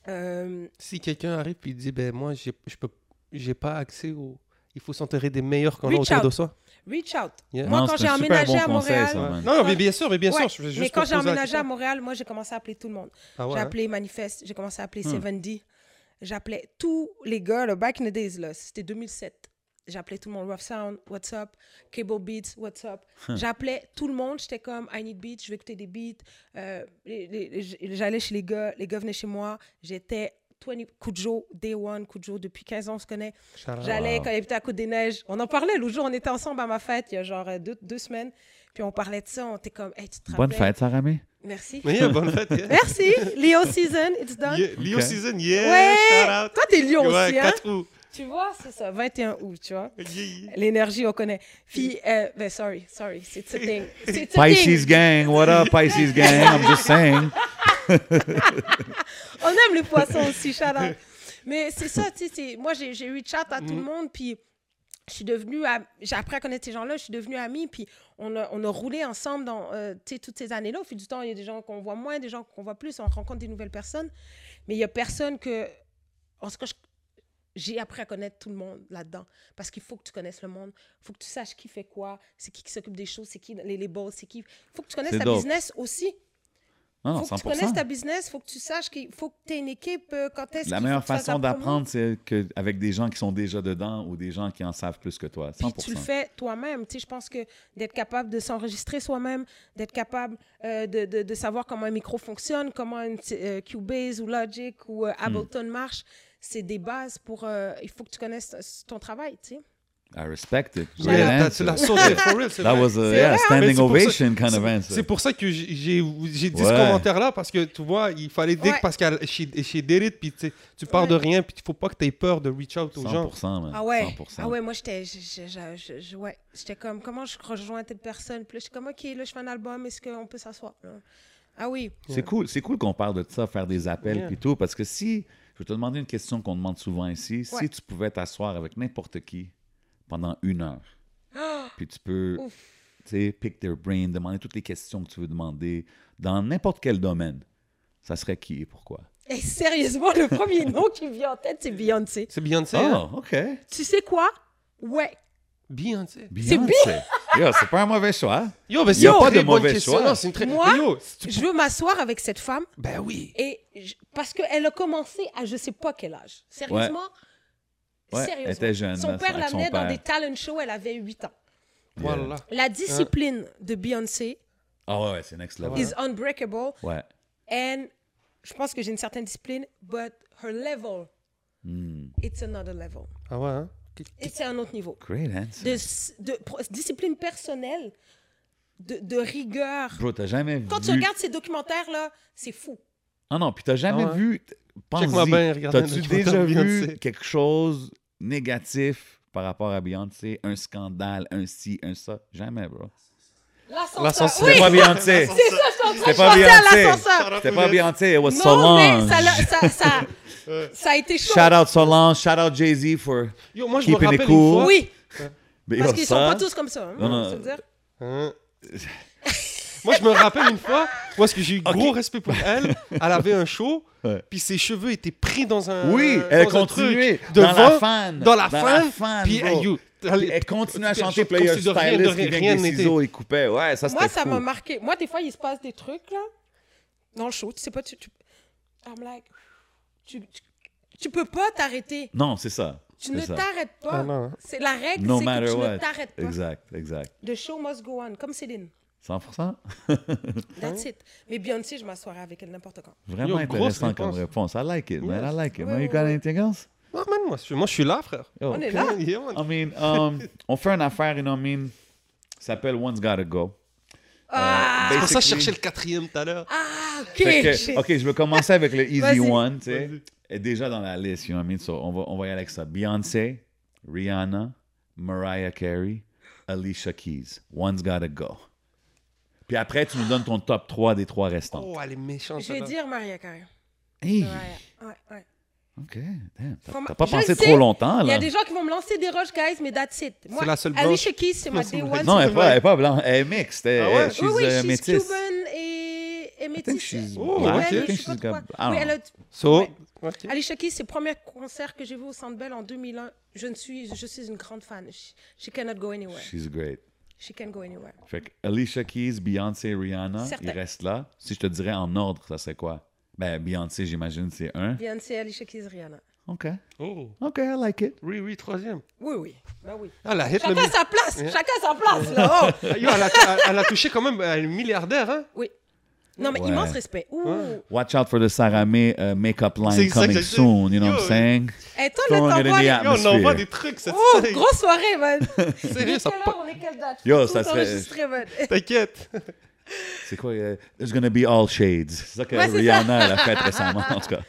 Euh, Si quelqu'un arrive et dit, ben moi, j'ai- je peux, j'ai pas accès au. Il faut s'enterrer des meilleurs qu'on a autour de out. soi. Reach out. Yeah. Moi, Non, quand j'ai emménagé bon à conseil, Montréal, ça. Non, non, mais bien sûr, mais bien Ouais, sûr. Je veux juste mais quand j'ai emménagé à. Montréal, moi, j'ai commencé à appeler tout le monde. Ah ouais, J'ai hein? appelé Manifest, j'ai commencé à appeler Hmm. 7D. J'appelais tous les gars, le back in the days, là, c'était 2007. J'appelais tout le monde, Rough Sound, What's Up, Cable Beats, What's Up. J'appelais tout le monde, j'étais comme, I need beats, je veux écouter des beats. Euh, J'allais chez les gars, les gars venaient chez moi. J'étais 20 Kujo, Day One, Kujo, depuis 15 ans, on se connaît. J'allais quand il était à Côte des Neiges. On en parlait l'autre jour, on était ensemble à ma fête, il y a genre euh, deux, deux semaines. Puis on parlait de ça, on était comme, hey, tu te Bonne fête, Sarah May. Merci. Yeah, bonne fête. yeah. Merci. Leo season, it's done. Yeah, Leo. Season, yeah, Ouais. shout out. Toi, t'es Lyon ouais, aussi, hein? 4 août. Tu vois, c'est ça, 21 août, tu vois. Yeah. L'énergie, on connaît. Puis, euh, ben, sorry, sorry, c'est a thing. C'est a Pisces thing. gang, what up, Pisces gang? I'm just saying. On aime les poissons aussi, out. Mais c'est ça, tu sais, moi, j'ai eu chat à tout Mm. le monde, puis je suis devenue, j'ai appris à connaître ces gens-là, je suis devenue amie, puis on a, on a roulé ensemble dans, euh, tu sais, toutes ces années-là. Au fil du temps, il y a des gens qu'on voit moins, des gens qu'on voit plus, on rencontre des nouvelles personnes, mais il y a personne que, en cas, je- j'ai appris à connaître tout le monde là-dedans, parce qu'il faut que tu connaisses le monde, il faut que tu saches qui fait quoi, c'est qui qui s'occupe des choses, c'est qui les labels, c'est qui, il faut que tu connaisses ta dope. business aussi. Non, non, faut que tu 100%. connaisses ta business, il faut que tu saches qu'il faut que tu aies une équipe euh, quand est-ce La meilleure faut que façon d'apprendre, c'est que avec des gens qui sont déjà dedans ou des gens qui en savent plus que toi. 100%. Puis tu le fais toi-même. Tu sais, je pense que d'être capable de s'enregistrer soi-même, d'être capable euh, de, de, de savoir comment un micro fonctionne, comment une euh, Cubase ou Logic ou Hmm. euh, Ableton marche, c'est des bases pour... il faut que tu connaisses ton travail, tu sais. I respect it. Great. Yeah, answer. for real, That vrai. was a yeah, standing pour ça- ovation kind of answer. C'est pour ça que j'ai dit Ouais. ce commentaire-là parce que tu vois, il fallait dire Ouais. parce que chez, chez Derrit, puis tu pars de rien, puis il faut pas que tu aies peur de reach out aux gens. 100%, man. Ah ouais. 100%. Ah ouais, moi j'étais j'étais comme comment je rejoins telle personne? Puis là, je suis comme OK, là je fais un album, est-ce qu'on peut s'asseoir? Ah oui. C'est cool, c'est cool qu'on parle de ça, faire des appels et tout, parce que si, je vais te demander une question qu'on demande souvent ici, Ouais. si tu pouvais t'asseoir avec n'importe qui pendant une heure, puis tu peux, tu sais, pick their brain, demander toutes les questions que tu veux demander dans n'importe quel domaine, ça serait qui et pourquoi? Et sérieusement, le premier nom qui vient en tête, c'est Beyoncé. C'est Beyoncé. Oh, OK. Tu sais quoi? Ouais. Beyoncé. Beyoncé. Yo, c'est pas un mauvais choix. Yo, mais Y a c'est pas de mauvais choix. Non, c'est une très... Moi, yo, tu- Je veux m'asseoir avec cette femme Ben oui. et je- parce qu'elle a commencé à je sais pas quel âge. Sérieusement? Ouais, Sérieusement. elle était jeune, Son là, père avec son l'amenait dans père. des talent shows, elle avait 8 ans. Voilà. La discipline de Beyoncé Ah ouais, ouais, c'est next level. is unbreakable. Ouais. And je pense que j'ai une certaine discipline, but her level, Hmm. it's another level. Ah ouais, hein? Et c'est un autre niveau. Great answer. De, s- de pro- discipline personnelle, de, de rigueur. Bro, t'as jamais Quand vu... tu regardes ces documentaires-là, c'est fou. Ah non, puis t'as jamais Ah ouais. vu... Pense-y, T'as-tu déjà vu Beyoncé. quelque chose négatif par rapport à Beyoncé? Un scandale, un ci, un ça? Jamais, bro. L'ascenseur. L'ascenseur. Oui, C'était pas Beyoncé. c'est ça, je C'était pas Beyoncé. C'était pas Beyoncé, it was Non, mais Solange. ça, l'a- ça, ça, ça a été chaud. Shout out Solange, shout out Jay-Z for... Yo, moi, je me Keeping it rappelle cool. une fois... Oui, Mais parce qu'ils sont pas tous comme ça. hein, Non, non. Hein? Moi, je me rappelle une fois où est-ce que j'ai eu gros respect pour elle. Elle avait un show, Ouais. puis ses cheveux étaient pris dans un. Oui, elle dans un continuait truc dans la devant, fan. Dans la Dans fan. Puis Elle continue à chanter, elle puis là, il y a un comme si de rien- de stylist qui rien- des n'était. ciseaux, il coupait. Ouais, ça Moi, ça m'a marqué. Moi, des fois, il se passe des trucs, là, dans le show. Tu sais pas, tu. tu... I'm like. Tu, tu, tu peux pas t'arrêter. Non, c'est ça. Tu ne t'arrêtes pas. Ah non. C'est la règle, No c'est matter que tu what. ne t'arrêtes pas. Exact, exact. The show must go on, comme Céline. 100%? That's it. Mais Beyoncé, je m'assoirais avec elle n'importe quand. Vraiment Yo, intéressant comme réponse. I like it, man. I like it. Ouais, Man, you got anything else? Ah, man, moi, je suis- moi, je suis là, frère. Yo, On est là. Yeah, man. I mean, um, on fait une affaire, you know what I mean? Ça s'appelle One's Gotta Go. Ah, C'est pour ça que je cherchais le quatrième tout à l'heure. ah ok. Que- ok, je vais commencer avec le easy one, tu sais. Est déjà dans la liste, you know what I mean? So, on va, on va y aller avec ça. Beyoncé, Rihanna, Mariah Carey, Alicia Keys. One's Gotta Go. Puis après, tu nous donnes ton top 3 des trois restants. Oh, elle est méchante. Je vais dire Maria Carey. Hey. Ouais, ouais. OK, damn. T'as pas Je pensé trop longtemps, Il y là? a des gens qui vont me lancer des roches, guys, mais that's it. Moi, C'est la seule blanche. Alicia Keys, c'est ma day one. Non, elle est pas, elle est pas blanche. Elle est mixte. Elle, Ah ouais? elle- she's, oui, oui, euh, she's métisse. Cuban et, et métisse. Oh, black. ok. I think she's. I don't Oui, elle a... So, Ouais. ok. Alicia Keys, c'est le premier concert que j'ai vu au Centre Bell en 2001. Je, ne suis, je suis une grande fan. She, she cannot go anywhere. She's great. She can go anywhere. Fait que Alicia Keys, Beyoncé, Rihanna, Certain. ils restent là. Si je te dirais en ordre, ça serait quoi? Ben, Beyoncé, j'imagine, c'est un. Beyoncé, Alicia Keys, Rihanna. OK. Oh, OK, I like it. oui, oui, troisième. Oui, oui. Ben oui. Ah, la hit le Chacun mi- sa place. Chacun sa place, là. Oh. Yo, elle, a, elle- elle a touché quand même un milliardaire, hein? Oui. Non, mais Ouais. immense respect. Ouh. Watch out for the Sarah May uh, makeup line ça coming soon, you know what I'm saying? Et toi, les- Yo, on envoie des trucs cette Oh, grosse soirée, man. Sérieux, ça quelle pas... heure on est quelle date? Yo, ça serait-. T'inquiète. C'est quoi? euh, there's gonna be all shades. C'est ça que Ouais, Rihanna elle a fait récemment, en tout cas.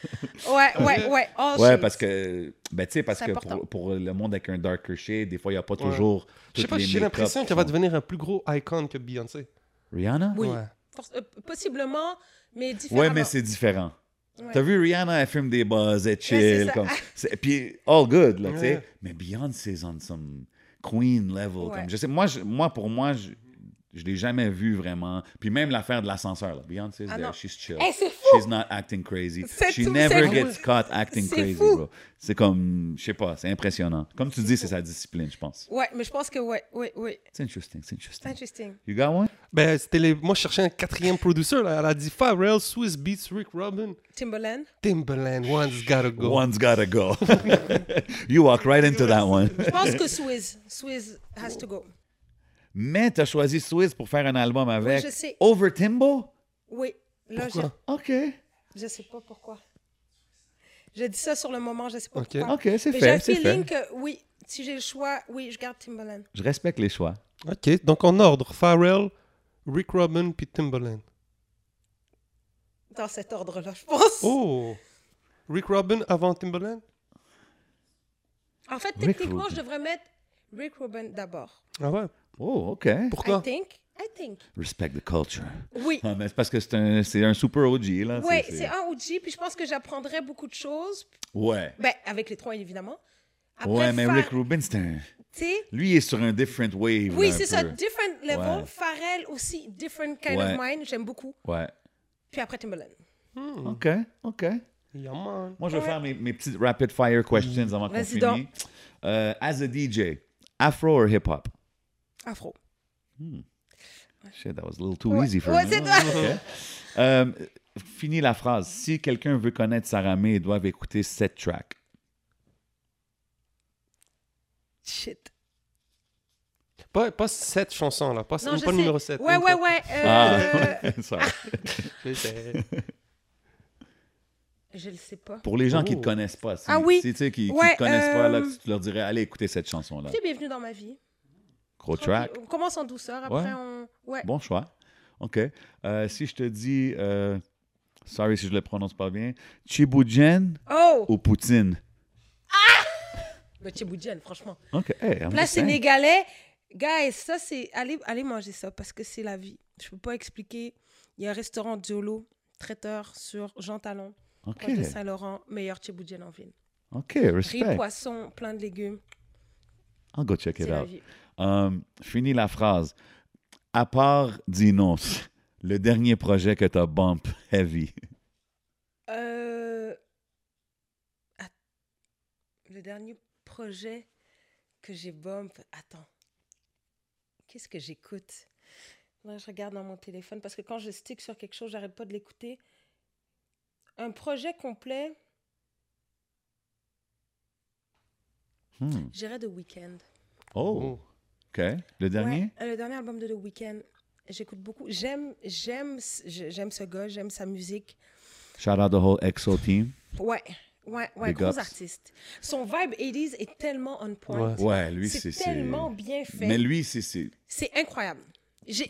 Ouais, ouais, ouais. Oh, Ouais, parce que, ben, tu sais, parce que pour, pour le monde avec un darker shade, des fois, il n'y a pas toujours. Je sais pas, j'ai l'impression qu'elle va devenir un plus gros icon que Beyoncé. Rihanna? Oui. Ouais. Euh, possiblement, mais différemment. Ouais, mais c'est différent. Ouais. T'as vu Rihanna, elle fume des buzz, elle chill. ça. comme, c'est- puis, all good, là, tu sais. Ouais. Mais Beyoncé's on some queen level. Ouais. Comme, je sais, moi, je- moi, pour moi, je, je l'ai jamais vu vraiment. Puis même l'affaire de l'ascenseur, là. Beyoncé's Ah there, non. she's chill. Hey, fou! She's not acting crazy. She tout, never gets fou. caught acting crazy, fou. bro. C'est comme, je sais pas, c'est impressionnant. Comme tu dis, c'est sa discipline, je pense. Ouais, mais je pense que ouais, ouais, ouais. C'est interesting, c'est interesting. Interesting. You got one? Ben, c'était les... Moi, je cherchais un quatrième producer. Là. Elle a dit Pharrell, Swiss Beats, Rick Rubin, Timberland. Timberland, One's Gotta Go. One's gotta go. you walk right into that one. Je pense que Swizz. Swizz has to go. Mais t'as choisi Swiss pour faire un album avec. je sais. Over Timbo? Oui. Là, je, Pourquoi? OK. je sais pas pourquoi. J'ai dit ça sur le moment, je sais pas Ok. pourquoi. OK, c'est Mais j'ai fait, un c'est fait. feeling que oui, si j'ai le choix, oui, je garde Timbaland. Je respecte les choix. Ok, donc en ordre, Pharrell, Rick Rubin puis Timbaland. Dans cet ordre-là, je pense. Oh! Rick Rubin avant Timbaland? En fait, techniquement, je devrais mettre Rick Rubin d'abord. Ah ouais? Oh, OK. I Pourquoi? think. I think. Respect the culture. Oui. Ah, mais c'est parce que c'est un, c'est un super OG, là. Oui, c'est un OG, puis je pense que j'apprendrais beaucoup de choses. Ouais. Ben, avec les trois, évidemment. Après, ouais, mais Rick Rubin, c'est un... tu sais, Lui, est sur un different wave. Oui, c'est ça. peu. Different level. Ouais. Pharrell aussi, different kind Ouais. of mind. J'aime beaucoup. Ouais. Puis après Timbaland. OK, OK. Yeah, man. Moi, je vais Ouais. faire mes, mes petites rapid fire questions avant qu'on Vas-y finisse. donc. Euh, as a DJ, afro or hip-hop? Afro. Shit, that was a little too Ouais. easy for Ouais, me. c'est toi. OK. Euh, finis la phrase. Si quelqu'un veut connaître Sarah May, ils doivent écouter cette track. Shit. Pas, pas cette chanson là, pas, Non, je pas sais. numéro 7. Ouais, ouais, ouais. euh, Ah, sorry. je le sais pas. Pour les gens qui ne Oh. te connaissent pas, si, Ah oui. si, tu sais, qui ne Ouais, te connaissent pas, là, euh, tu leur dirais, allez écouter cette chanson-là. Tu es bienvenue dans ma vie. Gros track. On commence en douceur, après Ouais. on... Ouais. Bon choix. OK. Euh, si je te dis, euh, sorry si je le prononce pas bien, Chiboujen Oh! ou Poutine? Le Tchiboudienne, franchement. OK. Hey, Plat sénégalais, guys, ça c'est... Allez, allez manger ça parce que c'est la vie. Je peux pas expliquer. Il y a un restaurant Diolo, traiteur sur Jean Talon, OK. proche de Saint-Laurent, meilleur Tchiboudienne en ville. OK, Riz, respect. poisson, plein de légumes. I'll go check it out. vie. Um, finis la phrase. À part Dinos, le dernier projet que tu as bump heavy. Euh... Le dernier projet que j'ai bump. Attends. Qu'est-ce que j'écoute? Je regarde dans mon téléphone parce que quand je stick sur quelque chose, j'arrête pas de l'écouter. Un projet complet, Hmm. j'irais The Weeknd. Oh, OK. Le dernier? Ouais, euh, le dernier album de The Weeknd. J'écoute beaucoup. J'aime, j'aime, j'aime ce gars, j'aime sa musique. Shout out the whole EXO team. Ouais, ouais, ouais, Big gros ups. artiste. Son vibe 80s est tellement on point. Ouais. Ouais, lui, c'est... c'est tellement bien fait. Mais lui, c'est... c'est- C'est incroyable.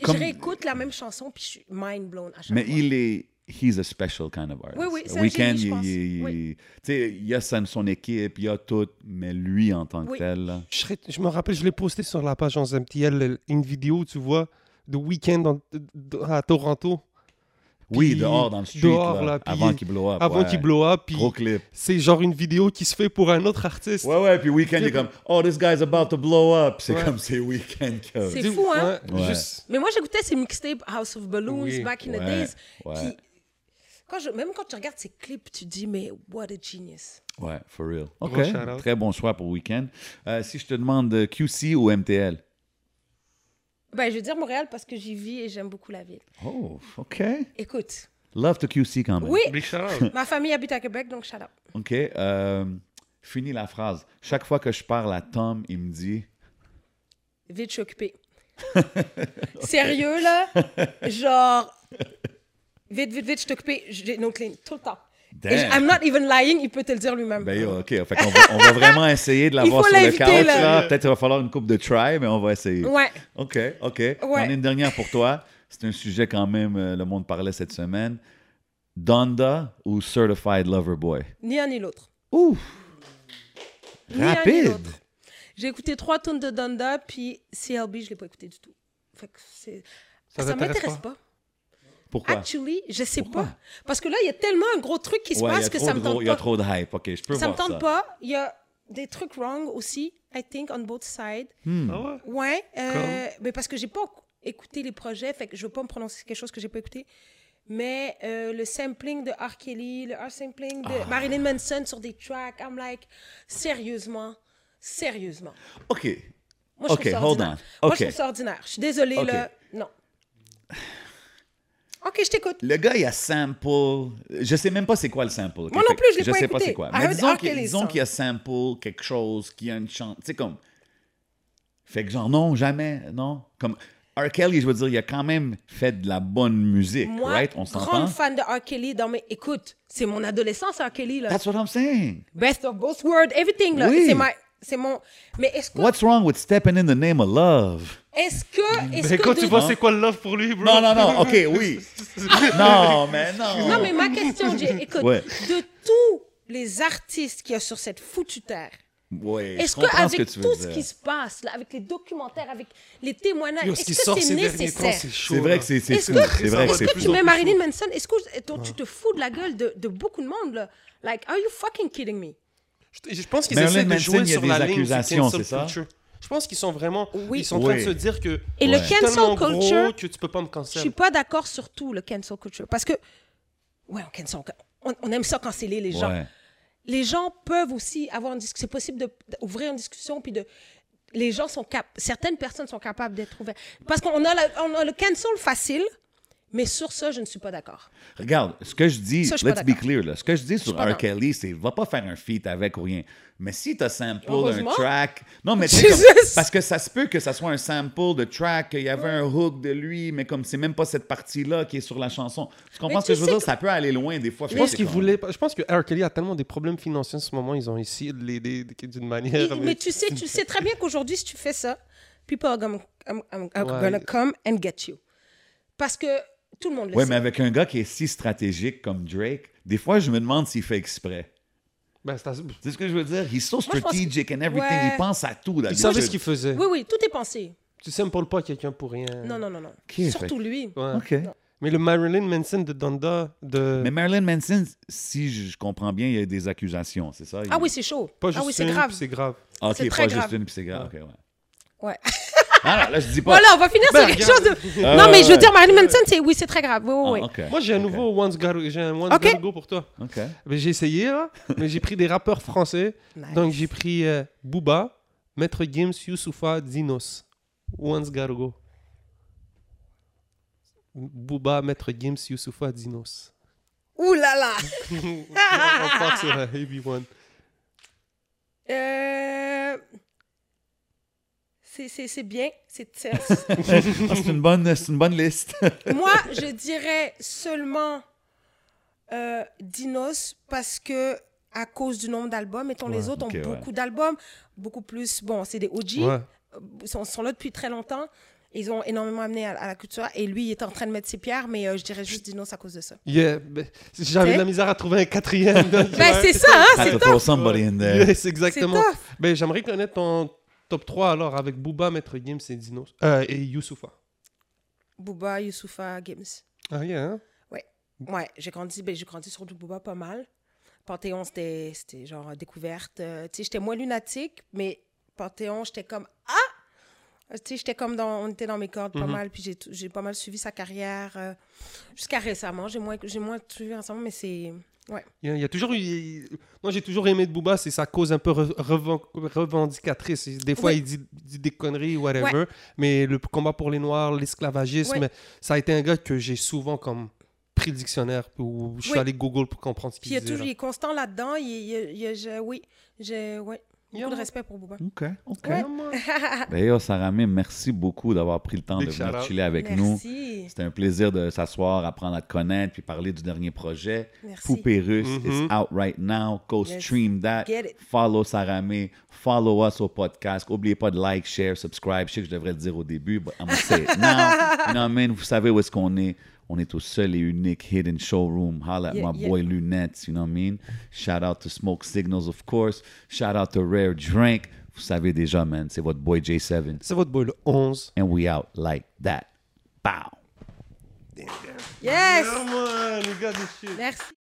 Comme- Je réécoute la même chanson puis je suis mind blown à chaque Mais fois. il est... He's a special kind of artist. Oui, oui, c'est un Weeknd, génie, je il- pense. il- Oui. il- y a son, son équipe, il y a tout, mais lui en tant que Oui. tel, là, Je, serais- je me rappelle, je l'ai posté sur la page en MTL, une vidéo, tu vois, de week-end de- à Toronto. oui, dehors dans le street, dehors, là, avant qu'il blow up. Avant ouais. qu'il blow up, puis Gros clip. c'est genre une vidéo qui se fait pour un autre artiste. Ouais, ouais, puis Weekend, il est comme, oh, this guy's about to blow up. C'est Ouais. comme, c'est Weekend. C'est fou, hein? ouais, Ouais. juste- Mais moi, j'écoutais ses mixtapes House of Balloons Oui, back in the days. ouais. Puis, quand je, même quand tu regardes ses clips, tu dis, mais what a genius. Ouais, for real. OK. Très bon choix pour Weekend. Euh, si je te demande QC ou MTL? Ben, je veux dire Montréal parce que j'y vis et j'aime beaucoup la ville. Oh, OK. Écoute, Love to QC quand même. oui, ma famille habite à Québec, donc shout out. OK. Euh, finis la phrase. Chaque fois que je parle à Tom, il me dit Vite, je suis occupée. Sérieux, là? Genre, vite, vite, vite, je occupée. J'ai no clean, tout le temps. Et je-. I'm not even lying, il peut te le dire lui-même. Ben yo, OK. Fait qu'on va, on va vraiment essayer de l'avoir faut sur le l'inviter, couch. là. là. Peut-être qu'il va falloir une coupe de try, mais on va essayer. Ouais. OK, OK. J'en ai une dernière pour toi. C'est un sujet quand même, euh, le monde parlait cette semaine. Donda ou Certified Lover Boy? Ni un ni l'autre. Ouf! Ni un ni Rapide! l'autre. J'ai écouté trois tonnes de Donda, puis CLB, je l'ai pas écouté du tout. Fait que c'est... Ça Ça, t'intéresse m'intéresse pas? Pas. Pourquoi? Actually, je sais Pourquoi? pas. Parce que là, il y a tellement un gros truc qui se Ouais, passe que ça me gros- tente Il y a pas. trop de hype. OK, je peux Ça me voir tente ça. pas. Il y a des trucs wrong aussi, I think, on both sides. Hmm. Ah ouais? Ouais, euh, mais parce que j'ai pas écouté les projets, fait que je veux pas me prononcer quelque chose que j'ai pas écouté. Mais euh, le sampling de R. Kelly, le R sampling Ah. de Marilyn Manson sur des tracks, I'm like, sérieusement, sérieusement. OK. Moi, je trouve ça hold ordinaire. on. Moi, Ok. je trouve ça ordinaire. Je suis désolée, Ok. là. Non. OK, je t'écoute. Le gars, il a sample. Je sais même pas c'est quoi le sample. Moi non plus, je l'ai je pas sais pas c'est quoi. I Mais disons qu'il disons y a sample quelque chose, qu'il y a une chante. Tu sais, comme. Fait que genre, non, jamais, non? Comme R. Kelly, je veux dire, il a quand même fait de la bonne musique, Moi, right? On s'entend? grande fan de R. Kelly dans mes... Écoute, c'est mon adolescence, R. Kelly, là. That's what I'm saying. Best of both worlds, everything, là. Oui. C'est ma... C'est mon. Mais est-ce que. What's wrong with stepping in the name of love? Est-ce que. Est-ce Mais que quand de- tu vois c'est quoi le love pour lui, bro? Non, non, non, ok, oui. non, mais non. Non, mais ma question, Jay, écoute, Ouais. de tous les artistes qu'il y a sur cette foutue terre, Ouais, est-ce ce que qu'avec veux tout dire. ce qui se passe, là, avec les documentaires, avec les témoignages, ce est-ce que c'est nécessaire? c'est vrai que c'est fou. que- C'est vrai que c'est que mets Marilyn Manson, est-ce que toi, tu te fous de la gueule de, de beaucoup de monde, là? Like, are you fucking kidding me? Je, je pense qu'ils essaient de Manson, jouer il y a sur des la ligne accusations, c'est ça? culture. Je pense qu'ils sont vraiment... Oui. Ils sont en train de se dire que... Et le je cancel gros culture, que tu peux pas me je cancel. suis pas d'accord sur tout, le cancel culture. Parce que, ouais, on cancel, on, on aime ça canceller les gens. Ouais. les gens peuvent aussi avoir une discussion. C'est possible d'ouvrir une discussion, puis de. Les gens sont capables. Certaines personnes sont capables d'être ouvertes. Parce qu'on a, la- on a le cancel facile, mais sur ça, je ne suis pas d'accord. Regarde, ce que je dis, Ça, je let's be clear, là, ce que je dis sur R. Kelly, c'est va pas faire un feat avec ou rien. Mais si tu as sample un track. Non, mais tu sais, Jesus! comme- parce que ça se peut que ça soit un sample de track, qu'il y avait un hook de lui, mais comme c'est même pas cette partie-là qui est sur la chanson. Tu comprends ce que je veux dire? que- Ça peut aller loin des fois. Je pense qu'ils voulaient... pas- Je pense que R. Kelly a tellement des problèmes financiers en ce moment, ils ont essayé de l'aider d'une manière... Et- mais tu sais, tu sais très bien qu'aujourd'hui, si tu fais ça, people are gonna, I'm- I'm- are Ouais. gonna come and get you. Parce que tout le monde le Oui, sait. mais avec un gars qui est si stratégique comme Drake, des fois, je me demande s'il fait exprès. Ben, c'est ce que je veux dire? He's so pense que- strategic and everything. Ouais. Il pense à tout. Il d'habitude. savait ce qu'il faisait. Oui, oui, tout est pensé. Tu saimes pas quelqu'un pour rien. Non, non, non, non. Surtout fait- lui. Ouais. OK. Mais le Marilyn Manson de Donda, de... Mais Marilyn Manson, si je comprends bien, il y a des accusations, c'est ça? Ah Il- oui, c'est chaud. Pas juste ah oui, c'est une, grave. puis c'est grave. Ah, OK, c'est pas très juste grave. une, puis c'est grave. OK, ouais. Ouais. Ah, là, je dis pas... Voilà, on va finir Ben, sur quelque chose de. Ah, non, mais je veux dire, Marilyn Manson, c'est oui, c'est très grave. Oui, oui, Ah. Moi, j'ai un nouveau Once Gotta, j'ai un Once Ok. Gotta Go pour toi. Mais j'ai essayé, là, mais j'ai pris des rappeurs français. Nice. Donc, j'ai pris euh, Booba, Maître Gims, Youssoufa, Dinos. Once Gotta Go. Booba, Maître Gims, Youssoufa, Dinos. Ouh là là. On part sur un heavy one. Euh, C'est c'est- c'est bien. C'est- c'est- Ah, c'est une, bonne- c'est une bonne liste. Moi, je dirais seulement euh, Dinos parce que à cause du nombre d'albums, mettons les autres ont ouais. beaucoup d'albums, beaucoup plus. Bon, c'est des OG, Ouais. euh, ils sont, sont là depuis très longtemps. Ils ont énormément amené à, à la culture et lui, il est en train de mettre ses pierres, mais euh, je dirais juste Dinos à cause de ça. Yeah, J'avais de la misère à trouver un quatrième. Ben, ouais. c'est ça, hein, c'est to top. throw somebody in there. Yes, C'est exactement. Ben, J'aimerais connaître ton top 3 alors avec Booba, Maître Gims et Dinos. Euh, et Youssoufa. Booba, Youssoufa, Gims. Ah, yeah, hein? Ouais, j'ai grandi, ben, j'ai grandi sur du Booba pas mal. Panthéon, c'était genre découverte. Euh, tu sais, j'étais moins lunatique, mais Panthéon, j'étais comme Ah! Tu sais, j'étais comme dans. On était dans mes cordes pas Mhm. mal, puis j'ai pas mal suivi sa carrière. euh, Jusqu'à récemment. J'ai moins, j'ai moins suivi ensemble, mais c'est. Ouais. Il y, a, il y a toujours eu. Moi, j'ai toujours aimé de Booba, c'est sa cause un peu re- reven- revendicatrice. Des fois, Oui. il, dit, dit des conneries, whatever. Ouais. Mais le combat pour les Noirs, l'esclavagisme, Ouais. ça a été un gars que j'ai souvent comme pris le dictionnaire ou je suis allé Google pour comprendre ce qu'il il, disait. toujours, il là. est constant là-dedans. Il, il- il- je- oui, j'ai ouais, beaucoup Yeah, de man. respect pour Booba. OK, OK. Ouais. Ben, yo, Saramé, merci beaucoup d'avoir pris le temps Big de venir chiller avec nous. Merci. C'était un plaisir de s'asseoir, apprendre à te connaître, puis parler du dernier projet. Merci. Poupée russe Mhm. is out right now. Go Yes. stream that. Get it. Follow Saramé. Follow us au podcast. N'oubliez pas de like, share, subscribe. Je sais que je devrais le dire au début, but I'm gonna say it now. you know what I mean? Vous savez où est-ce qu'on est. On est au seul et unique Hidden Showroom. Holla at Yeah, my yeah. boy Lunettes, you know what I mean? Shout out to Smoke Signals, of course. Shout out to Rare Drink. Vous savez déjà, man, c'est votre boy J7. C'est votre boy, le 11. And we out like that. Bow. Yes! man, les gars, des shit. Merci.